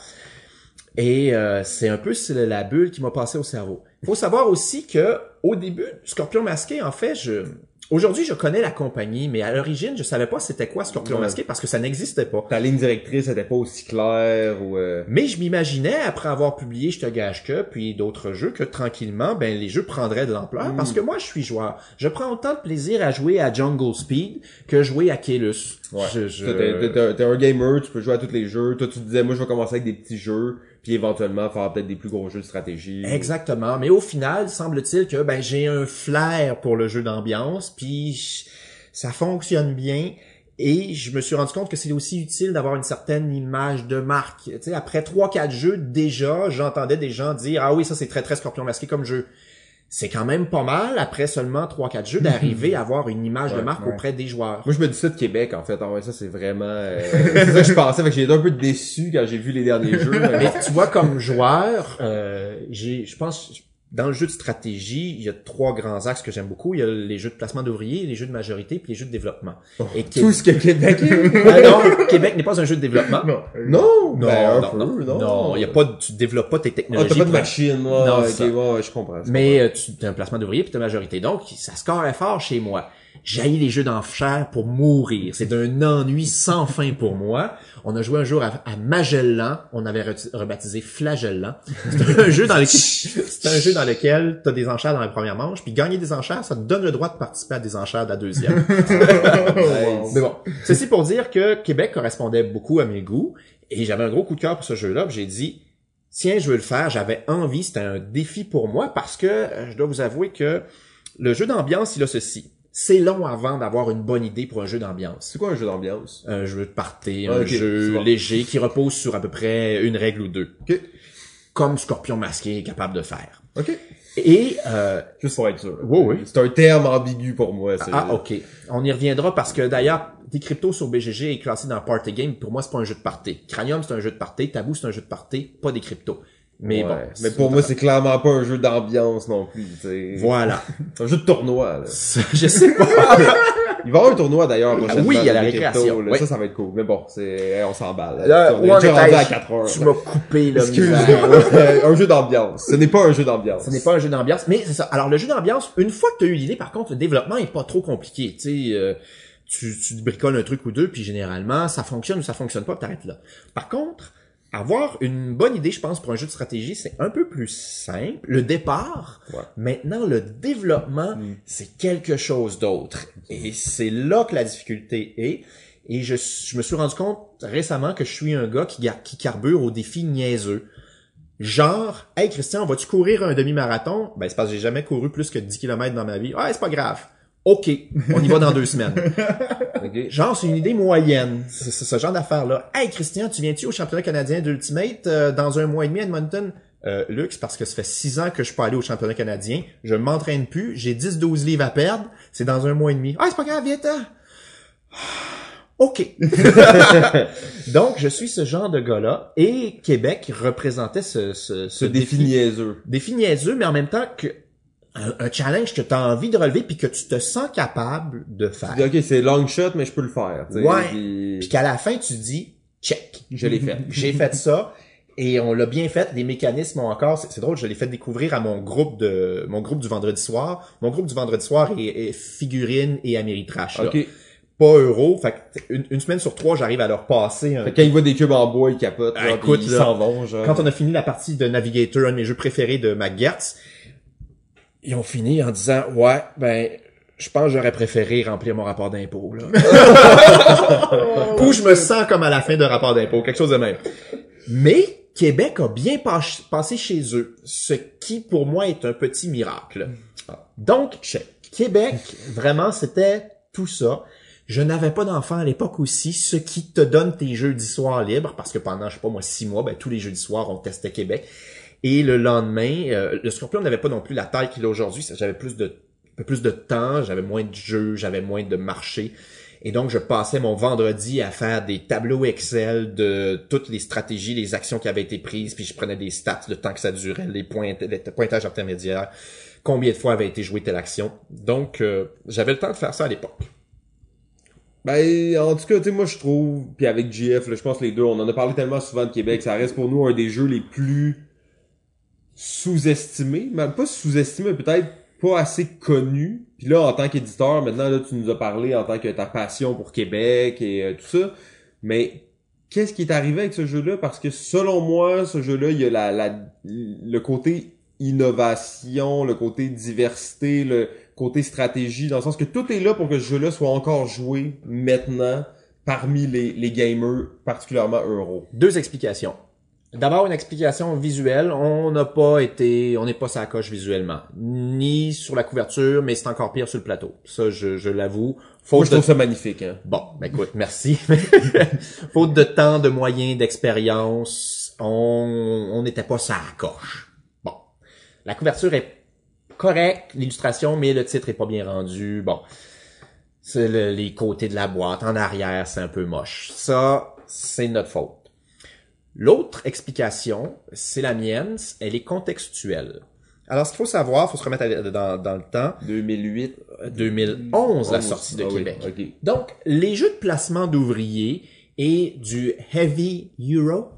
Et euh, c'est un peu c'est la bulle qui m'a passé au cerveau. Il faut savoir aussi que au début, Scorpion Masqué, en fait, je aujourd'hui je connais la compagnie, mais à l'origine, je savais pas c'était quoi Scorpion Ouais. Masqué parce que ça n'existait pas. ta ligne directrice était pas aussi claire ou... euh, Mais je m'imaginais, après avoir publié Je te gage que, puis d'autres jeux, que tranquillement, ben les jeux prendraient de l'ampleur. Mm. Parce que moi, je suis joueur. Je prends autant de plaisir à jouer à Jungle Speed que jouer à Keylus. Ouais. Je- je- Toi, T'es, un gamer, tu peux jouer à tous les jeux. Toi, tu disais, moi, je vais commencer avec des petits jeux, puis éventuellement faire peut-être des plus gros jeux de stratégie. Exactement. Mais au final, semble-t-il que ben j'ai un flair pour le jeu d'ambiance, puis ça fonctionne bien. Et je me suis rendu compte que c'est aussi utile d'avoir une certaine image de marque. Tu sais, après trois, quatre jeux, déjà, j'entendais des gens dire Ah oui, ça c'est très très scorpion masqué comme jeu. C'est quand même pas mal, après seulement trois, quatre jeux, d'arriver à avoir une image de marque ouais. auprès des joueurs. Moi, je me dis ça de Québec, en fait. Ah ouais, ça, c'est vraiment... euh, [laughs] c'est ça que je pensais. Fait que j'ai été un peu déçu quand j'ai vu les derniers jeux. [laughs] mais- Mais tu vois, comme joueur, euh, j'ai, je pense, dans le jeu de stratégie, il y a trois grands axes que j'aime beaucoup. Il y a les jeux de placement d'ouvriers, les jeux de majorité, puis les jeux de développement. Et Tout ce que Québec [laughs] est. Ah non, Québec n'est pas un jeu de développement. Non. Non! Non, ben, non, non, non. non, il y a pas, de- tu développes pas tes Ah, technologies. t'as pas de machine, ouais. Non, ok, c'est ça. ouais, ouais, je comprends. je Mais euh, tu as un placement d'ouvrier puis ta majorité. Donc, ça scorait fort chez moi. J'ai les jeux d'enchères pour mourir. C'est d'un ennui sans fin pour moi. On a joué un jour à, à Magellan. On avait re- rebaptisé Flagellan. C'est un jeu dans lequel, c'est un jeu dans lequel t'as des enchères dans la première manche. Puis gagner des enchères, ça te donne le droit de participer à des enchères de la deuxième. Wow. Mais bon, ceci pour dire que Québec correspondait beaucoup à mes goûts Et j'avais un gros coup de cœur pour ce jeu-là, j'ai dit, tiens, je veux le faire, j'avais envie, c'était un défi pour moi, parce que euh, je dois vous avouer que le jeu d'ambiance, il a ceci. C'est long avant d'avoir une bonne idée pour un jeu d'ambiance. C'est quoi un jeu d'ambiance? Un jeu de party, Ah, un c'est jeu bon. léger qui repose sur à peu près une règle ou deux. Comme Scorpion Masqué est capable de faire. Ok. Et euh, Juste pour être sûr. Oui, oui. C'est un terme ambigu pour moi. Ah, ok. On y reviendra parce que d'ailleurs, Decrypto sur BGG est classé dans Party Game. Pour moi, c'est pas un jeu de party. Cranium, c'est un jeu de party. Tabou, c'est un jeu de party. Pas Decrypto. Mais Ouais. bon. Mais pour moi, c'est clairement pas un jeu d'ambiance non plus. tu sais. Voilà. [laughs] C'est un jeu de tournoi. Là. Je sais pas. [laughs] Il va y avoir un tournoi d'ailleurs prochainement. oui, à la de crypto, récréation, là. oui. Ça, ça va être cool. Mais bon, c'est on s'emballe. Là, on est déjà rendu à 4 heures. tu là. m'as coupé le Excuse-moi. [laughs] un jeu d'ambiance. Ce n'est pas un jeu d'ambiance. Ce n'est pas un jeu d'ambiance, mais c'est ça. Alors le jeu d'ambiance, une fois que tu as eu l'idée, par contre, le développement est pas trop compliqué. Tu sais, euh, tu, tu bricoles un truc ou deux, puis généralement, ça fonctionne ou ça fonctionne pas, t'arrêtes là. Par contre, avoir une bonne idée, je pense, pour un jeu de stratégie, c'est un peu plus simple. Le départ, Ouais. maintenant, le développement, Mm. c'est quelque chose d'autre. Et c'est là que la difficulté est. Et je, je me suis rendu compte récemment que je suis un gars qui, carbure aux défis niaiseux. Genre, hey Christian, vas-tu courir un demi-marathon? Ben, c'est parce que j'ai jamais couru plus que 10 km dans ma vie. Ouais, c'est pas grave. OK, on y va dans deux semaines. [laughs] Genre, c'est une idée moyenne. C'est ce genre d'affaire-là. Hey Christian, tu viens-tu au championnat canadien d'Ultimate euh, dans un mois et demi à Edmonton? Euh, c'est parce que ça fait six ans que je suis pas allé au championnat canadien. Je m'entraîne plus. J'ai 10-12 livres à perdre. C'est dans un mois et demi. Ah, c'est pas grave, viens [sighs] OK. [laughs] Donc, je suis ce genre de gars-là. Et Québec représentait ce, ce, Ce défi niaiseux. défi niaiseux, mais en même temps que un, un challenge que tu as envie de relever puis que tu te sens capable de faire. Tu dis, ok, c'est long shot, mais je peux le faire. tu sais. Ouais. Puis- Puis qu'à la fin, tu dis check. Je l'ai fait. J'ai fait ça et on l'a bien fait. Les mécanismes ont encore, c'est drôle, je l'ai fait découvrir à mon groupe de mon groupe du vendredi soir. Mon groupe du vendredi soir est, est figurine et Ameritrash. là. Ok. Pas euro. Fait une, une semaine sur trois, j'arrive à leur passer un Fait quand ils voient des cubes en bois, ils capotent. Ah, genre, écoute, ils s'en vont, genre. quand on a fini la partie de Navigator, un de mes jeux préférés de McGertz, ils ont fini en disant ouais ben je pense que j'aurais préféré remplir mon rapport d'impôt là. [laughs] Ou je me sens comme à la fin de rapport d'impôt, quelque chose de même. Mais Québec a bien pas- passé chez eux, ce qui pour moi est un petit miracle. Donc Québec, vraiment c'était tout ça. Je n'avais pas d'enfant à l'époque aussi, ce qui te donne tes jeudis soirs libres, parce que pendant, je sais pas moi, six mois, ben, tous les jeudis soirs, on testait Québec. Et le lendemain, euh, le Scorpion n'avait pas non plus la taille qu'il a aujourd'hui. J'avais plus de, un peu plus de temps, j'avais moins de jeux, j'avais moins de marché. Et donc, je passais mon vendredi à faire des tableaux Excel de toutes les stratégies, les actions qui avaient été prises, puis je prenais des stats, le temps que ça durait, les, points, les pointages intermédiaires, combien de fois avait été jouée telle action. Donc, euh, j'avais le temps de faire ça à l'époque. Ben, en tout cas, moi, je trouve, puis avec GF, je pense les deux, on en a parlé tellement souvent de Québec, ça reste pour nous un des jeux les plus sous-estimés, même pas sous-estimés, mais peut-être pas assez connus. Puis là, en tant qu'éditeur, maintenant, là, tu nous as parlé en tant que ta passion pour Québec et euh, tout ça, mais qu'est-ce qui est arrivé avec ce jeu-là? Parce que selon moi, ce jeu-là, il y a la, la, le côté innovation, le côté diversité, le côté stratégie, dans le sens que tout est là pour que ce jeu-là soit encore joué maintenant parmi les, les gamers, particulièrement euro. Deux explications. D'abord, une explication visuelle. On n'a pas été, on n'est pas sa coche visuellement. Ni sur la couverture, mais c'est encore pire sur le plateau. Ça, je, je l'avoue. Faute Moi, je de- trouve ça magnifique. Hein. Bon, ben écoute, merci. [laughs] Faute de temps, de moyens, d'expérience, on on n'était pas ça coche. Bon, la couverture est correcte, l'illustration, mais le titre est pas bien rendu. Bon, c'est le- les côtés de la boîte, en arrière, c'est un peu moche. Ça, c'est notre faute. L'autre explication, c'est la mienne, elle est contextuelle. Alors, ce qu'il faut savoir, il faut se remettre à- dans, dans le temps. 2008. 2011, la sortie de Ah oui, Québec. Donc, les jeux de placement d'ouvriers et du Heavy Euro.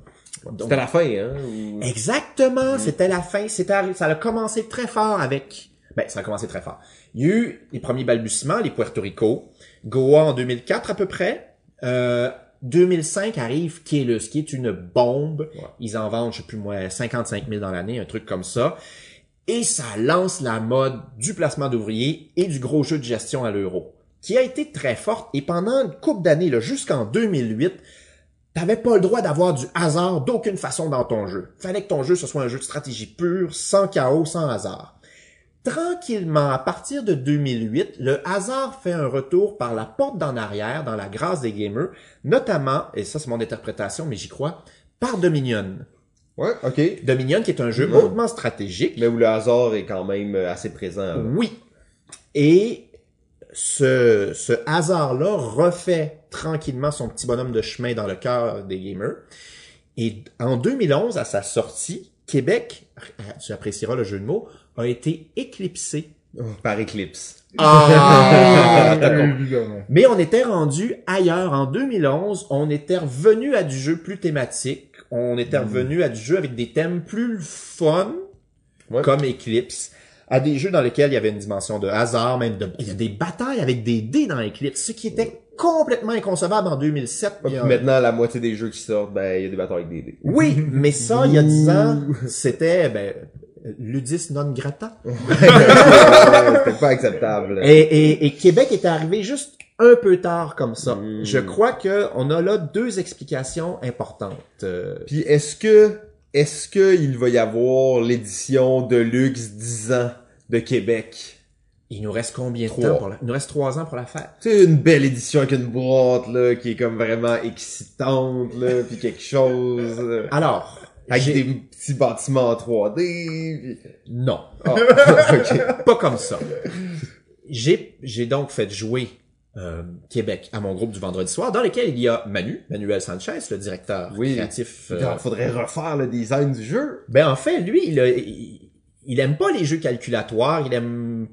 C'était la fin, hein? ou- exactement, c'était la fin. C'était, ça a commencé très fort avec... Ben, ça a commencé très fort. Il y a eu les premiers balbutiements, les Puerto Rico. Goa en 2004 à peu près. Euh, 2005 arrive Keyless, qui est une bombe. Ils en vendent, je sais plus moi, 55 000 dans l'année, un truc comme ça. Et ça lance la mode du placement d'ouvriers et du gros jeu de gestion à l'euro, qui a été très forte. Et pendant une couple d'années, là, jusqu'en 2008, T'avais pas le droit d'avoir du hasard d'aucune façon dans ton jeu. Fallait que ton jeu ce soit un jeu de stratégie pure, sans chaos, sans hasard. Tranquillement, à partir de 2008, le hasard fait un retour par la porte d'en arrière dans la grâce des gamers, notamment, et ça c'est mon interprétation, mais j'y crois, par Dominion. Ouais, ok. Dominion qui est un jeu hautement stratégique. Mais où le hasard est quand même euh, assez présent. là. Oui. Et ce, ce hasard-là refait tranquillement son petit bonhomme de chemin dans le cœur des gamers. Et en 2011, à sa sortie, Québec, tu apprécieras le jeu de mots, a été éclipsé. Par éclipse. Ah. [laughs] Mais on était rendu ailleurs. En 2011, on était revenu à du jeu plus thématique. On était revenu à du jeu avec des thèmes plus fun, Ouais. comme Eclipse, à des jeux dans lesquels il y avait une dimension de hasard, même de, il y a des batailles avec des dés dans Eclipse, ce qui était complètement inconcevable en 2007. Il y a- Puis maintenant, la moitié des jeux qui sortent, ben, il y a des batailles avec des dés. Oui, mais ça, il y a 10 ans, c'était, ben, ludis non grata. [laughs] C'était pas acceptable. Et, et, et Québec est arrivé juste un peu tard comme ça. Mm. Je crois que on a là deux explications importantes. Puis est-ce que est-ce que il va y avoir l'édition de luxe 10 ans de Québec? il nous reste combien de Trois. temps pour la... Il nous reste trois ans pour la faire. Sais, une belle édition avec une boîte, là, qui est comme vraiment excitante, là, puis quelque chose, euh, Alors, avec des petits bâtiments en 3D, puis... non, Ah, [laughs] ok. pas comme ça. J'ai j'ai donc fait jouer euh, Québec à mon groupe du vendredi soir, dans lequel il y a Manu, Manuel Sanchez, le directeur Oui. créatif. euh, Il faudrait refaire le design du jeu. Ben en fait, lui, il, a- il, il aime pas les jeux calculatoires, il aime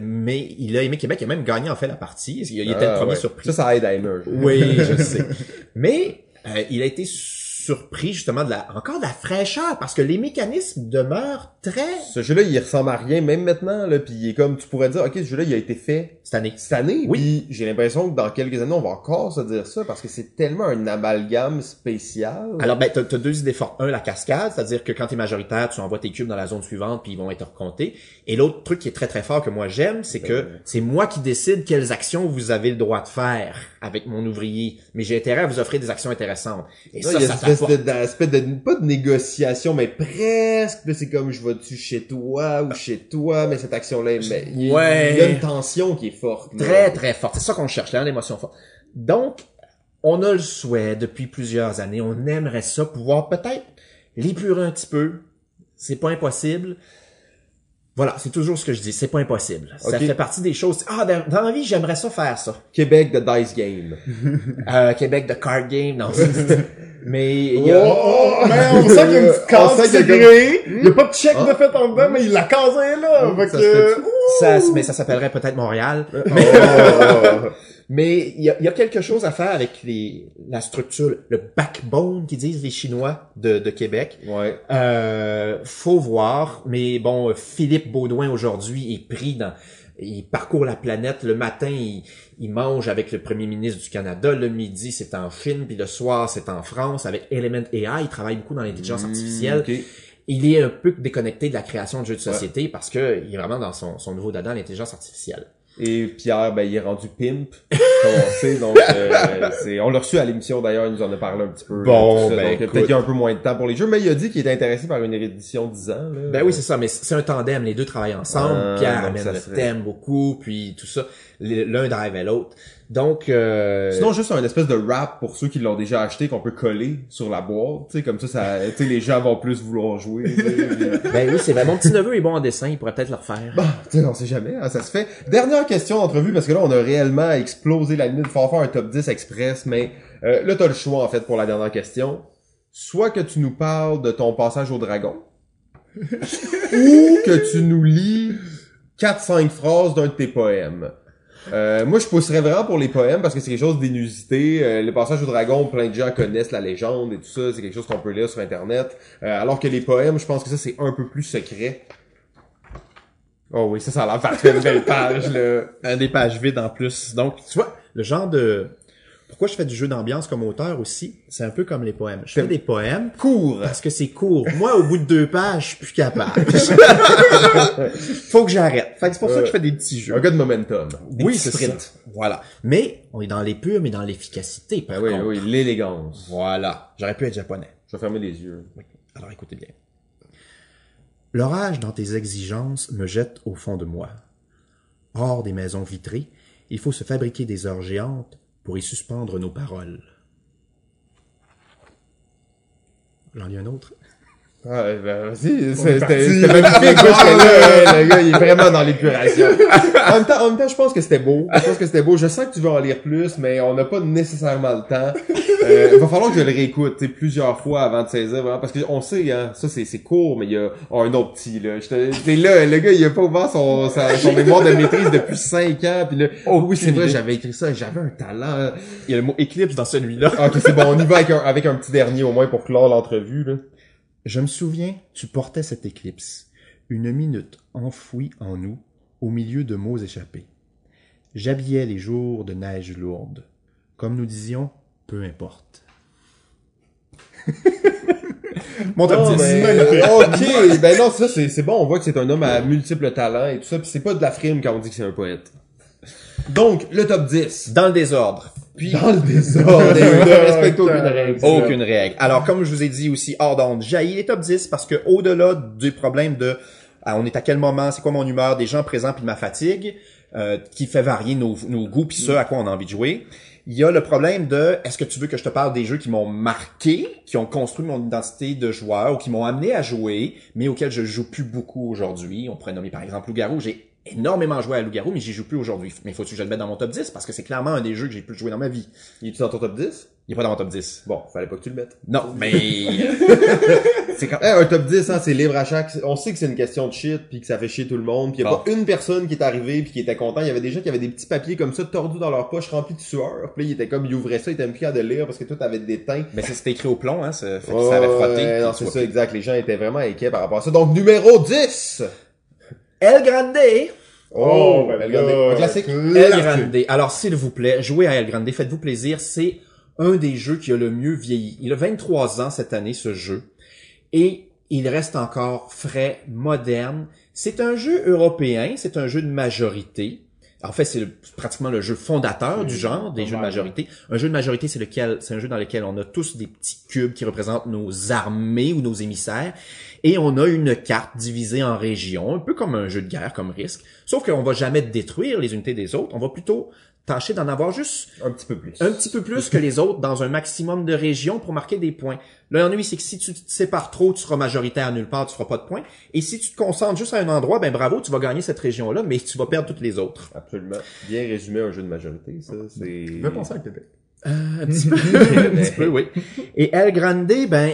mais il a aimé Québec, il a même gagné en fait la partie. Il, il était Ah, le premier ouais. surpris. Ça, ça aide à aimer. Oui, je [laughs] sais. Mais euh, il a été surpris justement de la encore de la fraîcheur parce que les mécanismes demeurent très Ce jeu-là, il ressemble à rien, même maintenant, là, puis il est comme, tu pourrais dire, ok, ce jeu-là, il a été fait cette année. cette année. Oui. J'ai l'impression que dans quelques années, on va encore se dire ça parce que c'est tellement un amalgame spécial. Alors, ben, t'as, t'as deux idées fortes. Un, la cascade, c'est-à-dire que quand t'es majoritaire, tu envoies tes cubes dans la zone suivante, puis ils vont être recomptés. Et l'autre truc qui est très très fort que moi j'aime, c'est que c'est moi qui décide quelles actions vous avez le droit de faire avec mon ouvrier. Mais j'ai intérêt à vous offrir des actions intéressantes. Et Là, ça, il y a ça une espèce de, d'aspect de, pas de négociation, mais presque. C'est comme, je vais-tu chez toi ou chez toi, mais cette action-là, mais il y, a- une tension qui est forte. Très très forte. C'est ça qu'on cherche, là, l'émotion forte. Donc, on a le souhait depuis plusieurs années, on aimerait ça pouvoir peut-être l'épurer un petit peu. C'est pas impossible. Voilà, c'est toujours ce que je dis, c'est pas impossible. Ça fait partie des choses. Ah, dans, dans la vie, j'aimerais ça faire ça. Québec de Dice Game. Euh, Québec de card game, non. [laughs] mais il y a... Oh, oh, mais on sent qu'il y a une [laughs] petite case qui s'est créée. Il y a pas de check Ah. de fait en dedans, mais il l'a casé là. Fait Ça que, mais ça s'appellerait peut-être Montréal. [laughs] Oh. [laughs] Mais il y a, il y a quelque chose à faire avec les, la structure, le backbone qu'ils disent les Chinois de, de Québec. ouais. Euh, faut voir, mais bon, Philippe Baudouin aujourd'hui est pris dans, il parcourt la planète. Le matin, il, il mange avec le premier ministre du Canada. Le midi, c'est en Chine, puis le soir, c'est en France avec Element AI. Il travaille beaucoup dans l'intelligence artificielle. Ok. Il est un peu déconnecté de la création de jeux de société parce que il est vraiment dans son, son nouveau dada, l'intelligence artificielle. Et Pierre, ben, il est rendu pimp, comme on sait, donc euh, [laughs] c'est, on l'a reçu à l'émission d'ailleurs, il nous en a parlé un petit peu. Bon, ça, ben, donc, écoute. peut-être qu'il y a un peu moins de temps pour les jeux, mais il a dit qu'il était intéressé par une édition 10 ans. Là. Ben oui, c'est ça, mais c'est un tandem. Les deux travaillent ensemble. Ah, Pierre amène le serait- thème beaucoup, puis tout ça. L'un drive à l'autre. Donc, euh, Sinon, juste un espèce de wrap pour ceux qui l'ont déjà acheté qu'on peut coller sur la boîte, tu sais, comme ça, ça, tu les gens vont plus vouloir jouer. [laughs] ben oui, c'est vrai. Mon petit neveu est bon en dessin, il pourrait peut-être le refaire. Bon, tu sais, on sait jamais, hein, ça se fait. Dernière question d'entrevue, parce que là, on a réellement explosé la limite. Faut faire un top 10 express, mais euh, là, t'as le choix, en fait, pour la dernière question. Soit que tu nous parles de ton passage au dragon, [laughs] ou que tu nous lis 4-5 phrases d'un de tes poèmes. Euh, moi, je pousserais vraiment pour les poèmes parce que c'est quelque chose d'inusité. Euh, le passage au dragon, plein de gens connaissent la légende et tout ça. C'est quelque chose qu'on peut lire sur Internet. Euh, alors que les poèmes, je pense que ça, c'est un peu plus secret. Oh oui, ça, ça a l'air parfait, une belle page, là. Un des pages vides en plus. Donc, tu vois, le genre de... Pourquoi je fais du jeu d'ambiance comme auteur aussi? C'est un peu comme les poèmes. Je fais des poèmes Court. parce que c'est court. Moi, au bout de deux pages, je suis plus capable. [laughs] Faut que j'arrête. Fait que c'est pour ça que je fais des petits jeux. Un gars de momentum. Des Oui, c'est sprints. ça. Voilà. Mais on est dans l'épure, mais dans l'efficacité, Ben oui, contre. oui, l'élégance. Voilà. J'aurais pu être japonais. Je vais fermer les yeux. Oui. Alors écoutez bien. L'orage dans tes exigences me jette au fond de moi. Hors des maisons vitrées, il faut se fabriquer des heures géantes pour y suspendre nos paroles. J'en ai un autre. Ah, ben, vas-y, c'était magnifique. [laughs] Là, le gars, il est vraiment dans l'épuration. en même temps, en même temps, je pense que c'était beau. Je pense que c'était beau. Je sens que tu veux en lire plus, mais on n'a pas nécessairement le temps. Euh, il va falloir que je le réécoute, plusieurs fois avant de saisir, vraiment, parce qu'on sait, hein, ça, c'est, c'est court, mais il y a oh, un autre petit, là. Là, le gars, il a pas ouvert son, sa- son mémoire de maîtrise depuis cinq ans, puis là, oh oui, c'est vrai, j'avais écrit ça, j'avais un talent. Il y a le mot éclipse dans celui-là. Ah, Ok, c'est bon, on y va avec un, avec un petit dernier, au moins, pour clore l'entrevue, là. Je me souviens, tu portais cette éclipse, une minute enfouie en nous, au milieu de mots échappés. J'habillais les jours de neige lourde. Comme nous disions, peu importe. [laughs] Mon top Non, 10. mais- [laughs] ok, ben non, ça c'est c'est bon, on voit que c'est un homme à multiples talents et tout ça, puis c'est pas de la frime quand on dit que c'est un poète. Donc, le top 10. Dans le désordre. Puis, dans le désordre, [laughs] ne respecte aucune règle. Aucune règle. Alors, comme je vous ai dit aussi, hors d'onde, j'haïs les top 10 parce que au-delà du problème de ah, on est à quel moment, c'est quoi mon humeur, des gens présents puis de ma fatigue, euh, qui fait varier nos, nos goûts puis ce à quoi on a envie de jouer. Il y a le problème de est-ce que tu veux que je te parle des jeux qui m'ont marqué, qui ont construit mon identité de joueur ou qui m'ont amené à jouer, mais auxquels je joue plus beaucoup aujourd'hui? On pourrait nommer par exemple Loup-Garou. J'ai énormément joué à Loup-Garou, mais j'y joue plus aujourd'hui. Mais faut-tu que je le mette dans mon top 10 parce que c'est clairement un des jeux que j'ai plus joué dans ma vie. Il est-tu dans ton top 10? Il est pas dans mon top 10. Bon, fallait pas que tu le mettes. Non, [laughs] mais [laughs] C'est quand... Eh, un top 10, hein, c'est libre à chaque... On sait que c'est une question de shit, puis que ça fait chier tout le monde, puis y a Bon. pas une personne qui est arrivée puis qui était content. Il y avait des gens qui avaient des petits papiers comme ça, tordus dans leur poche, remplis de sueur. Puis ils étaient comme, ils ouvraient ça, ils étaient plus de lire parce que tout avait des teints. Mais ça, c'était écrit au plomb, hein, ça, fait que ça avait frotté. Ouais, non, c'est ça, exact. Les gens étaient vraiment inquiets par rapport à ça. Donc, numéro 10! El Grande! Oh, ben regardez, là, un classique. El. Grande. Alors, s'il vous plaît, jouez à El Grande, faites-vous plaisir. C'est un des jeux qui a le mieux vieilli. Il a 23 ans cette année, ce jeu. Et il reste encore frais, moderne. C'est un jeu européen, c'est un jeu de majorité. En fait, c'est pratiquement le jeu fondateur du genre des jeux de majorité. Un jeu de majorité, c'est lequel, c'est un jeu dans lequel on a tous des petits cubes qui représentent nos armées ou nos émissaires, et on a une carte divisée en régions, un peu comme un jeu de guerre, comme risque. Sauf qu'on va jamais détruire les unités des autres, on va plutôt tâcher d'en avoir juste Un petit peu plus. un petit peu plus que les autres dans un maximum de régions pour marquer des points. L'ennui, c'est que si tu te sépares trop, tu seras majoritaire à nulle part, tu feras pas de points. Et si tu te concentres juste à un endroit, ben bravo, tu vas gagner cette région-là, mais tu vas perdre toutes les autres. Absolument. Bien résumé un jeu de majorité, ça, c'est... Je penser à Québec? Un petit peu, [laughs] un petit peu, oui. Et El Grande, ben,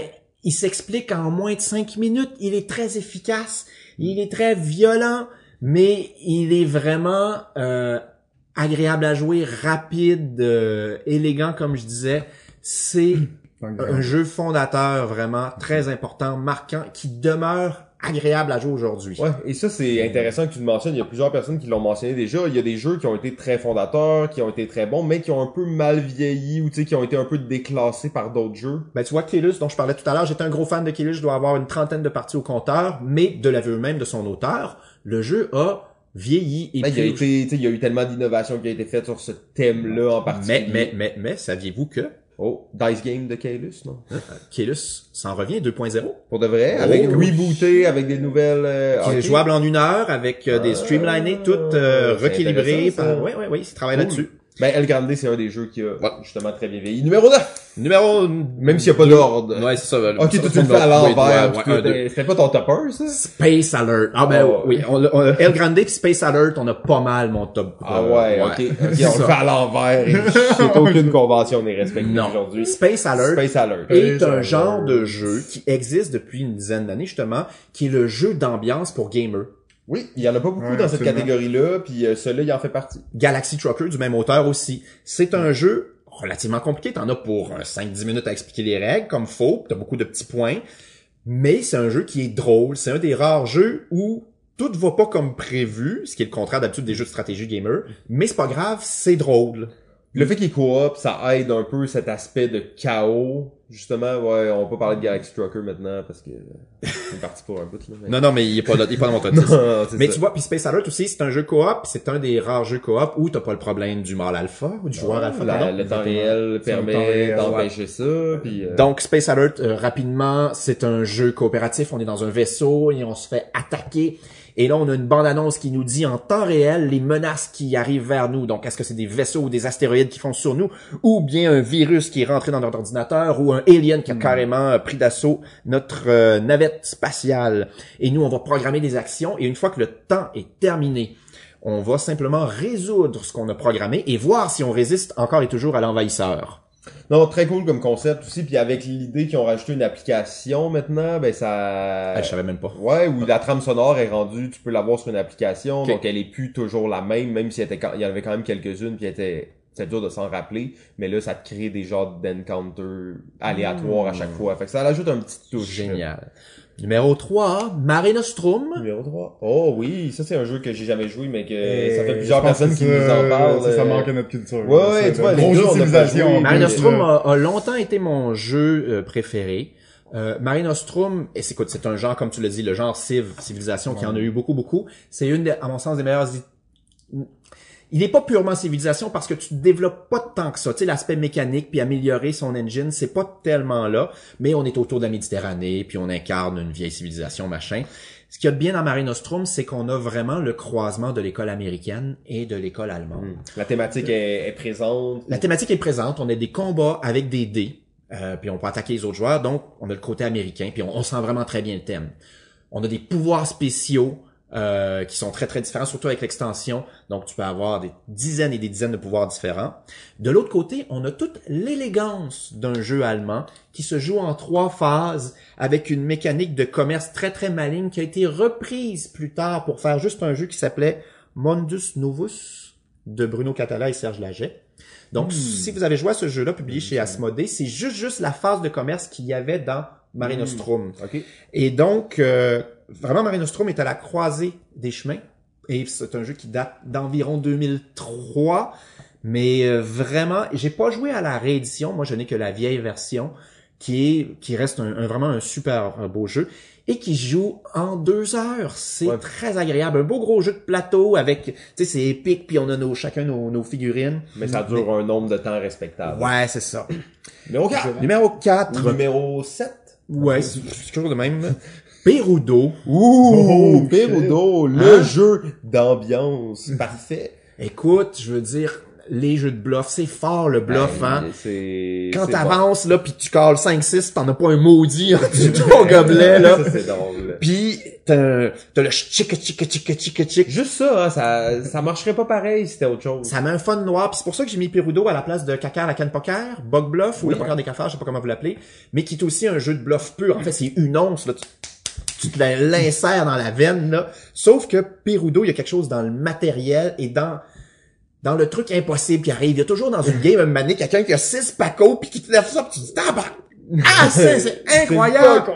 il s'explique en moins de cinq minutes. Il est très efficace, il est très violent, mais il est vraiment euh, agréable à jouer, rapide, euh, élégant, comme je disais. C'est un jeu fondateur vraiment très important, marquant, qui demeure agréable à jouer aujourd'hui. Ouais, et ça c'est intéressant que tu le mentionnes. Il y a plusieurs personnes qui l'ont mentionné déjà. Il y a des jeux qui ont été très fondateurs, qui ont été très bons, mais qui ont un peu mal vieilli ou tu sais qui ont été un peu déclassés par d'autres jeux. Ben, tu vois, Kélus, dont je parlais tout à l'heure, j'étais un gros fan de Kélus, je dois avoir une trentaine de parties au compteur, mais de l'aveu même de son auteur, le jeu a vieilli et Ben, il y a puis- été, tu sais, il y a eu tellement d'innovations qui a été faites sur ce thème-là en particulier. mais, mais, mais, mais, saviez-vous que Oh, Dice Game de Kaelus, non? Kélus s'en revient 2.0? Pour de vrai, Oh, avec rebooté, avec des nouvelles. Euh, Qui est jouable en une heure avec euh, des Ah, streamlinés, toutes euh, ça. Par... Oui, oui, oui, il travaille Cool. là-dessus. Ben, El Grande, c'est un des jeux qui a Ouais. justement très bien vieilli. Numéro 9! Numéro... Même s'il n'y a pas d'ordre. Ouais, c'est ça. le- Ok, tu le fais à l'envers. ouais, ouais, C'était pas ton topper, ça? Space Alert. Ah ben Oh, oui, on, on- El Grande pis Space Alert, on a pas mal mon top. Ah euh, ouais, ok. Ok, on Ça. le fait à l'envers. et [laughs] C'est aucune convention n'est respectée aujourd'hui. Space Alert Space Alert. est un genre de jeu qui existe depuis une dizaine d'années justement, qui est le jeu d'ambiance pour gamers. Oui, il y en a pas beaucoup Ouais, dans cette catégorie-là, puis euh, celui-là, il en fait partie. Galaxy Trucker du même auteur aussi. C'est un jeu relativement compliqué. T'en as pour euh, 5-10 minutes à expliquer les règles comme faut. T'as beaucoup de petits points. Mais c'est un jeu qui est drôle. C'est un des rares jeux où tout va pas comme prévu, ce qui est le contraire d'habitude des jeux de stratégie gamer. Mais c'est pas grave, c'est drôle. Le fait qu'il est coop, ça aide un peu cet aspect de chaos. Justement, ouais, on peut parler de Galaxy Trucker maintenant parce que euh, c'est parti pour un bout là. mais- Non, non, mais il est pas, il est pas dans mon top [laughs] 10. Non, c'est Mais ça. tu vois, puis Space Alert aussi, c'est un jeu coop, c'est un des rares jeux coop où t'as pas le problème du mâle alpha ou du joueur alpha. La- le temps réel permet d'empêcher ça, puis euh, Donc Space Alert, euh, rapidement, c'est un jeu coopératif. On est dans un vaisseau et on se fait attaquer. Et là, on a une bande-annonce qui nous dit en temps réel les menaces qui arrivent vers nous. Donc, est-ce que c'est des vaisseaux ou des astéroïdes qui foncent sur nous, ou bien un virus qui est rentré dans notre ordinateur, ou un alien qui a carrément euh, pris d'assaut notre euh, navette spatiale. Et nous, on va programmer des actions. Et une fois que le temps est terminé, on va simplement résoudre ce qu'on a programmé et voir si on résiste encore et toujours à l'envahisseur. Non, très cool comme concept aussi, puis avec l'idée qu'ils ont rajouté une application maintenant, ben ça Ah, je savais même pas. Ouais, où la trame sonore est rendue, tu peux l'avoir sur une application, donc elle est plus toujours la même, même s'il y, était quand- il y en avait quand même quelques-unes, puis elle était c'est dur de s'en rappeler, mais là ça te crée des genres d'encounter aléatoires à chaque fois. Fait que ça ajoute un petit touche. Génial. Numéro 3, Mare Nostrum. Numéro 3. Oh oui, ça c'est un jeu que j'ai jamais joué, mais que Et ça fait plusieurs personnes qui nous en parlent. Ça, ça euh, manque à notre culture. Ouais, là. ouais, C'est tu vois, une les on a Mare Nostrum longtemps été mon jeu euh, préféré. Euh, Mare Nostrum, et c'est c'est un genre, comme tu l'as dit, le genre civ, civilisation, qui en a eu beaucoup, beaucoup. C'est une, des- à mon sens, des meilleures... Il n'est pas purement civilisation parce que tu développes pas tant que ça. Tu sais, l'aspect mécanique puis améliorer son engine, c'est pas tellement là. Mais on est autour de la Méditerranée puis on incarne une vieille civilisation, machin. Ce qu'il y a de bien dans Mare Nostrum, c'est qu'on a vraiment le croisement de l'école américaine et de l'école allemande. hmm. La thématique est, est présente. La thématique est présente. On a des combats avec des dés, euh, puis on peut attaquer les autres joueurs. Donc, on a le côté américain, puis on, on sent vraiment très bien le thème. On a des pouvoirs spéciaux euh, qui sont très très différents, surtout avec l'extension. Donc, tu peux avoir des dizaines et des dizaines de pouvoirs différents. De l'autre côté, on a toute l'élégance d'un jeu allemand qui se joue en trois phases avec une mécanique de commerce très très maligne qui a été reprise plus tard pour faire juste un jeu qui s'appelait Mondus Novus de Bruno Catala et Serge Laget. Donc, si vous avez joué à ce jeu-là, publié chez Asmodée, c'est juste juste la phase de commerce qu'il y avait dans Mare Nostrum. Ok. Et donc, euh, vraiment, Mare Nostrum est à la croisée des chemins. Et c'est un jeu qui date d'environ 2003. Mais euh, vraiment, j'ai pas joué à la réédition. Moi, je n'ai que la vieille version qui est qui reste un, un- vraiment un super euh, beau jeu et qui joue en deux heures. C'est Ouais. très agréable. Un beau gros jeu de plateau avec, tu sais, c'est épique puis on a nos, chacun nos, nos figurines. Mais ça dure un nombre de temps respectable. Ouais, c'est ça. Numéro 4. Numéro 4. Numéro 7. Ouais, c'est toujours le même. Perudo. Ouh, Oh, Perudo, le Hein? jeu d'ambiance. [laughs] Parfait. Écoute, je veux dire, les jeux de bluff, c'est fort le bluff, hein. Ben, C'est... Quand t'avances, là, pis tu cales 5-6, t'en as pas un maudit en dessous de ton [laughs] gobelet, là. Ça, c'est drôle. Pis t'as t'as le chic chic chic chic chic. Juste ça, hein, ça, ça marcherait pas pareil si c'était autre chose. Ça met un fun noir, pis c'est pour ça que j'ai mis Perudo à la place de Cacar la canne poker, Bug Bluff, ou le poker des cafards, je sais pas comment vous l'appelez, mais qui est aussi un jeu de bluff pur. En fait, c'est une once, là. Tu, tu te l'insères dans la veine, là. Sauf que Perudo, il y a quelque chose dans le matériel et dans dans le truc impossible qui arrive. Il y a toujours dans une game, un moment quelqu'un qui a six pacos pis qui te lève ça pis tu dis, tabac! Ah, c'est [laughs] incroyable!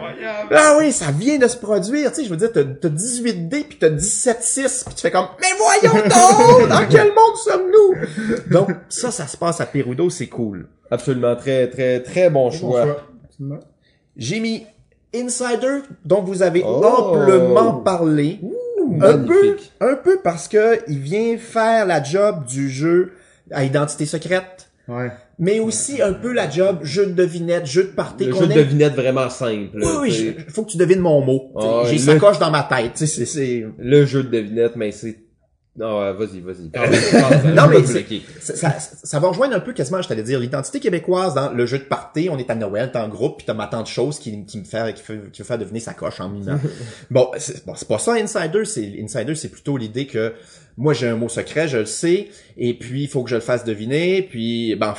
Ah oui, ça vient de se produire, tu sais, je veux dire, t'as, t'as 18 dés puis t'as 17-6 puis tu fais comme, mais voyons [laughs] donc! Dans quel monde sommes-nous? Donc, ça, ça se passe à Perudo, c'est cool. Absolument, très, très, très bon Bon choix. J'ai mis Insider, dont vous avez Oh. amplement parlé. un peu, un peu parce que il vient faire la job du jeu à identité secrète, Ouais. mais aussi un peu la job jeu de devinette, jeu de party Le jeu de devinette vraiment simple. Oui, oui, faut que tu devines mon mot. Ah J'ai le- sa coche dans ma tête, c'est, c'est, Le jeu de devinette, mais c'est... Non, ouais, vas-y, vas-y. [laughs] Parle, Non, mais ça, ça, ça va rejoindre un peu quasiment, je t'allais dire, l'identité québécoise dans le jeu de party. On est à Noël, t'es en groupe, puis t'as ma tante chose qui, qui me fait, qui, fait, qui me fait deviner sa coche en mimant. [laughs] bon, c'est bon, pas ça, Insider. C'est Insider, c'est plutôt l'idée que moi j'ai un mot secret, je le sais, et puis il faut que je le fasse deviner, puis ben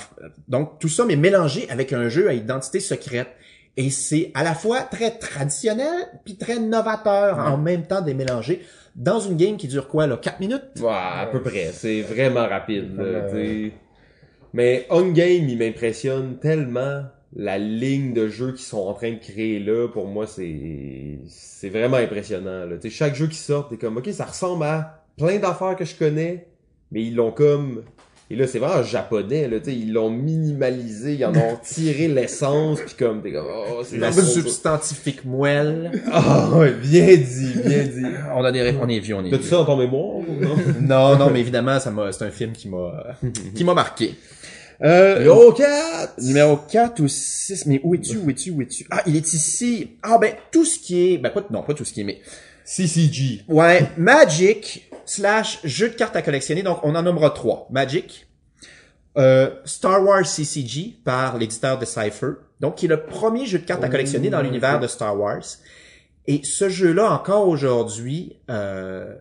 donc tout ça mais mélangé avec un jeu à identité secrète. Et c'est à la fois très traditionnel puis très novateur en même temps des mélangés dans une game qui dure quoi là 4 minutes? Ouais, à peu près. C'est vraiment rapide. là, Euh. Mais On Game, il m'impressionne tellement la ligne de jeux qu'ils sont en train de créer là. Pour moi, c'est c'est vraiment impressionnant. Là. Tu sais, chaque jeu qui sort, t'es comme, ok, ça ressemble à plein d'affaires que je connais, mais ils l'ont comme Et là, c'est vraiment japonais, là, tu sais, ils l'ont minimalisé, ils en ont tiré [laughs] l'essence, puis comme, t'es comme, oh, c'est La substantifique moelle. [laughs] Ah, ouais, bien dit, bien dit. On a des on est vieux, on est T'as-tu ça dans ton mémoire, ou non? [laughs] Non, non, mais évidemment, ça m'a, c'est un film qui m'a, qui m'a marqué. Euh, Yo, cat! Numéro 4 ou 6, mais où es-tu, où es-tu, où es-tu? Ah, il est ici. Ah, ben, tout ce qui est, ben, pas, non, pas tout ce qui est, mais, CCG. ouais, Magic slash jeu de cartes à collectionner, donc on en nommera trois. Magic, euh, Star Wars CCG par l'éditeur de Cypher, donc qui est le premier jeu de cartes à collectionner dans l'univers de Star Wars. Et ce jeu-là, encore aujourd'hui, euh,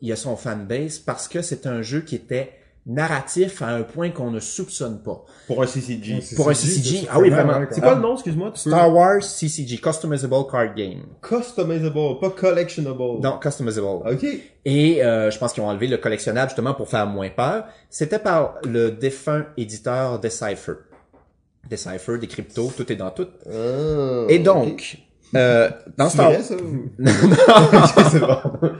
il a son fanbase parce que c'est un jeu qui était narratif à un point qu'on ne soupçonne pas. Pour un CCG. Pour un CCG, ah oui, vraiment. C'est quoi le nom, excuse-moi? Star Wars CCG, Customizable Card Game. Customizable, pas collectionable. Non, Customizable. Ok. Et euh, je pense qu'ils ont enlevé le collectionnable justement pour faire moins peur. C'était par le défunt éditeur Decipher. Decipher, des cryptos, tout est dans tout. Ah, Et donc, euh, dans C'est Star ça? ou- Ok, c'est bon.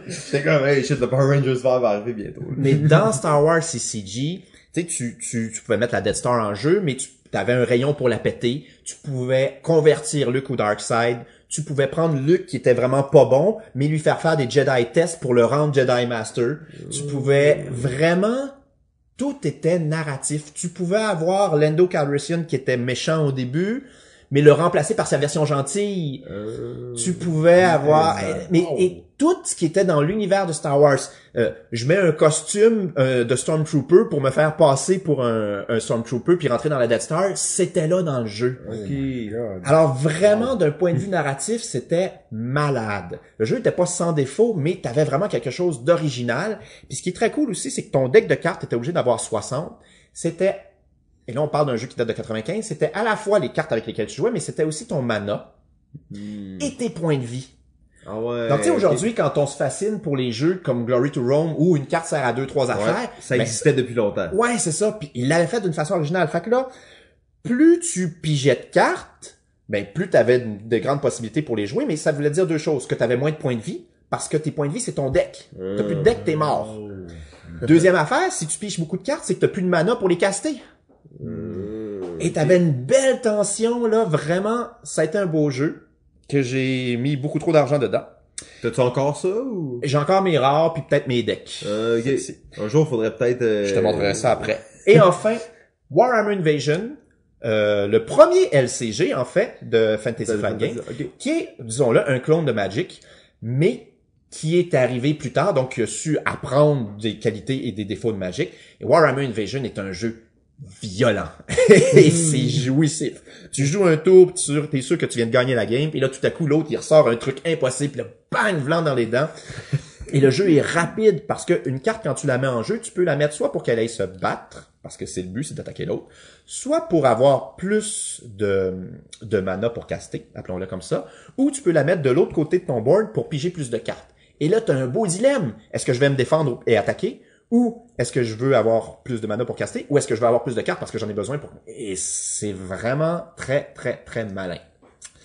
J'étais comme, hey, shit, le Power Rangers va arriver bientôt. Mais dans Star Wars CCG, tu sais, tu, tu, tu pouvais mettre la Death Star en jeu, mais tu avais un rayon pour la péter. Tu pouvais convertir Luke au Dark Side. Tu pouvais prendre Luke qui était vraiment pas bon, mais lui faire faire des Jedi tests pour le rendre Jedi Master. Tu pouvais vraiment... Tout était narratif. Tu pouvais avoir Lando Calrissian qui était méchant au début, mais le remplacer par sa version gentille. Tu pouvais avoir, mais et tout ce qui était dans l'univers de Star Wars. Euh, je mets un costume euh, de Stormtrooper pour me faire passer pour un, un Stormtrooper puis rentrer dans la Death Star. C'était là dans le jeu. Alors vraiment, d'un point de vue narratif, c'était malade. Le jeu était pas sans défaut, mais t'avais vraiment quelque chose d'original. Puis ce qui est très cool aussi, c'est que ton deck de cartes était obligé d'avoir 60. C'était et là on parle d'un jeu qui date de 95, c'était à la fois les cartes avec lesquelles tu jouais, mais c'était aussi ton mana et tes points de vie. Ah ouais. Donc, tu sais, aujourd'hui, quand on se fascine pour les jeux comme Glory to Rome où une carte sert à deux, trois. Ouais, affaires, ça ben, existait depuis longtemps. Ouais, c'est ça. Puis il l'avait fait d'une façon originale. Fait que là, plus tu pigeais de cartes, ben plus tu avais de grandes possibilités pour les jouer, mais ça voulait dire deux choses. Que tu avais moins de points de vie, parce que tes points de vie, c'est ton deck. T'as plus de deck, t'es mort. Deuxième affaire, si tu piges beaucoup de cartes, c'est que t'as plus de mana pour les caster. Et t'avais une belle tension, là, vraiment, ça a été un beau jeu, que j'ai mis beaucoup trop d'argent dedans. T'as-tu encore ça ou? J'ai encore mes rares, puis peut-être mes decks. Euh, ok. Un jour, faudrait peut-être. euh, Je te montrerai ça après. Et enfin, Warhammer Invasion, euh, le premier LCG, en fait, de Fantasy Flight Game, qui est, disons-le, un clone de Magic, mais qui est arrivé plus tard, donc qui a su apprendre des qualités et des défauts de Magic. Et Warhammer Invasion est un jeu violent. [laughs] et c'est jouissif. Tu joues un tour, pis tu es sûr que tu viens de gagner la game, et là, tout à coup, l'autre, il ressort un truc impossible, là, bang, vlant dans les dents. Et le jeu est rapide parce que une carte, quand tu la mets en jeu, tu peux la mettre soit pour qu'elle aille se battre, parce que c'est le but, c'est d'attaquer l'autre, soit pour avoir plus de, de mana pour caster, appelons-le comme ça, ou tu peux la mettre de l'autre côté de ton board pour piger plus de cartes. Et là, tu as un beau dilemme. Est-ce que je vais me défendre et attaquer, ou est-ce que je veux avoir plus de mana pour caster, ou est-ce que je veux avoir plus de cartes parce que j'en ai besoin pour... Et c'est vraiment très, très, très malin.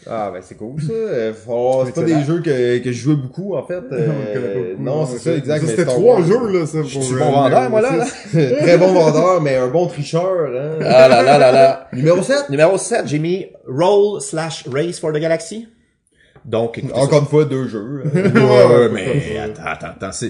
Ah, ben, c'est cool, ça. Euh, faut- C'est pas des jeux que, que je jouais beaucoup, en fait. [laughs] Euh, non, c'est ça, exact. C'était trois jeux, là, ça. Je suis bon vendeur, moi, là. [laughs] Très bon vendeur, mais un bon tricheur, hein. Ah là là là là. Numéro 7. Numéro 7, j'ai mis Roll slash Race for the Galaxy. Donc, écoutez ça. Encore une fois, deux jeux. hein. [laughs] Ouais, ouais, mais attends, attends, attends.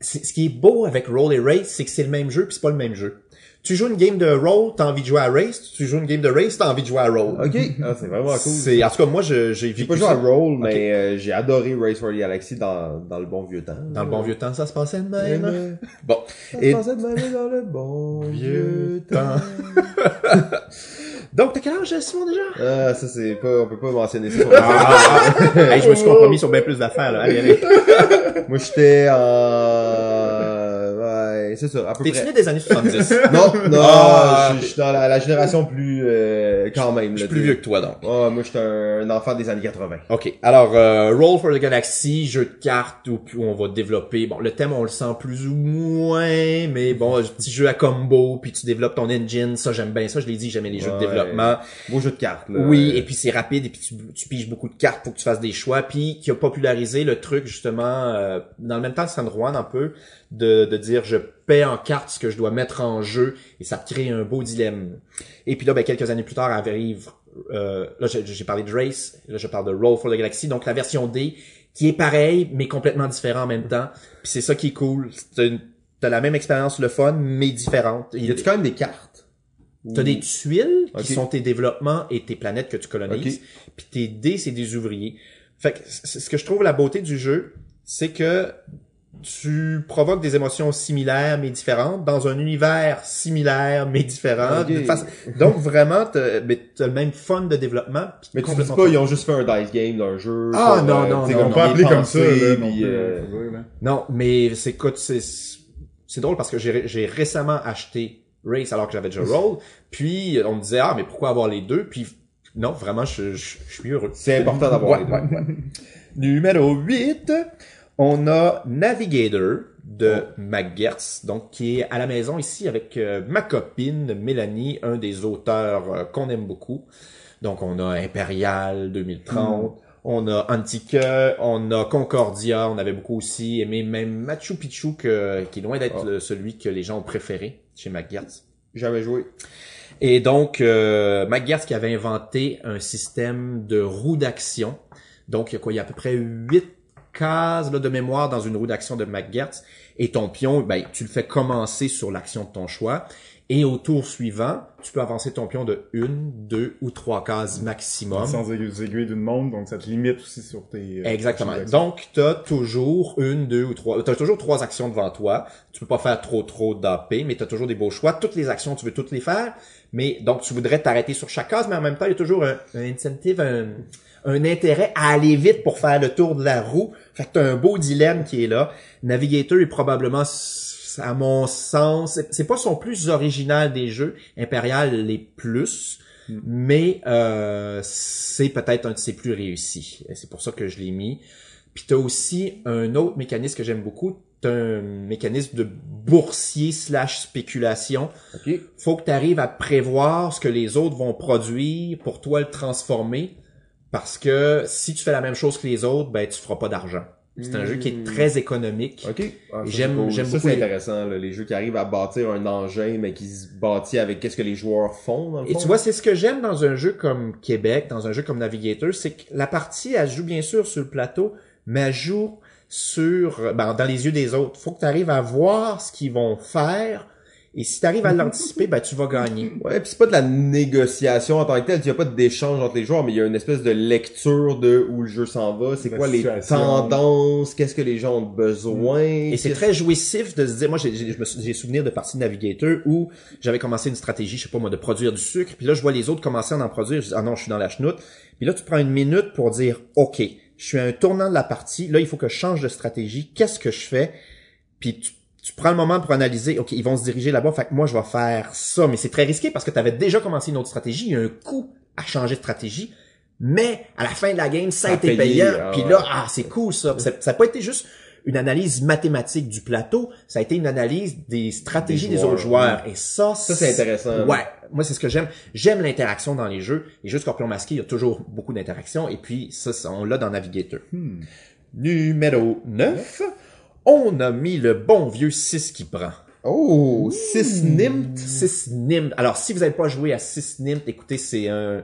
Ce qui est beau avec Roll et Race, c'est que c'est le même jeu puis c'est pas le même jeu. Tu joues une game de Roll, t'as envie de jouer à Race. Tu joues une game de Race, t'as envie de jouer à Roll. ok. Ah, c'est vraiment cool. C'est, en tout cas, moi, j'ai J'ai vécu pas joué à Roll, mais euh, j'ai adoré Race for the Galaxy dans, dans le bon vieux temps. dans le bon vieux temps, ça se passait de même. Euh, Bon. Ça Et se passait de même dans le bon vieux temps. [laughs] donc, t'as quel âge, Simon, déjà? Ah, ça c'est pas, on peut pas mentionner ça. [laughs] hey, je me suis compromis sur bien plus d'affaires, là. Allez, allez. Moi j'étais en, c'est ça, à peu T'es-tu né des années 70? Non, [laughs] non, Ah. je je suis dans la, la génération plus, euh, quand même. Je suis là, plus vieux que toi, donc. Ah, moi j'étais un, un enfant des années 80. OK. Alors, euh, Roll for the Galaxy, jeu de cartes où, où on va développer... Bon, le thème, on le sent plus ou moins, mais bon, un petit jeu à combo, puis tu développes ton engine. Ça, j'aime bien ça. Je l'ai dit, j'aimais les jeux de Ouais. développement. Beau jeu de cartes, là. Oui, et puis c'est rapide, et puis tu, tu piges beaucoup de cartes pour que tu fasses des choix, puis qui a popularisé le truc, justement, euh, dans le même temps que San Juan, un peu, de, de dire, je paie en cartes ce que je dois mettre en jeu et ça crée un beau dilemme. Et puis là, ben, quelques années plus tard arrive, euh, là j'ai parlé de Race, là je parle de Roll for the Galaxy, donc la version D qui est pareil mais complètement différent en même temps. Puis c'est ça qui est cool. T'as la même expérience le fun mais différente. Y a-tu quand même des cartes? T'as des tuiles qui sont tes développements et tes planètes que tu colonises. Ok. Puis tes dés, c'est des ouvriers. Fait que ce que je trouve la beauté du jeu, c'est que tu provoques des émotions similaires mais différentes dans un univers similaire mais différent. Donc vraiment, t'as mais t'as le même fun de développement. Mais tu dis complètement pas, ils ont juste fait un dice game d'un jeu. Ah, non, euh, non, non, comme On peut bien appeler comme ça, là, non puis, euh. Non, mais c'est écoute, c'est c'est drôle parce que j'ai j'ai récemment acheté Race alors que j'avais déjà Roll, puis on me disait ah mais pourquoi avoir les deux? Puis non vraiment je, je, je suis heureux. C'est important d'avoir Ouais, les deux. ouais, ouais. Numéro 8, on a Navigator de McGertz, donc qui est à la maison ici avec euh, ma copine Mélanie, un des auteurs euh, qu'on aime beaucoup. Donc on a Imperial 2030, on a Antique, on a Concordia, on avait beaucoup aussi aimé même Machu Picchu que- qui est loin d'être le- celui que les gens ont préféré chez McGertz. Jamais joué. Et donc, euh, McGertz qui avait inventé un système de roue d'action. Donc, il y a quoi? Il y a à peu près huit cases là, de mémoire dans une roue d'action de McGertz. Et ton pion, ben, tu le fais commencer sur l'action de ton choix. Et au tour suivant, tu peux avancer ton pion de une, deux ou trois cases maximum. Sans aiguille aiguilles d'une montre, donc ça te limite aussi sur tes... euh, Exactement. tes. Donc, tu as toujours une, deux ou trois. Tu as toujours trois actions devant toi. Tu peux pas faire trop trop d'AP, mais tu as toujours des beaux choix. Toutes les actions, tu veux toutes les faire. Mais donc, tu voudrais t'arrêter sur chaque case, mais en même temps, il y a toujours un, un incentive, un, un intérêt à aller vite pour faire le tour de la roue. Fait que tu as un beau dilemme qui est là. Navigator est probablement, à mon sens, c'est- pas son plus original des jeux. Imperial les plus. Mais euh, c'est peut-être un de ses plus réussis. C'est pour ça que je l'ai mis. Puis t'as aussi un autre mécanisme que j'aime beaucoup. T'as un mécanisme de boursier slash spéculation. OK. Faut que tu arrives à prévoir ce que les autres vont produire pour toi le transformer. Parce que si tu fais la même chose que les autres, ben tu feras pas d'argent. C'est un jeu qui est très économique. OK. Ah, J'aime- cool. j'aime beaucoup c'est intéressant, là, les jeux qui arrivent à bâtir un engin, mais qui se bâtit avec qu'est-ce que les joueurs font, dans le Et tu vois, c'est ce que j'aime dans un jeu comme Québec, dans un jeu comme Navigator, c'est que la partie, elle joue bien sûr sur le plateau, mais elle joue sur, ben, dans les yeux des autres. Faut que tu arrives à voir ce qu'ils vont faire, et si tu arrives à l'anticiper, ben, tu vas gagner. [laughs] Ouais, puis c'est pas de la négociation en tant que telle, il y a pas d'échange entre les joueurs, mais il y a une espèce de lecture de où le jeu s'en va, c'est quoi les tendances, qu'est-ce que les gens ont besoin. Et c'est très jouissif de se dire, moi j'ai souvenir de parties de Navigator où j'avais commencé une stratégie, je sais pas moi, de produire du sucre, puis là je vois les autres commencer à en produire, je dis ah non, je suis dans la chenoute. Puis là tu prends une minute pour dire OK, je suis à un tournant de la partie, là il faut que je change de stratégie, qu'est-ce que je fais? Puis tu, tu prends le moment pour analyser, OK, ils vont se diriger là-bas, fait que moi je vais faire ça, mais c'est très risqué parce que tu avais déjà commencé une autre stratégie, il y a un coût à changer de stratégie. Mais à la fin de la game, ça a été payé, payant. ah Puis là, ah, c'est cool ça. Ça n'a pas été juste une analyse mathématique du plateau, ça a été une analyse des stratégies Des autres joueurs. Et ça, Ça, c'est intéressant. Ouais, moi c'est ce que j'aime. J'aime l'interaction dans les jeux. Et juste Scorpion Masqué, il y a toujours beaucoup d'interaction. Et puis ça, ça, on l'a dans Navigator. Hmm. Numéro 9, on a mis le bon vieux 6 qui prend. Oh, 6 Nimt. 6 Nimt. Alors, si vous n'avez pas joué à 6 Nimt, écoutez, c'est un,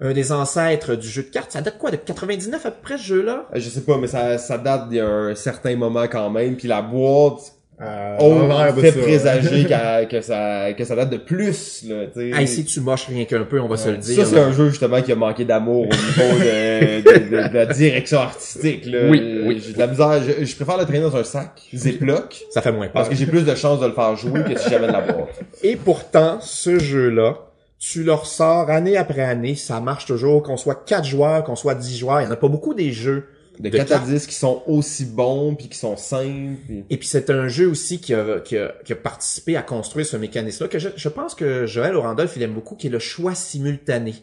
un des ancêtres du jeu de cartes. Ça date quoi, de 99 à peu près, ce jeu-là? Euh, Je sais pas, mais ça, ça date d'il y a un certain moment quand même, puis la boîte Euh, on fait ça. présager [laughs] qu'à- que ça, que ça date de plus, là, tu sais. Hey, si tu moches rien qu'un peu, on va se le dire. Ça, c'est un jeu, justement, qui a manqué d'amour au niveau de, de, de- de la direction artistique, là. Oui, oui. J'ai de la misère, je, je préfère le traîner dans un sac, Ziploc, Ça fait moins peur. parce que j'ai plus de chances de le faire jouer que si j'avais de la boîte. Et pourtant, ce jeu-là, tu le ressors année après année, ça marche toujours, qu'on soit 4 joueurs, qu'on soit 10 joueurs. Il n'y en a pas beaucoup des jeux. De, De 4 à cartes. 10 qui sont aussi bons, puis qui sont simples. Et puis c'est un jeu aussi qui a, qui a, qui a participé à construire ce mécanisme-là, que je, je pense que Joël Orandolph, il aime beaucoup, qui est le choix simultané.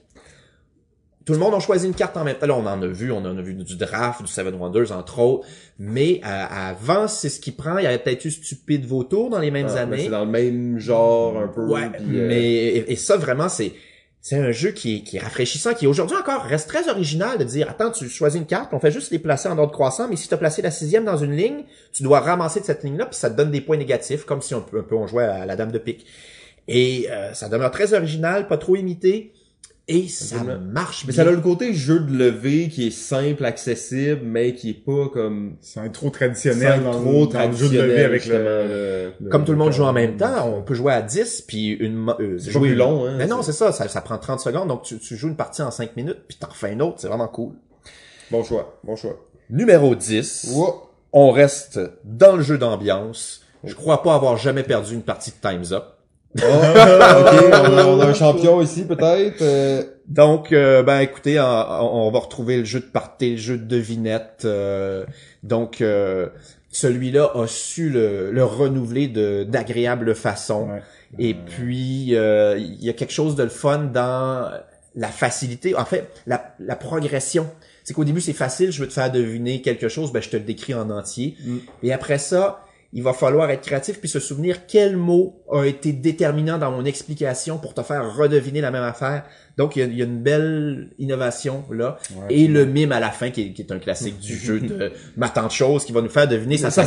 Tout le monde a choisi une carte en même temps. Là, on en a vu, on en a vu du draft, du Seven Wonders, entre autres. Mais euh, avant, c'est ce qui prend. Il y avait peut-être eu Stupide Vautour dans les mêmes Ah, années. c'est dans le même genre, un peu, Ouais, euh, mais et, et ça vraiment c'est c'est un jeu qui est, qui est rafraîchissant, qui aujourd'hui encore reste très original de dire, attends, tu choisis une carte, on fait juste les placer en ordre croissant, mais si tu as placé la sixième dans une ligne, tu dois ramasser de cette ligne-là, puis ça te donne des points négatifs, comme si on un peu on jouait à la dame de pique. Et euh, ça demeure très original, pas trop imité, et ça Absolument. marche Mais bien. ça a le côté jeu de levée qui est simple, accessible, mais qui est pas comme C'est un trop traditionnel dans, trop dans le jeu de levée avec le, le- le- Comme tout le monde le- joue en même temps, on peut jouer à 10, puis une... mo- Euh, C'est plus long, hein. Mais non, c'est ça, ça, ça prend 30 secondes, donc tu, tu joues une partie en 5 minutes, puis t'en refais une autre, c'est vraiment cool. Bon choix, bon choix. Numéro 10, Wow. on reste dans le jeu d'ambiance. Je crois pas avoir jamais perdu une partie de Time's Up. Oh, ok, on a, on a un champion ici peut-être. euh, Donc, euh, ben écoutez, on, on va retrouver le jeu de party, le jeu de devinette. euh, donc, euh, celui-là a su le, le renouveler de d'agréable façon. Ouais. Et puis, euh, il y a quelque chose de le fun dans la facilité. En fait, la, la progression. C'est qu'au début, c'est facile, je veux te faire deviner quelque chose, ben je te le décris en entier. Mm. Et après ça, il va falloir être créatif puis se souvenir quel mot a été déterminant dans mon explication pour te faire redeviner la même affaire. Donc, il y a, il y a une belle innovation là. Ouais, Et le mime à la fin, qui est, qui est un classique du jeu de ma tante chose, qui va nous faire deviner ça, Ça.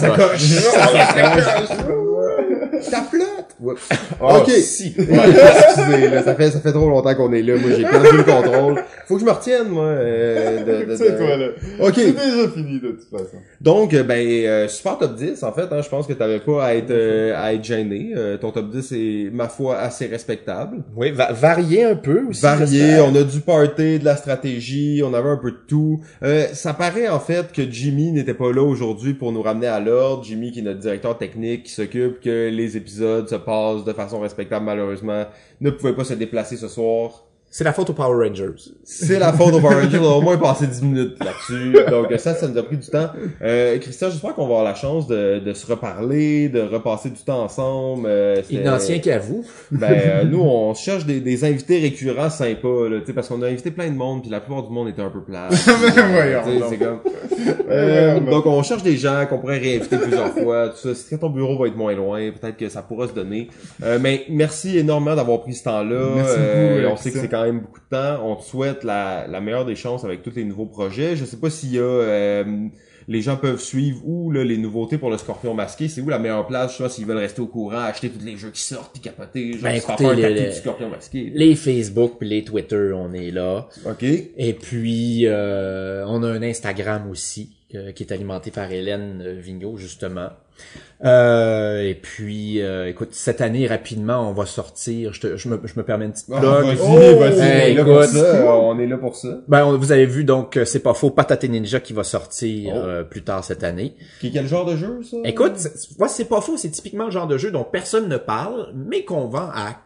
Ouais. Oh, ok. si. Ouais, excusez, là, ça fait ça fait trop longtemps qu'on est là. Moi, j'ai perdu le contrôle. Faut que je me retienne, moi. euh, de, de- [laughs] de- C'est quoi, là? Ok. C'est déjà fini, de toute façon. Donc, euh, ben, euh, super top 10, en fait. Hein, je pense que t'avais pas à être euh, à être gêné. Euh, ton top 10 est, ma foi, assez respectable. Oui, va- varier un peu aussi. Varié, on a du party, de la stratégie, on avait un peu de tout. Euh, ça paraît en fait que Jimmy n'était pas là aujourd'hui pour nous ramener à l'ordre. Jimmy qui est notre directeur technique, qui s'occupe que les épisodes se passent de façon respectable malheureusement, ne pouvait pas se déplacer ce soir. C'est la faute aux Power Rangers. C'est la faute au Power Rangers, on a au moins passé 10 minutes là-dessus. Donc ça, ça nous a pris du temps. Euh, Christian, j'espère qu'on va avoir la chance de, de se reparler, de repasser du temps ensemble. Euh, Il n'en tient qu'à vous. [laughs] ben euh, nous on cherche des, des invités récurrents sympas là, tu sais parce qu'on a invité plein de monde puis la plupart du monde était un peu plat. [laughs] Voyons Tu sais, donc. c'est comme [laughs] Euh, donc on cherche des gens qu'on pourrait réinviter plusieurs fois, tout ça. Si ton bureau va être moins loin, peut-être que ça pourra se donner. Euh, mais merci énormément d'avoir pris ce temps-là. Merci Euh, beaucoup, on sait que c'est quand même beaucoup de temps. On te souhaite la, la meilleure des chances avec tous les nouveaux projets. Je sais pas s'il y a euh, les gens peuvent suivre où là, les nouveautés pour le Scorpion masqué, c'est où la meilleure place, je sais pas s'ils veulent rester au courant, acheter tous les jeux qui sortent, puis capoter, genre Ben, écoutez, un du Scorpion masqué. Les Facebook puis les Twitter, on est là. OK. Et puis, euh, on a un Instagram aussi, euh, qui est alimenté par Hélène Vigneault, justement. Euh, et puis, euh, écoute, cette année, rapidement, on va sortir. Je, te- je, me, je me permets une petite Ah, plug. vas-y, Oh! vas-y, Hey, on est là pour écoute. ça, on est là pour ça. Ben, on- vous avez vu, donc, euh, c'est pas faux, Patate Ninja qui va sortir Oh. euh, plus tard cette année. Qui- Quel genre de jeu, ça? Écoute, c'est- moi, c'est pas faux, c'est typiquement le genre de jeu dont personne ne parle, mais qu'on vend à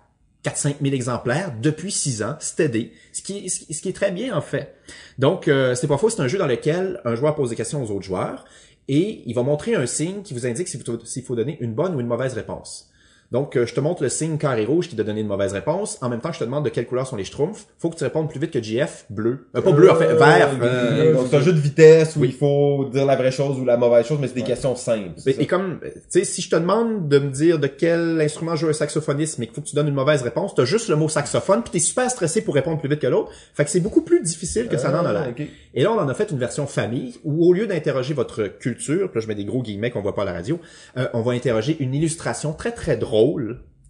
4-5 000 exemplaires depuis 6 ans, steady, ce qui, ce qui- ce qui est très bien en fait. Donc, euh, c'est pas faux, c'est un jeu dans lequel un joueur pose des questions aux autres joueurs et il va montrer un signe qui vous indique s'il faut, donner une bonne ou une mauvaise réponse. Donc, euh, je te montre le signe carré rouge qui t'a donné une mauvaise réponse. En même temps, je te demande de quelle couleur sont les schtroumpfs. Faut que tu répondes plus vite que JF. Bleu. Euh, pas bleu, en fait, vert. Euh, donc, c'est un jeu de vitesse où il faut dire la vraie chose ou la mauvaise chose, mais c'est des questions simples. Et, comme, tu sais, si je te demande de me dire de quel instrument joue un saxophoniste, mais qu'il faut que tu donnes une mauvaise réponse, t'as juste le mot saxophone, puis t'es super stressé pour répondre plus vite que l'autre. Fait que c'est beaucoup plus difficile que ça n'en a Ah, l'air. Et là, on en a fait une version famille, où au lieu d'interroger votre culture, puis là je mets des gros guillemets qu'on voit pas à la radio, euh, on va interroger une illustration très très drôle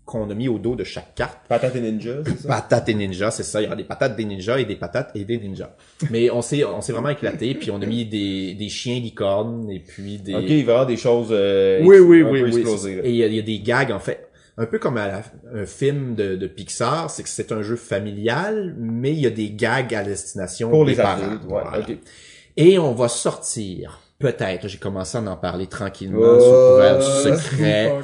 qu'on a mis au dos de chaque carte. Patate et Ninja, c'est ça? Patates et ninjas, c'est ça. Il y aura des patates des ninjas et des patates et des ninjas. Mais on s'est, on s'est vraiment éclaté, puis on a mis des, des chiens licornes et puis des. Ok, il va y avoir des choses euh, Oui, oui, oui, oui. explosées. Et il y, a- il y a des gags, en fait. Un peu comme à la- un film de, de Pixar, c'est que c'est un jeu familial, mais il y a des gags à destination Pour des les parents. adultes, ouais, Voilà. ok. Et on va sortir, peut-être, j'ai commencé à en parler tranquillement, Oh. sous couvert du secret.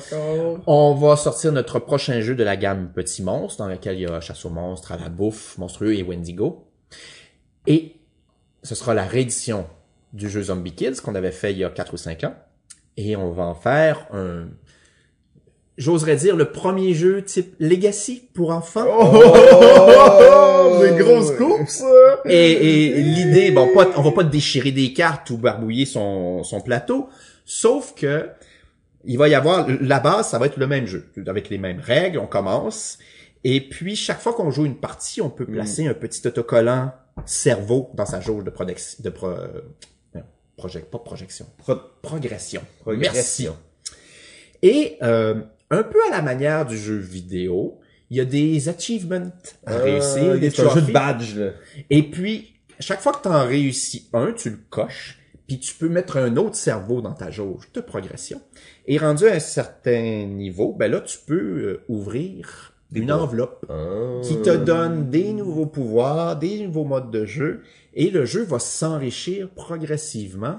On va sortir notre prochain jeu de la gamme Petit Monstre, dans lequel il y a Chasse aux monstres, à la bouffe, Monstrueux et Wendigo. Et ce sera la réédition du jeu Zombie Kids qu'on avait fait il y a 4 ou 5 ans. Et on va en faire un, j'oserais dire, le premier jeu type Legacy pour enfants. Oh, des grosses courses! Et, et l'idée, bon, pas, on va pas déchirer des cartes ou barbouiller son, son plateau, sauf que il va y avoir, la base, ça va être le même jeu, avec les mêmes règles, on commence, Et puis, chaque fois qu'on joue une partie, on peut placer un petit autocollant cerveau dans sa jauge de, prodex- de pro, euh, project, pas projection, Pro- progression. Progression. Et euh, un peu à la manière du jeu vidéo, il y a des achievements à réussir, Euh, des un jeu de badge, là. Et puis, chaque fois que tu en réussis un, tu le coches, puis tu peux mettre un autre cerveau dans ta jauge de progression. Et rendu à un certain niveau, ben là, tu peux euh, ouvrir une enveloppe Ah. qui te donne des nouveaux pouvoirs, des nouveaux modes de jeu, et le jeu va s'enrichir progressivement,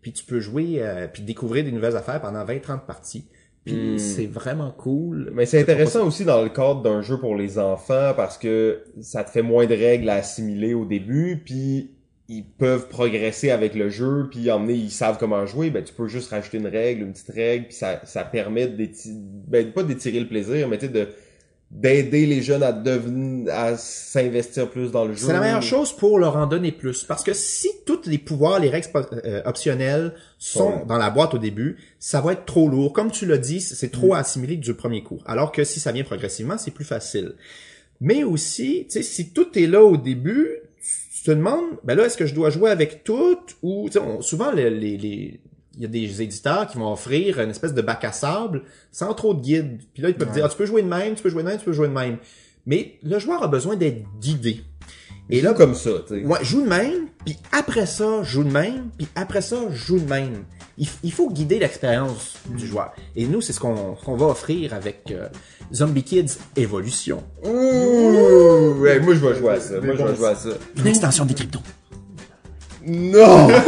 puis tu peux jouer, euh, puis découvrir des nouvelles affaires pendant 20-30 parties. Puis Hmm. c'est vraiment cool. Mais c'est intéressant aussi dans le cadre d'un jeu pour les enfants parce que ça te fait moins de règles à assimiler au début, puis ils peuvent progresser avec le jeu, puis emmener, ils savent comment jouer, ben tu peux juste rajouter une règle, une petite règle, puis ça, ça permet d'étirer, ben pas d'étirer le plaisir, mais tu sais de d'aider les jeunes à devenir, à s'investir plus dans le jeu. C'est la meilleure chose pour leur en donner plus. Parce que si tous les pouvoirs, les règles euh, optionnelles sont Ouais. dans la boîte au début, ça va être trop lourd. Comme tu l'as dit, c'est trop à assimiler du premier coup. Alors que si ça vient progressivement, c'est plus facile. Mais aussi, tu sais, si tout est là au début, tu te demandes, ben là, est-ce que je dois jouer avec tout ou, tu sais, souvent, les, les, les- il y a des éditeurs qui vont offrir une espèce de bac à sable sans trop de guide. Puis là, ils peuvent dire, ah, tu peux jouer de même, tu peux jouer de même, tu peux jouer de même. Mais le joueur a besoin d'être guidé. Et là comme ça, tu sais. Ouais, joue de même, puis après ça, joue de même, puis après ça, joue de même. Il, faut guider l'expérience du joueur. Et nous, c'est ce qu'on qu'on va offrir avec euh, Zombie Kids Evolution. Ouh, ouais, moi je vais jouer à ça. Moi je vais jouer à ça. Une extension des cryptos. Non! [laughs] [laughs]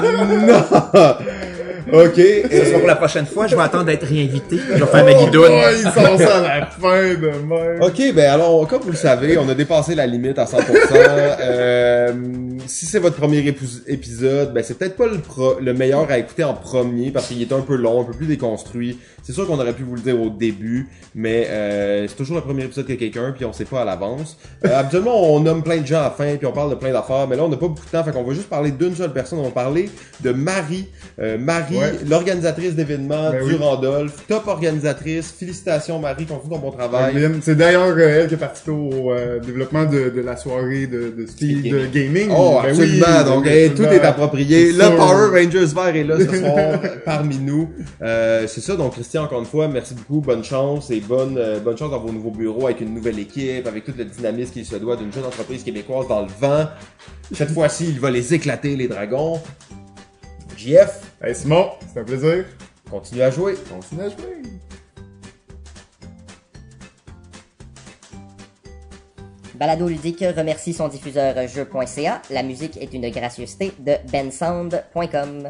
[laughs] non! Ok. Ce sera pour la prochaine fois. Je vais attendre d'être réinvité. Je vais faire ma guidoune. Oh, ils sont ça à la [laughs] fin de même. Ok, ben alors, comme vous le savez, on a dépassé la limite à 100%. [laughs] Euh, si c'est votre premier épisode, ben c'est peut-être pas le, pro- le meilleur à écouter en premier parce qu'il est un peu long, un peu plus déconstruit. C'est sûr qu'on aurait pu vous le dire au début, mais euh, c'est toujours le premier épisode que quelqu'un, puis on sait pas à l'avance. Euh, habituellement, on nomme plein de gens à la fin, puis on parle de plein d'affaires, mais là, on n'a pas beaucoup de temps, fait qu'on va juste parler d'une seule personne. On va parler de Marie. Euh, Marie, Ouais. l'organisatrice d'événements Ben du oui. Randolph. Top organisatrice. Félicitations, Marie, continue ton bon travail. Evelyn, C'est d'ailleurs euh, elle qui a participé au euh, développement de, de la soirée de, de Speed Speed Gaming. Oh, Ben absolument. oui, Donc, ben, tout est approprié. Le sûr. Power Rangers vert est là ce [laughs] soir parmi nous. Euh, c'est ça. Donc, Christian, encore une fois, merci beaucoup. Bonne chance et bonne, euh, bonne chance dans vos nouveaux bureaux avec une nouvelle équipe, avec tout le dynamisme qu'il se doit d'une jeune entreprise québécoise dans le vent. Cette fois-ci, il va les éclater, les dragons. JF, Hey Simon, c'est un plaisir. continue à jouer. Continue à jouer. Balado Ludique remercie son diffuseur jeu.ca. La musique est une gracieuseté de bensound.com.